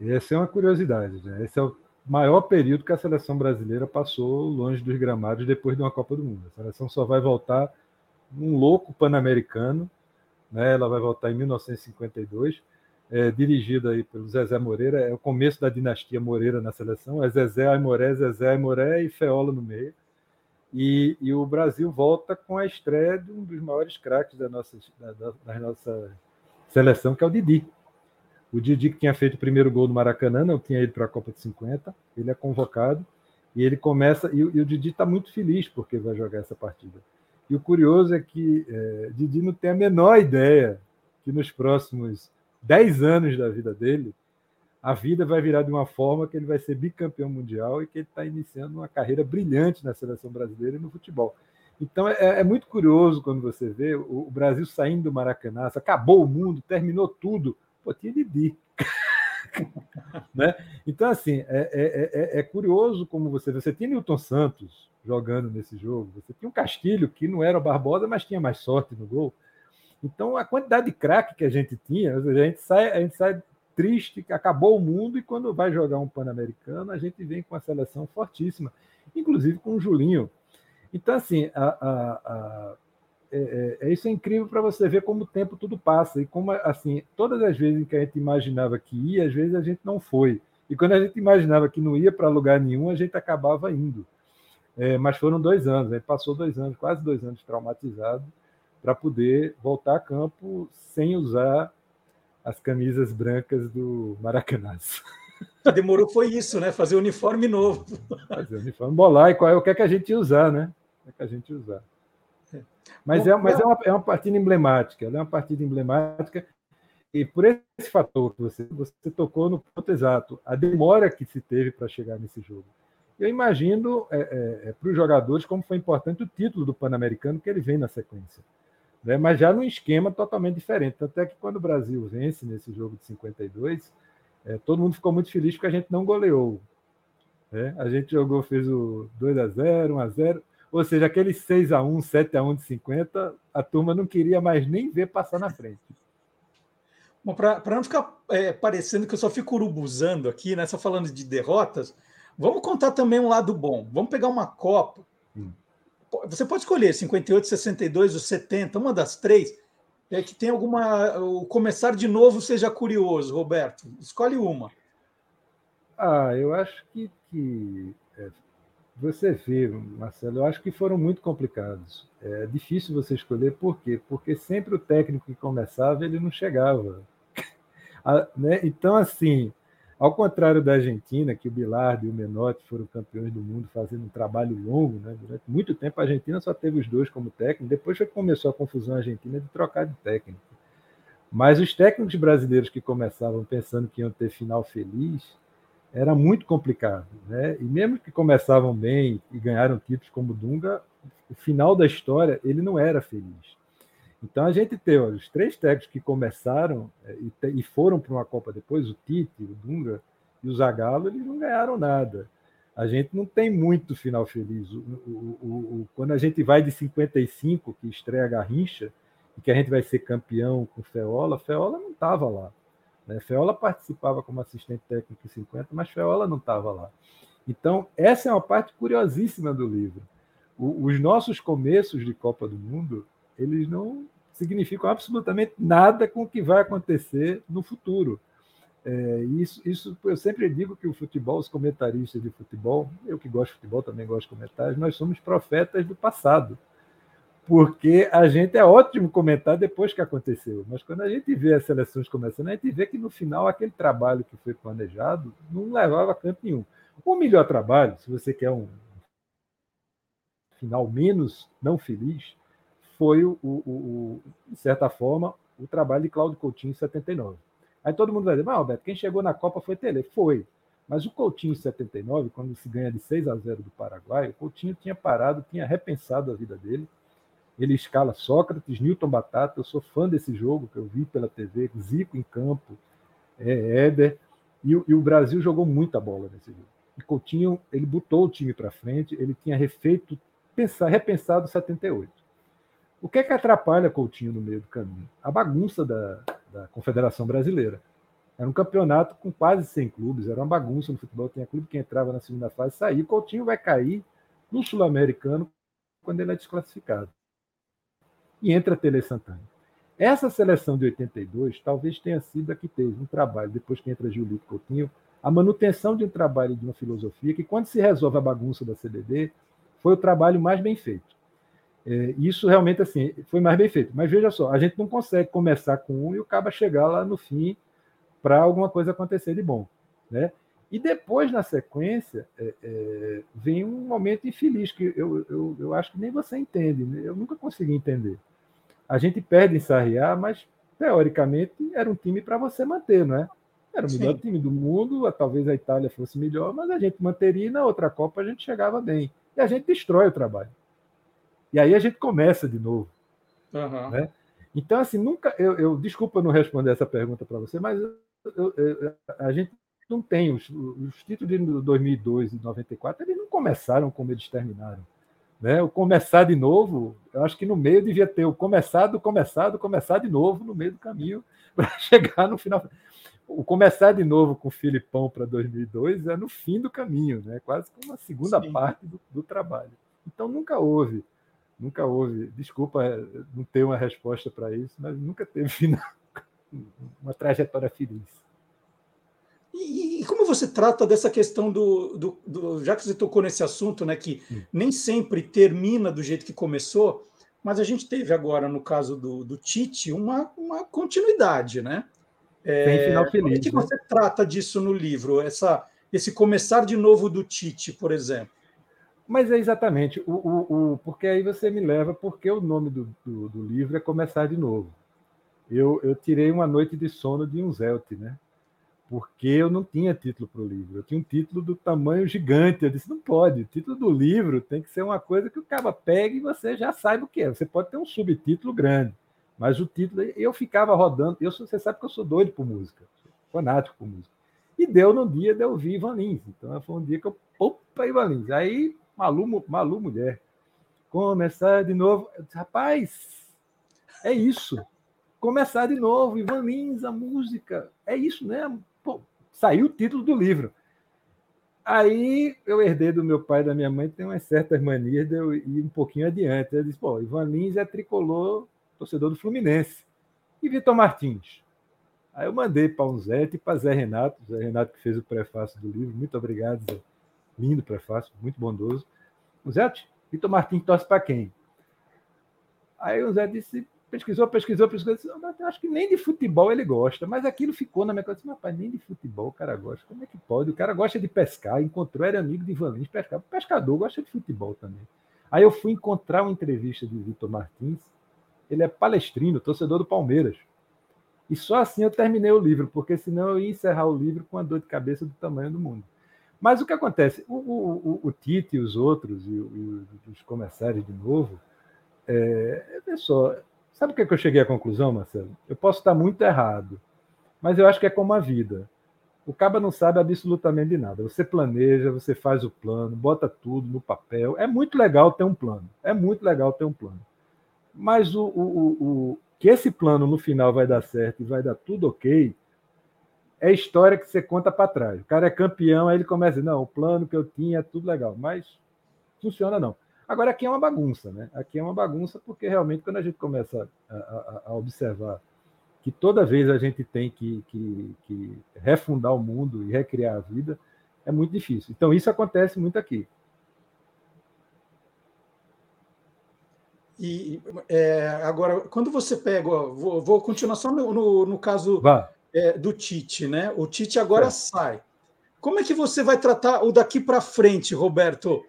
Essa é uma curiosidade. Né? Esse é o maior período que a seleção brasileira passou longe dos gramados depois de uma Copa do Mundo. A seleção só vai voltar num louco pan-americano, né? ela vai voltar em 1952 é, dirigido aí pelo Zezé Moreira, é o começo da dinastia Moreira na seleção, é Zezé Aimoré, Zezé Aimoré e Feola no meio. E, e, o Brasil volta com a estreia de um dos maiores craques da nossa, da, da, nossa seleção, que é o Didi. O Didi que tinha feito o primeiro gol no Maracanã, não tinha ido para a Copa de 50, ele é convocado e ele começa, e, e o Didi está muito feliz porque vai jogar essa partida. E o curioso é que é, Didi não tem a menor ideia que nos próximos 10 anos da vida dele, a vida vai virar de uma forma que ele vai ser bicampeão mundial e que ele está iniciando uma carreira brilhante na seleção brasileira e no futebol. Então é, é muito curioso quando você vê o, o, Brasil saindo do Maracanã, acabou o mundo, terminou tudo. Pô, tinha Didi. né? Então, assim, é, é, é, curioso como você. Você tinha Newton Santos jogando nesse jogo, você tinha um Castilho, que não era o Barbosa, mas tinha mais sorte no gol. Então, a quantidade de craque que a gente tinha, a gente sai, a gente sai triste, acabou o mundo, e quando vai jogar um Pan-Americano, a gente vem com uma seleção fortíssima, inclusive com o Julinho. Então, assim, a, a, a, é, é, é isso é incrível para você ver como o tempo tudo passa, e como, assim, todas as vezes que a gente imaginava que ia, às vezes a gente não foi. E quando a gente imaginava que não ia para lugar nenhum, a gente acabava indo. É, mas foram dois anos, a gente passou dois anos, quase dois anos traumatizado, para poder voltar a campo sem usar as camisas brancas do Maracanã.
Demorou foi isso, né? Fazer uniforme novo.
Fazer uniforme, bolar e qual é o que é que a gente ia usar, né? O que é que a gente ia usar. Mas, é, mas é, uma, é uma partida emblemática, é uma partida emblemática e por esse fator que você, você tocou no ponto exato, a demora que se teve para chegar nesse jogo. Eu imagino é, é, é para os jogadores como foi importante o título do Pan-Americano que ele vem na sequência né? mas já num esquema totalmente diferente. Tanto é que quando o Brasil vence nesse jogo de 52, é, todo mundo ficou muito feliz porque a gente não goleou. Né? A gente jogou, fez o 2 a 0 1 a 0 ou seja, aquele 6 a 1 7 a 1 de 50, a turma não queria mais nem ver passar na frente.
Para não ficar é, parecendo que eu só fico urubuzando aqui, né, só falando de derrotas, vamos contar também um lado bom. Vamos pegar uma Copa hum você pode escolher 58, 62 ou 70, uma das três, é que tem alguma. O começar de novo seja curioso, Roberto. Escolhe uma.
Ah, eu acho que, que é, você vê, Marcelo, eu acho que foram muito complicados. É difícil você escolher, por quê? Porque sempre o técnico que começava, ele não chegava. ah, né? Então, assim, ao contrário da Argentina, que o Bilardo e o Menotti foram campeões do mundo fazendo um trabalho longo, né? durante muito tempo a Argentina só teve os dois como técnico, depois que começou a confusão argentina de trocar de técnico. Mas os técnicos brasileiros que começavam pensando que iam ter final feliz, era muito complicado. Né? E mesmo que começavam bem e ganharam títulos como Dunga, o final da história ele não era feliz. Então a gente tem os três técnicos que começaram é, e, e foram para uma Copa depois, o Tite, o Dunga e o Zagallo, eles não ganharam nada. A gente não tem muito final feliz. O, o, o, quando a gente vai de 55, que estreia a Garrincha, e que a gente vai ser campeão com Feola, Feola não estava lá. Né? Feola participava como assistente técnico em 50, mas Feola não estava lá. Então, essa é uma parte curiosíssima do livro. os nossos começos de Copa do Mundo, eles não significam absolutamente nada com o que vai acontecer no futuro. É, isso, isso eu sempre digo que o futebol, os comentaristas de futebol, eu que gosto de futebol também gosto de comentários, nós somos profetas do passado. Porque a gente é ótimo comentar depois que aconteceu, mas quando a gente vê as seleções começando, a gente vê que no final aquele trabalho que foi planejado não levava a canto nenhum. O melhor trabalho, se você quer um final menos não feliz, foi, o, o, o, de certa forma, o trabalho de Cláudio Coutinho em 79. Aí todo mundo vai dizer, mas Alberto, quem chegou na Copa foi Tele. Foi. Mas o Coutinho em 79, quando se ganha de 6 a 0 do Paraguai, o Coutinho tinha parado, tinha repensado a vida dele. Ele escala Sócrates, Newton Batata. Eu sou fã desse jogo que eu vi pela TV, Zico em campo, é, Éder. E, e o Brasil jogou muita bola nesse jogo. E Coutinho, ele botou o time para frente, ele tinha refeito, pensar, repensado 78. O que é que atrapalha Coutinho no meio do caminho? A bagunça da, da Confederação Brasileira. Era um campeonato com quase 100 clubes, era uma bagunça no futebol. Tinha clube que entrava na segunda fase saía. Coutinho vai cair no Sul-Americano quando ele é desclassificado. E entra Tele Santana. Essa seleção de 82 talvez tenha sido a que teve um trabalho, depois que entra Julito Coutinho, a manutenção de um trabalho de uma filosofia que, quando se resolve a bagunça da CBD, foi o trabalho mais bem feito. É, isso realmente assim foi mais bem feito. Mas veja só, a gente não consegue começar com um e o caba chegar lá no fim para alguma coisa acontecer de bom, né? E depois, na sequência, é, é, vem um momento infeliz que eu, eu, eu acho que nem você entende. Né? Eu nunca consegui entender. A gente perde em Sarriá, mas teoricamente era um time para você manter, não é? Era o melhor Sim. time do mundo, talvez a Itália fosse melhor, mas a gente manteria e na outra Copa a gente chegava bem. E a gente destrói o trabalho. E aí a gente começa de novo. Uhum. Né? Então, assim, nunca. Eu, eu desculpa não responder essa pergunta para você, mas eu, eu, a gente não tem. Os, os títulos de 2002 e 94, eles não começaram como eles terminaram. Né? O começar de novo, eu acho que no meio devia ter o começado, começado, começar de novo no meio do caminho para chegar no final. O começar de novo com o Filipão para 2002 é no fim do caminho, né? quase como uma segunda Sim. parte do, do trabalho. Então nunca houve nunca houve. Desculpa é, não ter uma resposta para isso, mas nunca teve uma trajetória feliz.
E, e, como você trata dessa questão do, do, do, Já que você tocou nesse assunto, né, que hum. nem sempre termina do jeito que começou, mas a gente teve agora, no caso do, do Tite, uma, uma continuidade, né?
É, Tem final feliz.
Como é que né? você trata disso no livro? Essa, esse começar de novo do Tite, por exemplo?
Mas é exatamente, o, o, o, porque aí você me leva, porque o nome do, do, do, livro é Começar de Novo. Eu, eu tirei uma noite de sono de um Zelt, né? Porque eu não tinha título para o livro. Eu tinha um título do tamanho gigante. Eu disse, não pode. O título do livro tem que ser uma coisa que o cara pega e você já saiba o que é. Você pode ter um subtítulo grande, mas o título... Eu ficava rodando... Eu, você sabe que eu sou doido por música. Fanático por música. E deu no dia de eu ouvir Ivan Lins. Então foi um dia que eu... Opa, Ivan Lins. Aí Malu, Malu mulher. Começar de novo. Rapaz, é isso. Começar de novo. Ivan Lins, a música. É isso, né? Pô, saiu o título do livro. Aí eu herdei do meu pai e da minha mãe, tem umas certas manias de eu ir um pouquinho adiante. Eu disse, pô, Ivan Lins é tricolor, torcedor do Fluminense. E Vitor Martins. Aí eu mandei para o Zé e para Zé Renato, Zé Renato que fez o prefácio do livro. Muito obrigado, Zé lindo prefácio, muito bondoso. O Zé, Vitor Martins torce para quem? Aí o Zé disse, pesquisou, pesquisou, pesquisou, acho que nem de futebol ele gosta, mas aquilo ficou na minha cabeça, rapaz, nem de futebol o cara gosta, como é que pode? O cara gosta de pescar, encontrou, era amigo de Ivan Lins, o pescador gosta de futebol também. Aí eu fui encontrar uma entrevista de Vitor Martins, ele é palestrino, torcedor do Palmeiras. E só assim eu terminei o livro, porque senão eu ia encerrar o livro com a dor de cabeça do tamanho do mundo. Mas o que acontece? O, o, o Tite e os outros, e, e os comerciários de novo, é, é só. Sabe o que, é que eu cheguei à conclusão, Marcelo? Eu posso estar muito errado, mas eu acho que é como a vida. O caba não sabe absolutamente de nada. Você planeja, você faz o plano, bota tudo no papel. É muito legal ter um plano. É muito legal ter um plano. Mas o, o, o que esse plano no final vai dar certo e vai dar tudo ok, é história que você conta para trás. O cara é campeão, aí ele começa não, o plano que eu tinha é tudo legal, mas funciona não. Agora aqui é uma bagunça, né? Aqui é uma bagunça porque realmente quando a gente começa a, a, a observar que toda vez a gente tem que, que, que refundar o mundo e recriar a vida, é muito difícil. Então, isso acontece muito aqui.
E é, agora, quando você pega, ó, vou, vou, continuar só no, no, no caso é, do Tite, né? O Tite agora é. sai. Como é que você vai tratar o daqui para frente, Roberto?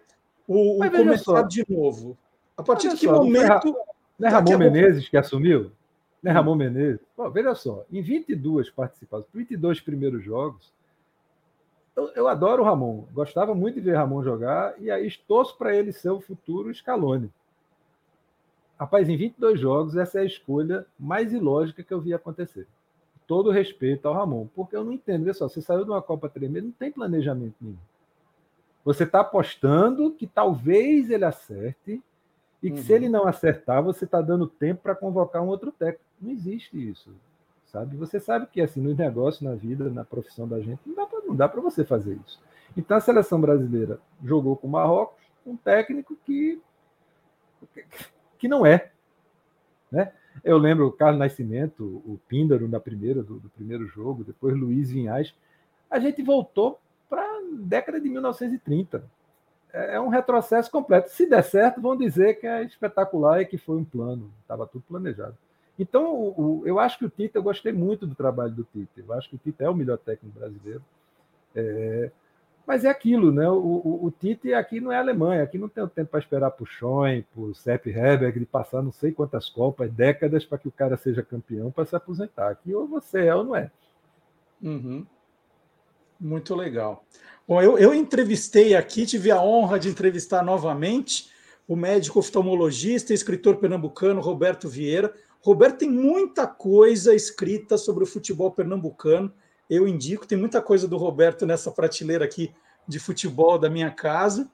O, o começar de novo? A partir de que só, momento.
Não é Ramon Menezes que assumiu? Não é Ramon Menezes? Bom, veja só, em 22 participações, 22 primeiros jogos, eu, eu, adoro o Ramon, gostava muito de ver Ramon jogar e aí torço para ele ser o futuro Scaloni. Rapaz, em 22 jogos, essa é a escolha mais ilógica que eu vi acontecer. Todo respeito ao Ramon, porque eu não entendo. Olha só, você saiu de uma Copa tremenda, não tem planejamento nenhum. Você está apostando que talvez ele acerte e que uhum. se ele não acertar, você está dando tempo para convocar um outro técnico. Não existe isso, sabe? Você sabe que assim no negócio, na vida, na profissão da gente, não dá para você fazer isso. Então a seleção brasileira jogou com o Marrocos, um técnico que que não é. Né? Eu lembro o Carlos Nascimento, o Píndaro na primeira, do, do primeiro jogo, depois Luiz Vinhais. A gente voltou década de 1930. É, é um retrocesso completo. Se der certo, vão dizer que é espetacular e que foi um plano, estava tudo planejado. Então, o, o, eu acho que o Tite, eu gostei muito do trabalho do Tite. Eu acho que o Tite é o melhor técnico brasileiro. É, mas é aquilo, né? O, o, o, Tite aqui não é Alemanha, aqui não tem o tempo para esperar para o Schoen, para o Sepp Herberg, de passar não sei quantas Copas, décadas para que o cara seja campeão para se aposentar. Aqui ou você é ou não é.
Uhum. Muito legal. Bom, eu, eu entrevistei aqui, tive a honra de entrevistar novamente o médico oftalmologista e escritor pernambucano Roberto Vieira. Roberto tem muita coisa escrita sobre o futebol pernambucano eu indico. Tem muita coisa do Roberto nessa prateleira aqui de futebol da minha casa.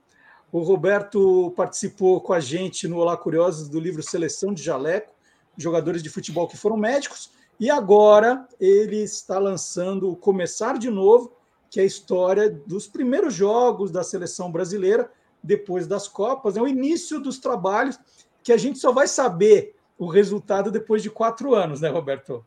O Roberto participou com a gente no Olá Curiosos do livro Seleção de Jaleco, jogadores de futebol que foram médicos, e agora ele está lançando o Começar de Novo, que é a história dos primeiros jogos da seleção brasileira depois das Copas, é o início dos trabalhos que a gente só vai saber o resultado depois de quatro anos, né, Roberto?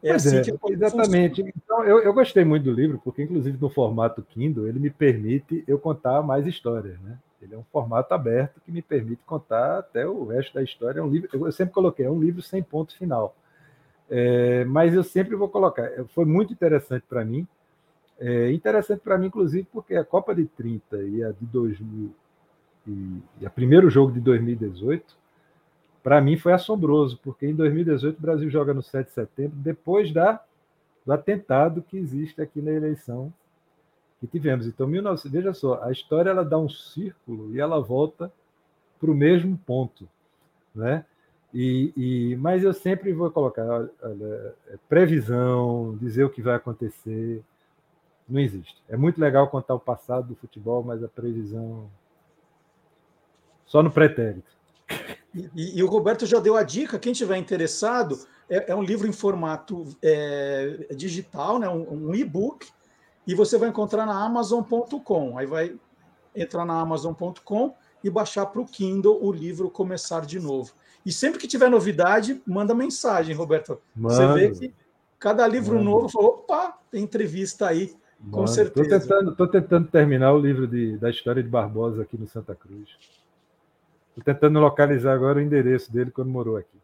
É assim é, que exatamente. Então, eu, eu gostei muito do livro, porque, inclusive, no formato Kindle, ele me permite eu contar mais histórias. Né? Ele é um formato aberto que me permite contar até o resto da história. É um livro, eu sempre coloquei, é um livro sem ponto final. É, mas eu sempre vou colocar. Foi muito interessante para mim. É, interessante para mim, inclusive, porque a Copa de 30 e a de 2000 e, e a primeiro jogo de 2018 para mim foi assombroso, porque em 2018 o Brasil joga no 7 de setembro, depois da, do atentado que existe aqui na eleição que tivemos. Então, 19, veja só, a história ela dá um círculo e ela volta para o mesmo ponto. Né? E, e, mas eu sempre vou colocar olha, é previsão, dizer o que vai acontecer, não existe. É muito legal contar o passado do futebol, mas a previsão só no pretérito.
E, e, o Roberto já deu a dica, quem tiver interessado, é, é um livro em formato é, digital, né, um, um e-book, e você vai encontrar na Amazon.com. Aí vai entrar na Amazon.com e baixar para o Kindle o livro Começar de Novo. E sempre que tiver novidade, manda mensagem, Roberto. Mano. Você vê que cada livro Mano. novo, falou, opa, tem entrevista aí, Mano. com certeza.
Estou tentando, tentando terminar o livro de, da história de Barbosa aqui no Santa Cruz. Estou tentando localizar agora o endereço dele quando morou aqui.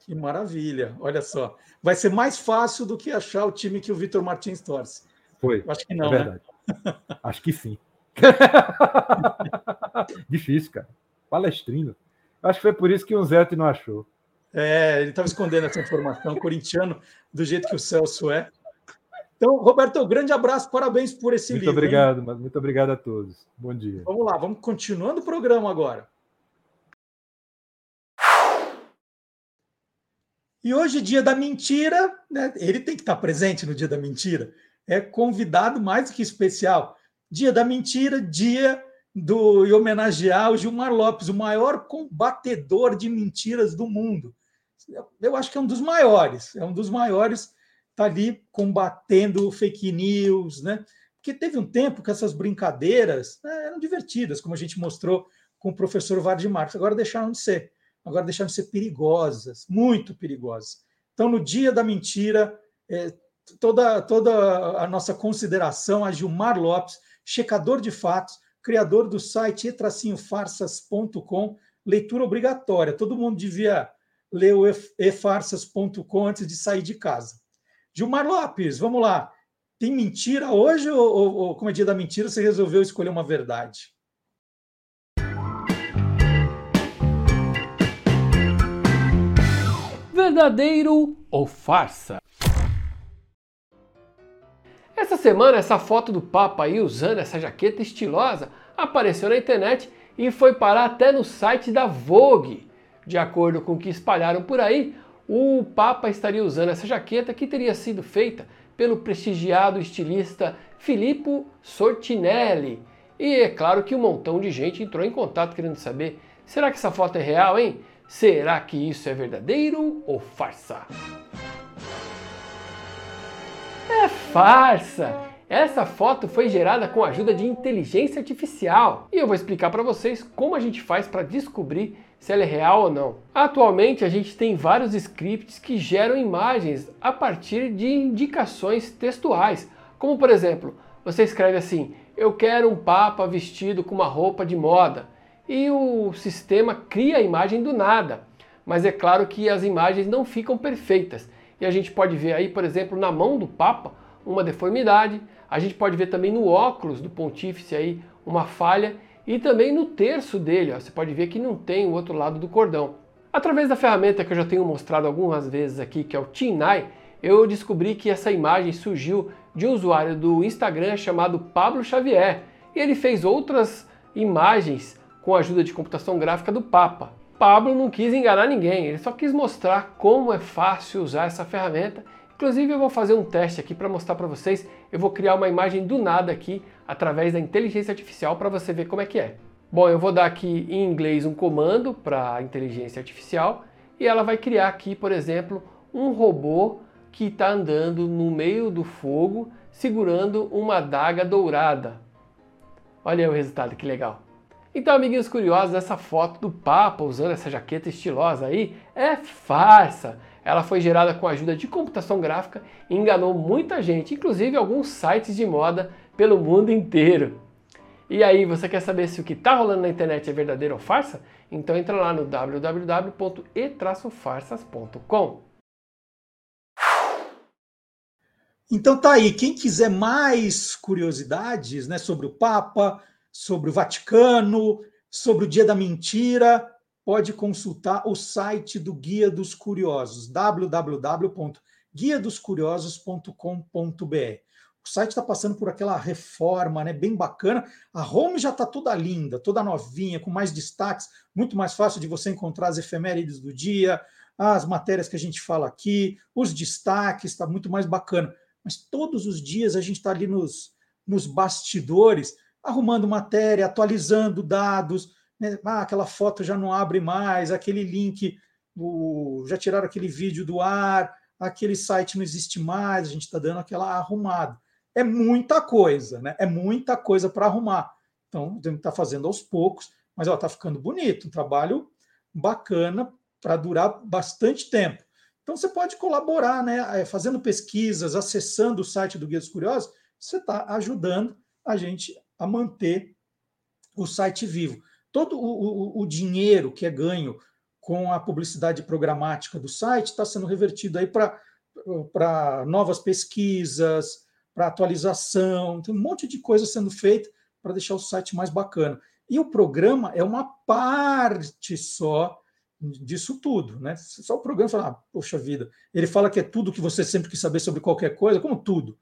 Que maravilha, olha só. Vai ser mais fácil do que achar o time que o Vitor Martins torce.
Foi.
Acho que não, é verdade.
Né? Acho que sim. Difícil, cara. Palestrino. Acho que foi por isso que o Zete não achou.
É, ele estava escondendo essa informação, corintiano, do jeito que o Celso é. Então, Roberto, um grande abraço, parabéns por esse
muito
livro.
Muito obrigado, hein? muito obrigado a todos. Bom dia.
Vamos lá, vamos continuando o programa agora. E hoje, dia da mentira, né? ele tem que estar presente no dia da mentira. É convidado mais do que especial. Dia da mentira, dia do e homenagear o Gilmar Lopes, o maior combatedor de mentiras do mundo. Eu acho que é um dos maiores, é um dos maiores, está ali combatendo fake news, né? Porque teve um tempo que essas brincadeiras né, eram divertidas, como a gente mostrou com o professor Vardy Marques, agora deixaram de ser agora deixaram de ser perigosas, muito perigosas. Então, no dia da mentira, é, toda, toda a nossa consideração a Gilmar Lopes, checador de fatos, criador do site e-farsas.com, leitura obrigatória. Todo mundo devia ler o efarsas.com antes de sair de casa. Gilmar Lopes, vamos lá. Tem mentira hoje ou, ou, como é dia da mentira, você resolveu escolher uma verdade?
Verdadeiro ou farsa? Essa semana, essa foto do Papa aí usando essa jaqueta estilosa apareceu na internet e foi parar até no site da Vogue. De acordo com o que espalharam por aí, o Papa estaria usando essa jaqueta que teria sido feita pelo prestigiado estilista Filippo Sortinelli. E é claro que um montão de gente entrou em contato querendo saber: será que essa foto é real, hein? Será que isso é verdadeiro ou farsa? É farsa! Essa foto foi gerada com a ajuda de inteligência artificial e eu vou explicar para vocês como a gente faz para descobrir se ela é real ou não. Atualmente a gente tem vários scripts que geram imagens a partir de indicações textuais, como por exemplo, você escreve assim: "Eu quero um papa vestido com uma roupa de moda" e o sistema cria a imagem do nada. Mas é claro que as imagens não ficam perfeitas. E a gente pode ver aí, por exemplo, na mão do Papa, uma deformidade. A gente pode ver também no óculos do pontífice aí uma falha e também no terço dele, ó, você pode ver que não tem o outro lado do cordão. Através da ferramenta que eu já tenho mostrado algumas vezes aqui, que é o Tinai, eu descobri que essa imagem surgiu de um usuário do Instagram chamado Pablo Xavier. E ele fez outras imagens com a ajuda de computação gráfica do Papa. Pablo não quis enganar ninguém, ele só quis mostrar como é fácil usar essa ferramenta. Inclusive eu vou fazer um teste aqui para mostrar para vocês. Eu vou criar uma imagem do nada aqui através da inteligência artificial para você ver como é que é. Bom, eu vou dar aqui em inglês um comando para a inteligência artificial e ela vai criar aqui, por exemplo, um robô que está andando no meio do fogo segurando uma adaga dourada. Olha aí o resultado, que legal. Então, amiguinhos curiosos, essa foto do Papa usando essa jaqueta estilosa aí é farsa. Ela foi gerada com a ajuda de computação gráfica e enganou muita gente, inclusive alguns sites de moda pelo mundo inteiro. E aí, você quer saber se o que está rolando na internet é verdadeiro ou farsa? Então entra lá no www.e-farsas.com.
Então tá aí, quem quiser mais curiosidades né, sobre o Papa, sobre o Vaticano, sobre o Dia da Mentira, pode consultar o site do Guia dos Curiosos, www.guiadoscuriosos.com.br. O site está passando por aquela reforma, né, bem bacana. A home já está toda linda, toda novinha, com mais destaques, muito mais fácil de você encontrar as efemérides do dia, as matérias que a gente fala aqui, os destaques, está muito mais bacana. Mas todos os dias a gente está ali nos, nos bastidores arrumando matéria, atualizando dados. Né? Ah, aquela foto já não abre mais, aquele link, o, já tiraram aquele vídeo do ar, aquele site não existe mais, a gente está dando aquela arrumada. É muita coisa, né? É muita coisa para arrumar. Então, temos que estar tá fazendo aos poucos, mas está ficando bonito, um trabalho bacana para durar bastante tempo. Então, você pode colaborar, né? É, fazendo pesquisas, acessando o site do Guia dos Curiosos, você está ajudando a gente a manter o site vivo. Todo o, o, o dinheiro que é ganho com a publicidade programática do site está sendo revertido aí para novas pesquisas, para atualização, tem um monte de coisa sendo feita para deixar o site mais bacana. E o programa é uma parte só disso tudo, né? Só o programa fala, ah, poxa vida, ele fala que é tudo que você sempre quis saber sobre qualquer coisa, como tudo.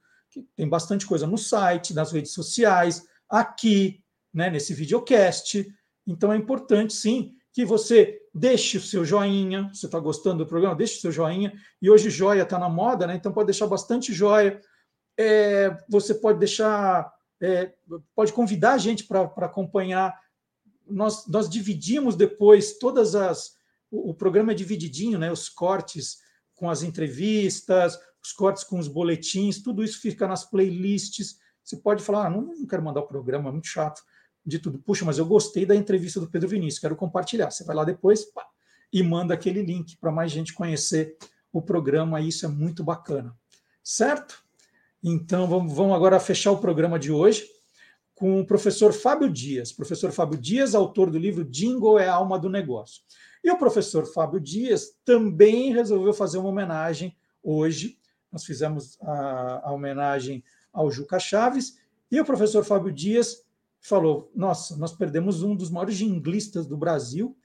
Tem bastante coisa no site, nas redes sociais, aqui, né, nesse videocast. Então é importante, sim, que você deixe o seu joinha. Você está gostando do programa? Deixe o seu joinha. E hoje joia está na moda, né? Então pode deixar bastante joia. É, você pode deixar, é, pode convidar a gente para acompanhar. Nós, nós dividimos depois todas as. O, o programa é divididinho, né? Os cortes com as entrevistas, os cortes com os boletins, tudo isso fica nas playlists. Você pode falar, ah, não, não quero mandar o programa, é muito chato de tudo. Puxa, mas eu gostei da entrevista do Pedro Vinícius, quero compartilhar. Você vai lá depois pá, e manda aquele link para mais gente conhecer o programa, isso é muito bacana. Certo? Então, vamos, vamos agora fechar o programa de hoje com o professor Fábio Dias. Professor Fábio Dias, autor do livro Jingle é a alma do negócio. E o professor Fábio Dias também resolveu fazer uma homenagem hoje. Nós fizemos a, a homenagem ao Juca Chaves, e o professor Fábio Dias falou: Nossa, nós perdemos um dos maiores jinglistas do Brasil.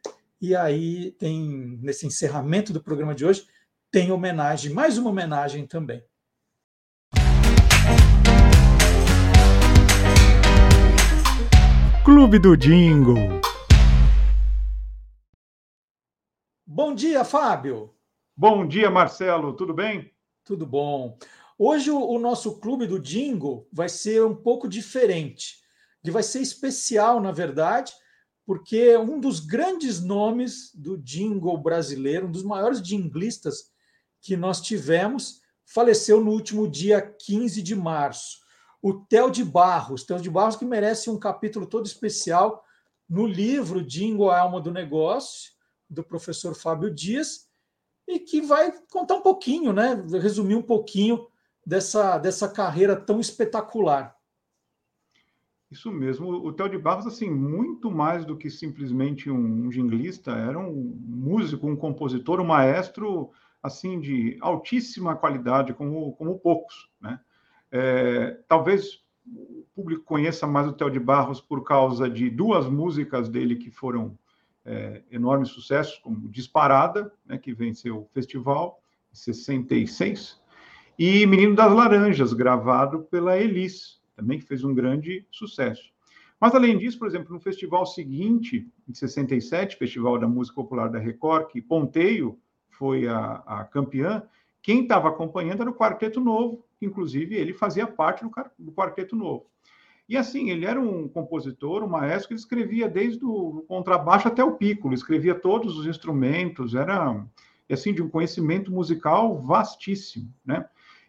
E aí tem, nesse encerramento do programa de hoje, tem homenagem, mais uma homenagem também.
Clube do Jingle.
Bom dia, Fábio.
Bom dia, Marcelo. Tudo bem?
Tudo bom. Hoje o, o nosso clube do Jingle vai ser um pouco diferente. Ele vai ser especial, na verdade, porque um dos grandes nomes do jingle brasileiro, um dos maiores jinglistas que nós tivemos, faleceu no último dia 15 de março. O Theo de Barros, Theo de Barros que merece um capítulo todo especial no livro Jingle a Alma do Negócio, do professor Fábio Dias, e que vai contar um pouquinho, né? resumir um pouquinho dessa, dessa carreira tão espetacular.
Isso mesmo. O Theo de Barros, assim, muito mais do que simplesmente um jinglista, era um músico, um compositor, um maestro, assim, de altíssima qualidade, como, como poucos, né? É, talvez o público conheça mais o Theo de Barros por causa de duas músicas dele que foram é, enormes sucessos, como Disparada, né, que venceu o festival em 66, e Menino das Laranjas, gravado pela Elis, também que fez um grande sucesso. Mas, além disso, por exemplo, no festival seguinte, em 67, Festival da Música Popular da Record, que Ponteio foi a, a campeã, quem estava acompanhando era o Quarteto Novo, que inclusive ele fazia parte do, do Quarteto Novo. E assim, ele era um compositor, um maestro que escrevia desde o contrabaixo até o piccolo, escrevia todos os instrumentos, era assim de um conhecimento musical vastíssimo, né?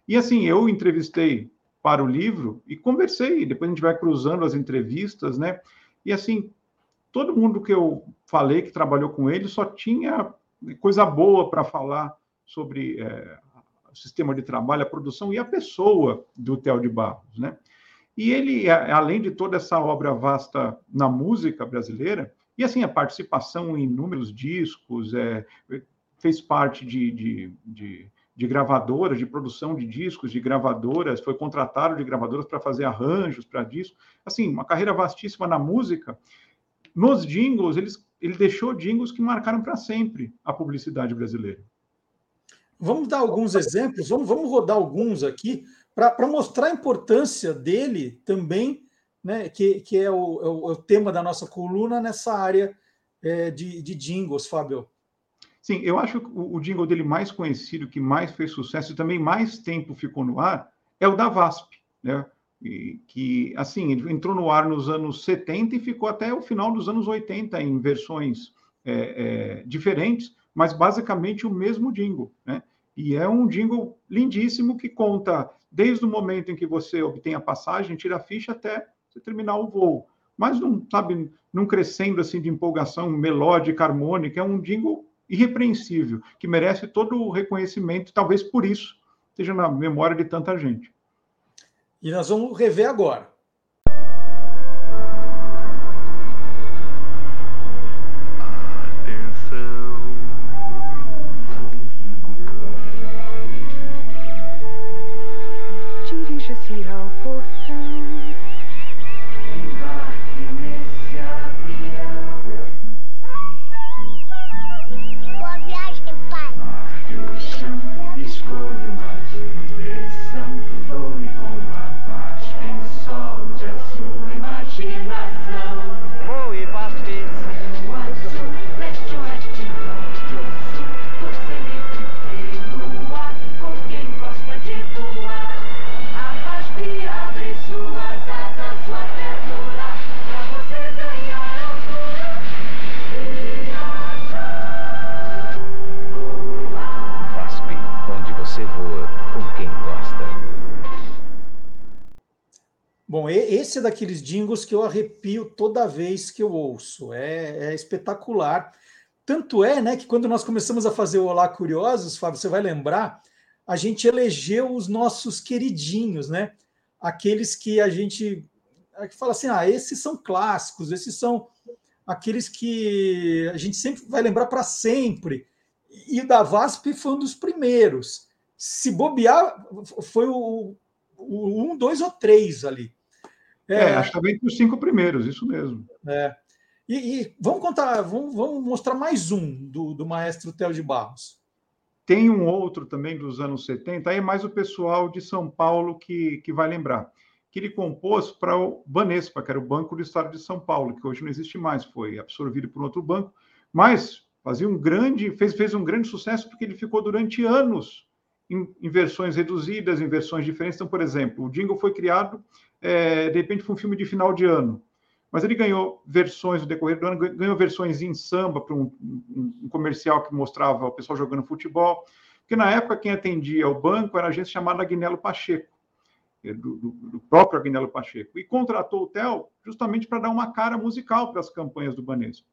E assim, eu entrevistei para o livro e conversei, depois a gente vai cruzando as entrevistas, né? E assim, todo mundo que eu falei que trabalhou com ele só tinha coisa boa para falar sobre é, o sistema de trabalho, a produção e a pessoa do Theo de Barros, né? E ele, além de toda essa obra vasta na música brasileira, e assim, a participação em inúmeros discos, é, fez parte de, de, de, de, gravadoras, de produção de discos, de gravadoras, foi contratado de gravadoras para fazer arranjos para discos. Assim, uma carreira vastíssima na música. Nos jingles, eles, ele deixou jingles que marcaram para sempre a publicidade brasileira.
Vamos dar alguns exemplos, vamos, vamos rodar alguns aqui para mostrar a importância dele também, né, que, que é, o, é o, é tema da nossa coluna nessa área é, de, de jingles, Fábio.
Sim, eu acho que o, o jingle dele mais conhecido, que mais fez sucesso e também mais tempo ficou no ar, é o da VASP, né? E, que, assim, ele entrou no ar nos anos 70 e ficou até o final dos anos 80 em versões é, é, diferentes, mas basicamente o mesmo jingle, né? E é um jingle lindíssimo que conta desde o momento em que você obtém a passagem, tira a ficha até você terminar o voo. Mas não, sabe, não crescendo assim de empolgação melódica, harmônica, é um jingle irrepreensível, que merece todo o reconhecimento, talvez por isso esteja na memória de tanta gente.
E nós vamos rever agora. Esse é daqueles jingles que eu arrepio toda vez que eu ouço. É, é espetacular. tanto é, né, que quando nós começamos a fazer o Olá Curiosos, Fábio, você vai lembrar, a gente elegeu os nossos queridinhos, né? Aqueles que a gente que fala assim, ah, esses são clássicos, esses são aqueles que a gente sempre vai lembrar para sempre. E o da VASP foi um dos primeiros. Se bobear, foi o, o um, dois ou três ali.
É, é acho que está entre os cinco primeiros, isso mesmo.
É. E, e, vamos contar, vamos, vamos, mostrar mais um do, do maestro Theo de Barros.
Tem um outro também dos anos 70, aí é mais o pessoal de São Paulo que, que vai lembrar, que ele compôs para o Banespa, que era o Banco do Estado de São Paulo, que hoje não existe mais, foi absorvido por outro banco, mas fazia um grande, fez, fez um grande sucesso porque ele ficou durante anos em, em versões reduzidas, em versões diferentes. Então, por exemplo, o Jingle foi criado, é, de repente foi um filme de final de ano, mas ele ganhou versões no decorrer do ano, ganhou versões em samba para um, um, um, comercial que mostrava o pessoal jogando futebol, porque na época quem atendia o banco era a agência chamada Agnello Pacheco, é, do, do, do próprio Agnello Pacheco, e contratou o Theo justamente para dar uma cara musical para as campanhas do Banespa.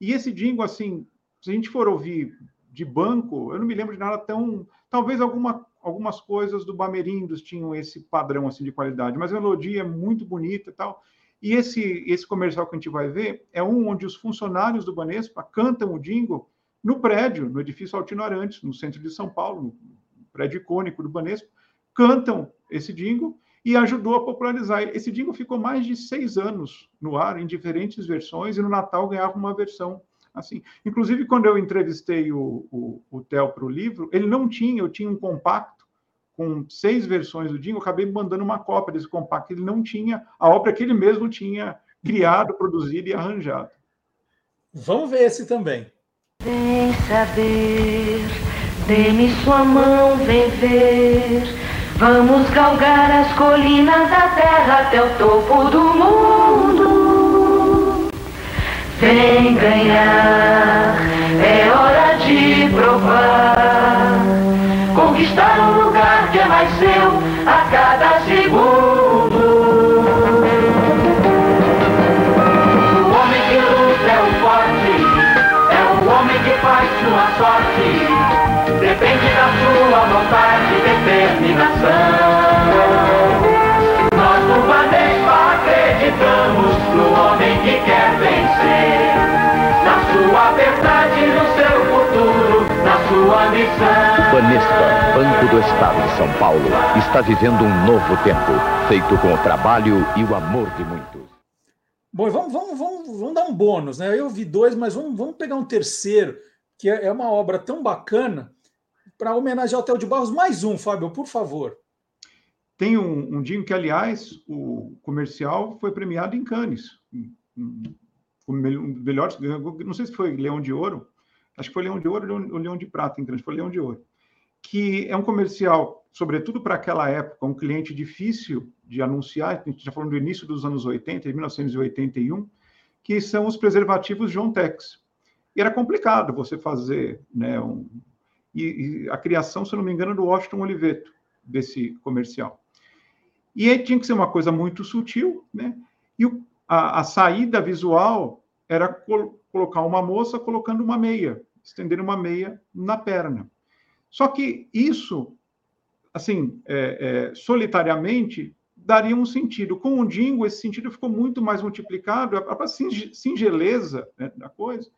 E esse jingle, assim, se a gente for ouvir de banco, eu não me lembro de nada tão... Talvez alguma, algumas coisas do Bamerindos tinham esse padrão assim de qualidade, mas a melodia é muito bonita e tal. E esse, esse comercial que a gente vai ver é um onde os funcionários do Banespa cantam o jingle no prédio, no edifício Altino Arantes, no centro de São Paulo, no prédio icônico do Banespa, cantam esse jingle e ajudou a popularizar. Esse jingle ficou mais de seis anos no ar, em diferentes versões, e no Natal ganhava uma versão assim. Inclusive, quando eu entrevistei o, o, o Theo para o livro, ele não tinha, eu tinha um compacto com seis versões do Dingo, acabei mandando uma cópia desse compacto. Ele não tinha a obra que ele mesmo tinha criado, produzido e arranjado.
Vamos ver esse também.
Vem saber, dê-me sua mão, vem ver. Vamos galgar as colinas da terra até o topo do mundo. Vem ganhar, é hora de provar. Conquistar um lugar que é mais seu a cada segundo. Sua verdade, no seu futuro, na sua missão.
Banespa, Banco do Estado de São Paulo, está vivendo um novo tempo, feito com o trabalho e o amor de muitos.
Bom, vamos, vamos, vamos, vamos dar um bônus, né? Eu vi dois, mas vamos, vamos pegar um terceiro, que é, é uma obra tão bacana, para homenagear o Theo de Barros. Mais um, Fábio, por favor.
Tem um, um dia que, aliás, o comercial foi premiado em Cannes. O melhor, não sei se foi Leão de Ouro, acho que foi Leão de Ouro ou Leão de Prata em Cannes, foi Leão de Ouro que é um comercial, sobretudo para aquela época, um cliente difícil de anunciar, a gente está falando do início dos anos 80, de 1981, que são os preservativos John Tex. E era complicado você fazer, né, um, e, e, a criação, se não me engano, do Washington Oliveto, desse comercial. E aí tinha que ser uma coisa muito sutil, né? E a, a, saída visual era col colocar uma moça colocando uma meia, estender uma meia na perna. Só que isso, assim, é, é, solitariamente, daria um sentido. Com o Dingo, esse sentido ficou muito mais multiplicado, a própria singeleza né, da coisa.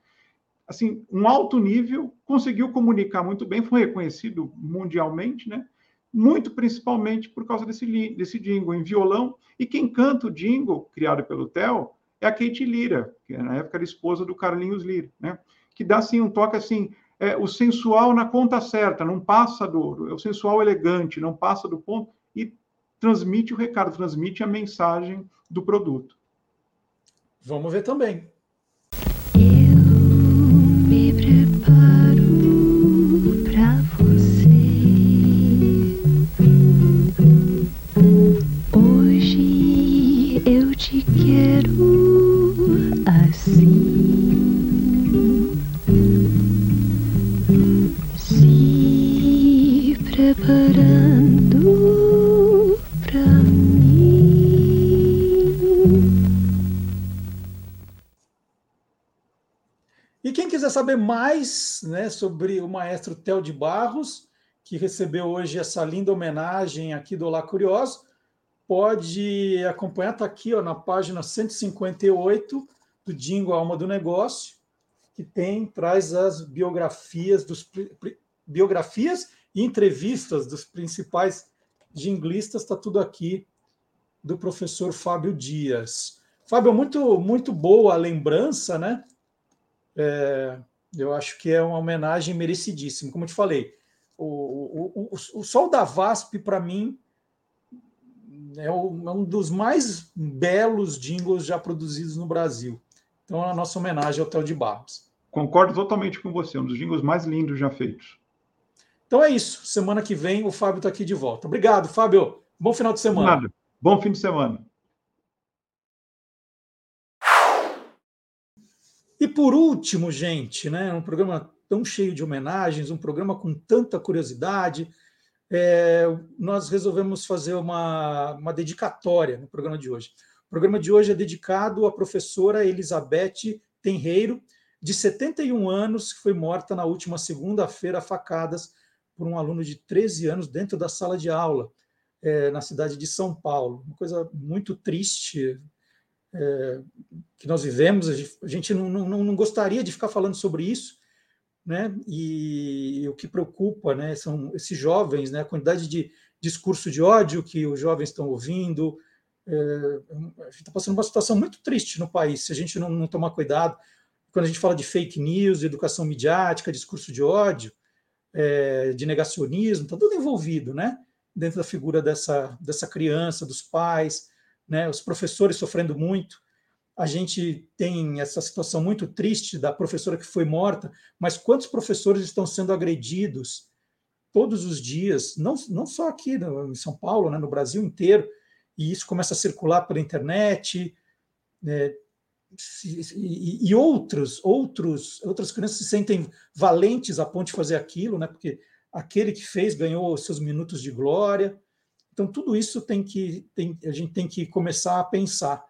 Assim, um alto nível, conseguiu comunicar muito bem, foi reconhecido mundialmente, né? muito principalmente por causa desse, desse jingle em violão. E quem canta o jingle, criado pelo Theo, é a Kate Lira, que na época era esposa do Carlinhos Lira, né? que dá assim, um toque assim, é, o sensual na conta certa, não passa do. É o sensual elegante, não passa do ponto e transmite o recado, transmite a mensagem do produto.
Vamos ver também. Né, sobre o maestro Theo de Barros, que recebeu hoje essa linda homenagem aqui do Olá Curioso, pode acompanhar, está aqui ó, na página 158 do Dingo Alma do Negócio, que tem, traz as biografias dos biografias e entrevistas dos principais jinglistas, está tudo aqui do professor Fábio Dias. Fábio, muito, muito boa a lembrança, né? É, eu acho que é uma homenagem merecidíssima. Como eu te falei, o, o, o, o Sol da VASP, para mim, é, é um dos mais belos jingles já produzidos no Brasil. Então, a nossa homenagem ao Theo de Barros.
Concordo totalmente com você, um dos jingles mais lindos já feitos.
Então é isso. Semana que vem o Fábio está aqui de volta. Obrigado, Fábio. Bom final de semana. Nada.
Bom fim de semana.
E por último, gente, né, um programa tão cheio de homenagens, um programa com tanta curiosidade, é, nós resolvemos fazer uma, uma dedicatória no programa de hoje. O programa de hoje é dedicado à professora Elizabeth Tenreiro, de 71 anos, que foi morta na última segunda-feira facadas por um aluno de 13 anos dentro da sala de aula, é, na cidade de São Paulo. Uma coisa muito triste é, que nós vivemos, a gente não, não, não gostaria de ficar falando sobre isso, né? E o que preocupa, né, são esses jovens, né, a quantidade de discurso de ódio que os jovens estão ouvindo. É, a gente está passando uma situação muito triste no país, se a gente não, não, tomar cuidado. Quando a gente fala de fake news, educação midiática, discurso de ódio, é, de negacionismo, está tudo envolvido, né? Dentro da figura dessa, dessa criança, dos pais, né? Os professores sofrendo muito a gente tem essa situação muito triste da professora que foi morta, mas quantos professores estão sendo agredidos todos os dias, não, não só aqui no, em São Paulo, né, no Brasil inteiro, e isso começa a circular pela internet, né, e, e, outros, outros, outras crianças se sentem valentes a ponto de fazer aquilo, né, porque aquele que fez ganhou seus minutos de glória. Então, tudo isso tem que, tem, a gente tem que começar a pensar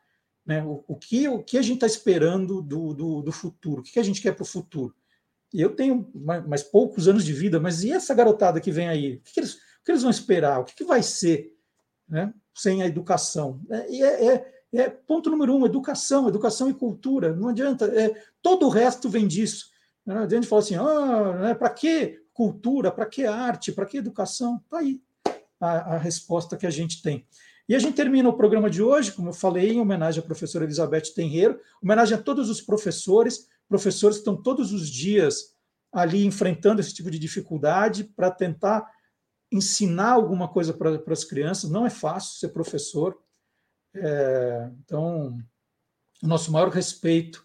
né? O, o, que, o que a gente está esperando do, do, do, futuro? O que a gente quer para o futuro? Eu tenho mais, mais, poucos anos de vida, mas e essa garotada que vem aí? O que, que, eles, o que eles, vão esperar? O que, que vai ser né? sem a educação? É, é, é, é, ponto número um: educação, educação e cultura. Não adianta, é, todo o resto vem disso. Não adianta falar assim: ah, né, para que cultura, para que arte, para que educação? Está aí a, a resposta que a gente tem. E a gente termina o programa de hoje, como eu falei, em homenagem à professora Elizabeth Tenreiro, homenagem a todos os professores, professores que estão todos os dias ali enfrentando esse tipo de dificuldade para tentar ensinar alguma coisa para, as crianças. Não é fácil ser professor. É, então, nosso maior respeito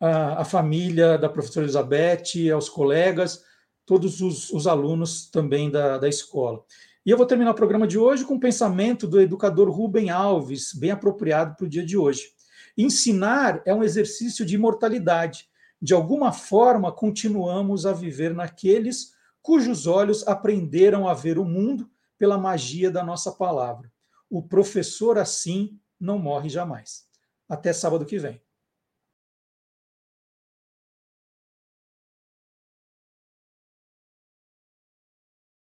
à, à, família da professora Elizabeth, aos colegas, todos os, os alunos também da, da escola. E eu vou terminar o programa de hoje com um pensamento do educador Rubem Alves, bem apropriado para o dia de hoje. Ensinar é um exercício de imortalidade. De alguma forma, continuamos a viver naqueles cujos olhos aprenderam a ver o mundo pela magia da nossa palavra. O professor, assim, não morre jamais. Até sábado que vem.